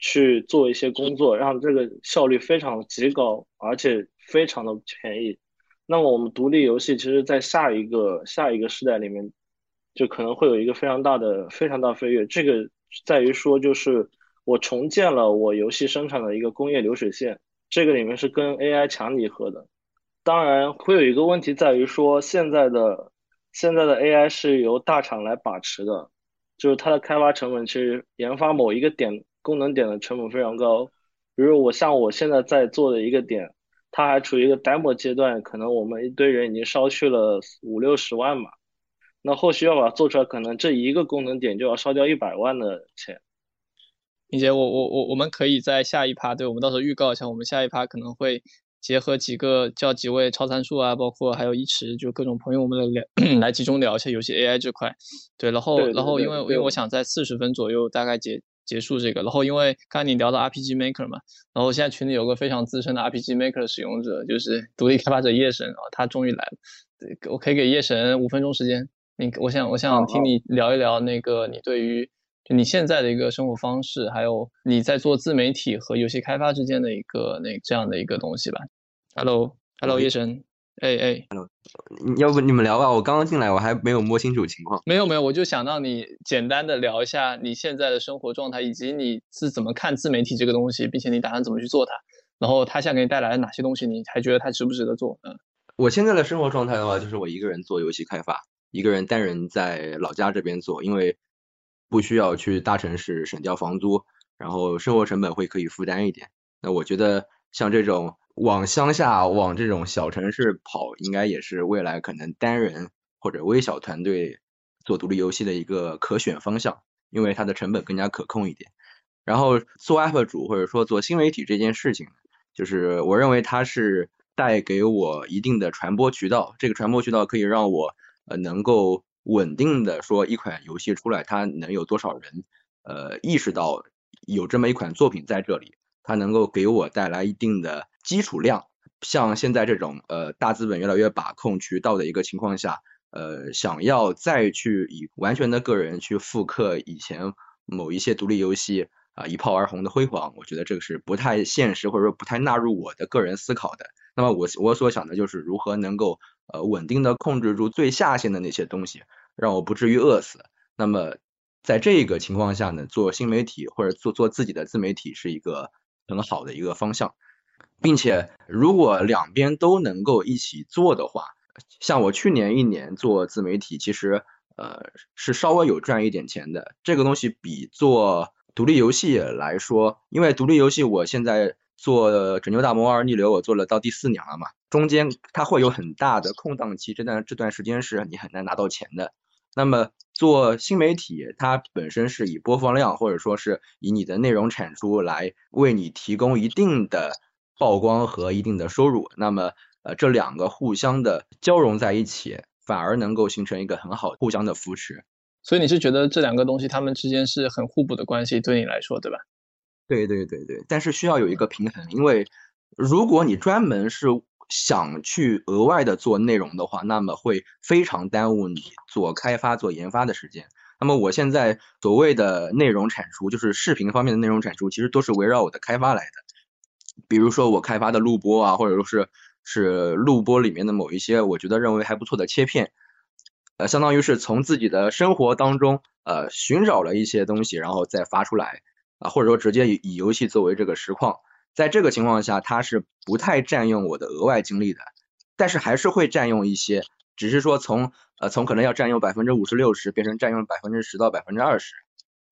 去做一些工作，让这个效率非常极高，而且非常的便宜，那么我们独立游戏其实在下一个下一个时代里面，就可能会有一个非常大的非常大飞跃。这个在于说，就是我重建了我游戏生产的一个工业流水线，这个里面是跟 AI 强拟合的。当然会有一个问题在于说，现在的现在的 AI 是由大厂来把持的，就是它的开发成本其实研发某一个点功能点的成本非常高。比如我像我现在在做的一个点，它还处于一个 demo 阶段，可能我们一堆人已经烧去了五六十万嘛，那后续要把它做出来，可能这一个功能点就要烧掉一百万的钱。并且我我我我们可以在下一趴，对我们到时候预告一下，我们下一趴可能会。结合几个叫几位超参数啊，包括还有一池，就各种朋友，我们来聊，来集中聊一下游戏 AI 这块。对，然后然后因为因为我想在四十分左右大概结结束这个，然后因为刚才你聊到 RPG Maker 嘛，然后现在群里有个非常资深的 RPG Maker 的使用者，就是独立开发者叶神啊，他终于来了。对，我可以给叶神五分钟时间，你我想我想听你聊一聊那个你对于。你现在的一个生活方式，还有你在做自媒体和游戏开发之间的一个那这样的一个东西吧。Hello，Hello，叶神，哎哎要不你们聊吧，我刚刚进来，我还没有摸清楚情况。没有没有，我就想让你简单的聊一下你现在的生活状态，以及你是怎么看自媒体这个东西，并且你打算怎么去做它，然后它现在给你带来了哪些东西，你还觉得它值不值得做？嗯，我现在的生活状态的话，就是我一个人做游戏开发，一个人单人在老家这边做，因为。不需要去大城市省掉房租，然后生活成本会可以负担一点。那我觉得像这种往乡下、往这种小城市跑，应该也是未来可能单人或者微小团队做独立游戏的一个可选方向，因为它的成本更加可控一点。然后做 UP 主或者说做新媒体这件事情，就是我认为它是带给我一定的传播渠道，这个传播渠道可以让我呃能够。稳定的说，一款游戏出来，它能有多少人，呃，意识到有这么一款作品在这里，它能够给我带来一定的基础量。像现在这种，呃，大资本越来越把控渠道的一个情况下，呃，想要再去以完全的个人去复刻以前某一些独立游戏啊一炮而红的辉煌，我觉得这个是不太现实，或者说不太纳入我的个人思考的。那么我我所想的就是如何能够。呃，稳定的控制住最下限的那些东西，让我不至于饿死。那么，在这个情况下呢，做新媒体或者做做自己的自媒体是一个很好的一个方向，并且如果两边都能够一起做的话，像我去年一年做自媒体，其实呃是稍微有赚一点钱的。这个东西比做独立游戏来说，因为独立游戏我现在做《拯救大魔二逆流》，我做了到第四年了嘛，中间它会有很大的空档期，这段这段时间是你很难拿到钱的。那么做新媒体，它本身是以播放量或者说是以你的内容产出来为你提供一定的曝光和一定的收入。那么呃，这两个互相的交融在一起，反而能够形成一个很好互相的扶持。所以你是觉得这两个东西它们之间是很互补的关系，对你来说，对吧？对对对对，但是需要有一个平衡，因为如果你专门是想去额外的做内容的话，那么会非常耽误你做开发、做研发的时间。那么我现在所谓的内容产出，就是视频方面的内容产出，其实都是围绕我的开发来的。比如说我开发的录播啊，或者说是是录播里面的某一些我觉得认为还不错的切片。呃，相当于是从自己的生活当中，呃，寻找了一些东西，然后再发出来，啊，或者说直接以以游戏作为这个实况，在这个情况下，它是不太占用我的额外精力的，但是还是会占用一些，只是说从呃从可能要占用百分之五十六十，变成占用百分之十到百分之二十。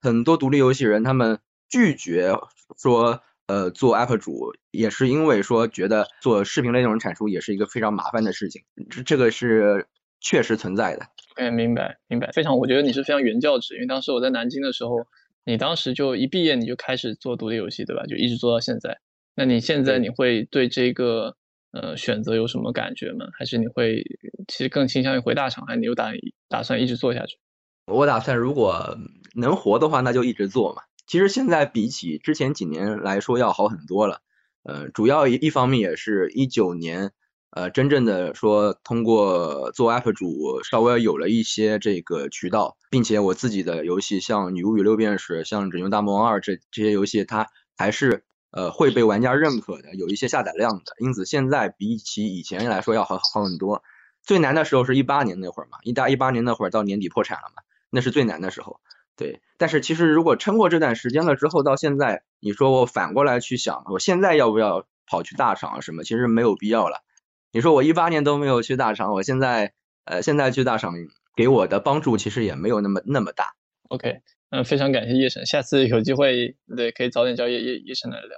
很多独立游戏人他们拒绝说，呃，做 UP 主，也是因为说觉得做视频类内容产出也是一个非常麻烦的事情，这这个是确实存在的。哎，明白明白，非常，我觉得你是非常原教旨，因为当时我在南京的时候，你当时就一毕业你就开始做独立游戏，对吧？就一直做到现在。那你现在你会对这个呃选择有什么感觉吗？还是你会其实更倾向于回大厂，还是你有打打算一直做下去？我打算如果能活的话，那就一直做嘛。其实现在比起之前几年来说要好很多了，呃，主要一一方面也是一九年。呃，真正的说，通过做 UP 主，稍微有了一些这个渠道，并且我自己的游戏，像《女巫与六便士》、像《拯救大魔王二》这这些游戏，它还是呃会被玩家认可的，有一些下载量的。因此，现在比起以前来说要好好很多。最难的时候是一八年那会儿嘛，一大一八年那会儿到年底破产了嘛，那是最难的时候。对，但是其实如果撑过这段时间了之后，到现在，你说我反过来去想，我现在要不要跑去大厂什么？其实没有必要了。你说我一八年都没有去大厂，我现在呃现在去大厂给我的帮助其实也没有那么那么大。OK，嗯，非常感谢叶神，下次有机会对可以早点叫叶叶叶神来聊。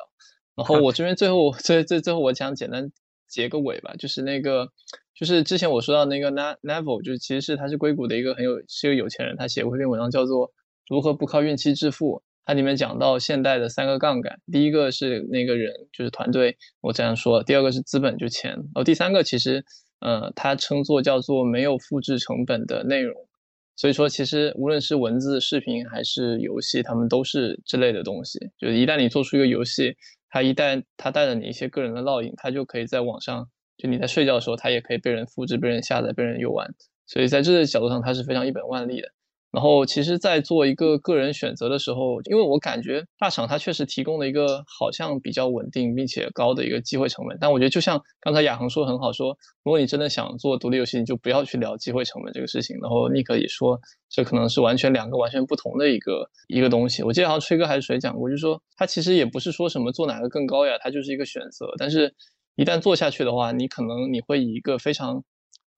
然后我这边最后最最最后我想简单结个尾吧，就是那个就是之前我说到那个 Neville，就是其实是他是硅谷的一个很有是一个有钱人，他写过一篇文章叫做如何不靠运气致富。它里面讲到现代的三个杠杆，第一个是那个人，就是团队，我这样说；第二个是资本，就钱；然后第三个其实，呃，它称作叫做没有复制成本的内容。所以说，其实无论是文字、视频还是游戏，他们都是这类的东西。就是一旦你做出一个游戏，它一旦它带着你一些个人的烙印，它就可以在网上，就你在睡觉的时候，它也可以被人复制、被人下载、被人游玩。所以在这个角度上，它是非常一本万利的。然后，其实，在做一个个人选择的时候，因为我感觉大厂它确实提供了一个好像比较稳定并且高的一个机会成本。但我觉得，就像刚才亚恒说的很好，说如果你真的想做独立游戏，你就不要去聊机会成本这个事情。然后尼克也说，这可能是完全两个完全不同的一个一个东西。我记得好像吹哥还是谁讲过，就是说他其实也不是说什么做哪个更高呀，它就是一个选择。但是，一旦做下去的话，你可能你会以一个非常。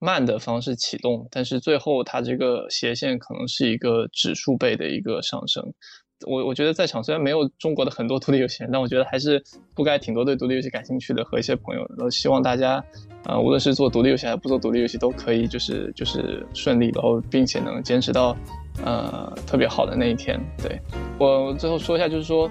慢的方式启动，但是最后它这个斜线可能是一个指数倍的一个上升。我我觉得在场虽然没有中国的很多独立游戏，但我觉得还是覆盖挺多对独立游戏感兴趣的和一些朋友。然后希望大家，呃，无论是做独立游戏还是不做独立游戏，都可以就是就是顺利，然后并且能坚持到呃特别好的那一天。对我最后说一下，就是说，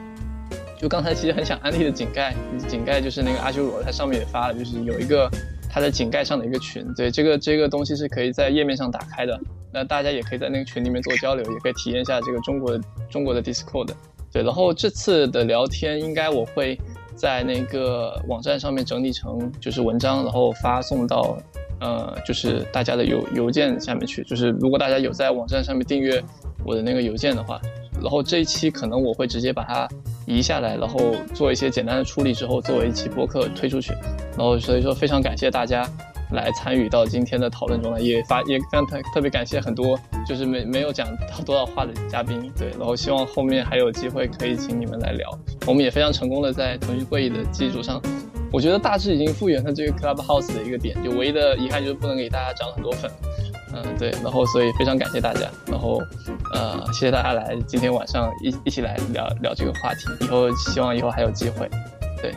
就刚才其实很想安利的井盖，井盖就是那个阿修罗，它上面也发了，就是有一个。它的井盖上的一个群，对这个这个东西是可以在页面上打开的，那大家也可以在那个群里面做交流，也可以体验一下这个中国中国的 Discord，对，然后这次的聊天应该我会在那个网站上面整理成就是文章，然后发送到呃就是大家的邮邮件下面去，就是如果大家有在网站上面订阅我的那个邮件的话。然后这一期可能我会直接把它移下来，然后做一些简单的处理之后，作为一期播客推出去。然后所以说非常感谢大家来参与到今天的讨论中来，也发也非常特特别感谢很多就是没没有讲到多少话的嘉宾。对，然后希望后面还有机会可以请你们来聊。我们也非常成功的在腾讯会议的基础上，我觉得大致已经复原了这个 Clubhouse 的一个点，就唯一的遗憾就是不能给大家涨很多粉。嗯，嗯，对，然后所以非常感谢大家，然后呃，谢谢大家来今天晚上一一起来聊聊这个话题，以后希望以后还有机会，对，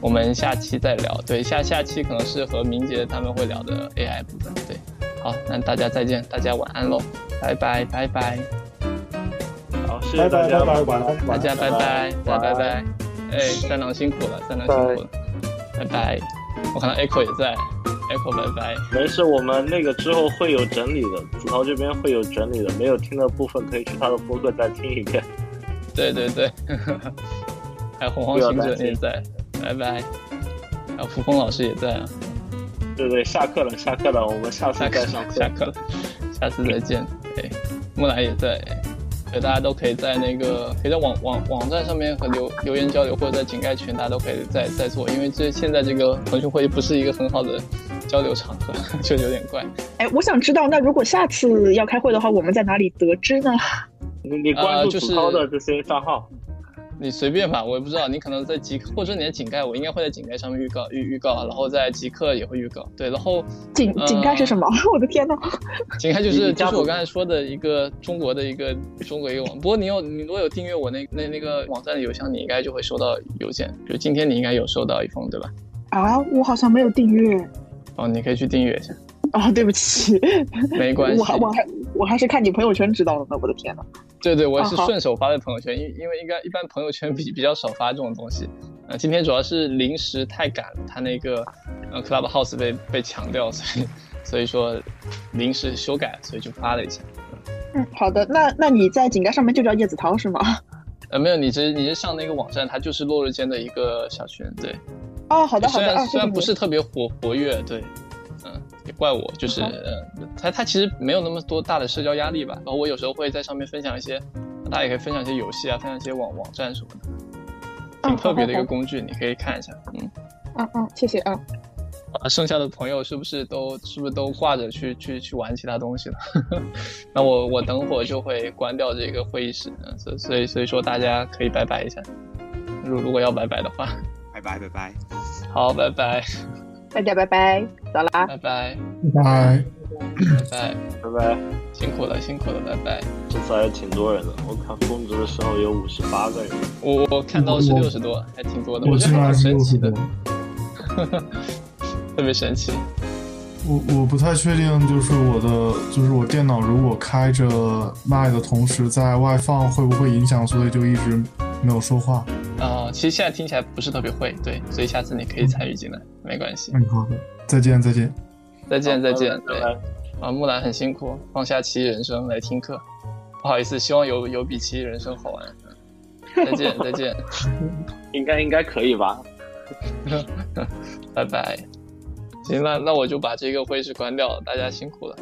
我们下期再聊，对，下下期可能是和明杰他们会聊的 AI 部分，对，好，那大家再见，大家晚安喽，拜拜拜拜，好，谢谢大家，拜拜大家拜拜，大家拜拜，哎，三郎辛苦了，三郎辛苦了，拜拜，我看到 Echo 也在，Echo 拜拜。没事，我们那个之后会有整理的，子韬这边会有整理的，没有听的部分可以去他的播客再听一遍。对对对，还有洪荒行者也在，拜拜。还有扶风老师也在啊，对对，下课了，下课了，我们下次再上课。下课了，下次再见。哎，木兰也在，对，大家都可以在那个可以在网网网站上面和留留言交流，或者在井盖群，大家都可以再再做，因为这现在这个腾讯会议不是一个很好的交流场合，就有点怪。哎，我想知道，那如果下次要开会的话，我们在哪里得知呢？你你关注就是子韬的这些账号，你随便吧，我也不知道，你可能在极客或者你的井盖，我应该会在井盖上面预告预预告，然后在极客也会预告，对，然后井井盖是什么？我的天呐！井盖就是就是我刚才说的一个中国的一个中国一个网，不过你有你如果有订阅我那那那个网站的邮箱，你应该就会收到邮件，就今天你应该有收到一封对吧？啊，我好像没有订阅。哦，你可以去订阅一下，啊，对不起，没关系我还我还我还是看你朋友圈知道的呢，我的天呐。对对，我是顺手发的朋友圈，因因为应该一般朋友圈比比较少发这种东西。呃，今天主要是临时太赶了，他那个呃 Clubhouse 被被强调，所以 所以说临时修改，所以就发了一下。嗯，好的，那那你在井盖上面就叫叶子涛是吗？呃，没有，你直你是上那个网站，它就是落日间的一个小群，对。哦，好的好虽的虽然不是特别活活跃，对，嗯，也怪我，就是好呃，它它其实没有那么多大的社交压力吧。然后我有时候会在上面分享一些，大家也可以分享一些游戏啊，分享一些网网站什么的，挺特别的一个工具，你可以看一下。嗯，嗯嗯，谢谢啊。啊，剩下的朋友是不是都是不是都挂着去去去玩其他东西了？那我我等会儿就会关掉这个会议室，嗯所所以所以说大家可以拜拜一下，如如果要拜拜的话，拜拜拜拜。好，拜拜，大家拜拜，走啦。拜拜。拜拜。拜拜，拜拜，辛苦了，辛苦了，拜拜。这次还挺多人的，我看峰值的时候有五十八个人。我我看到是我六十多，还挺多的，我觉得还挺进来是六神奇的 特别神奇。我我不太确定，就是我的就是我电脑如果开着麦的同时在外放会不会影响，所以就一直没有说话。啊、其实现在听起来不是特别会，对，所以下次你可以参与进来，没关系。嗯，好的，再见再见。再见，再见。对啊，木兰很辛苦，放下奇异人生来听课，不好意思，希望有有比奇异人生好玩。嗯 再见，再见，应该应该可以吧？拜拜。行，那那我就把这个会议室关掉了，大家辛苦了。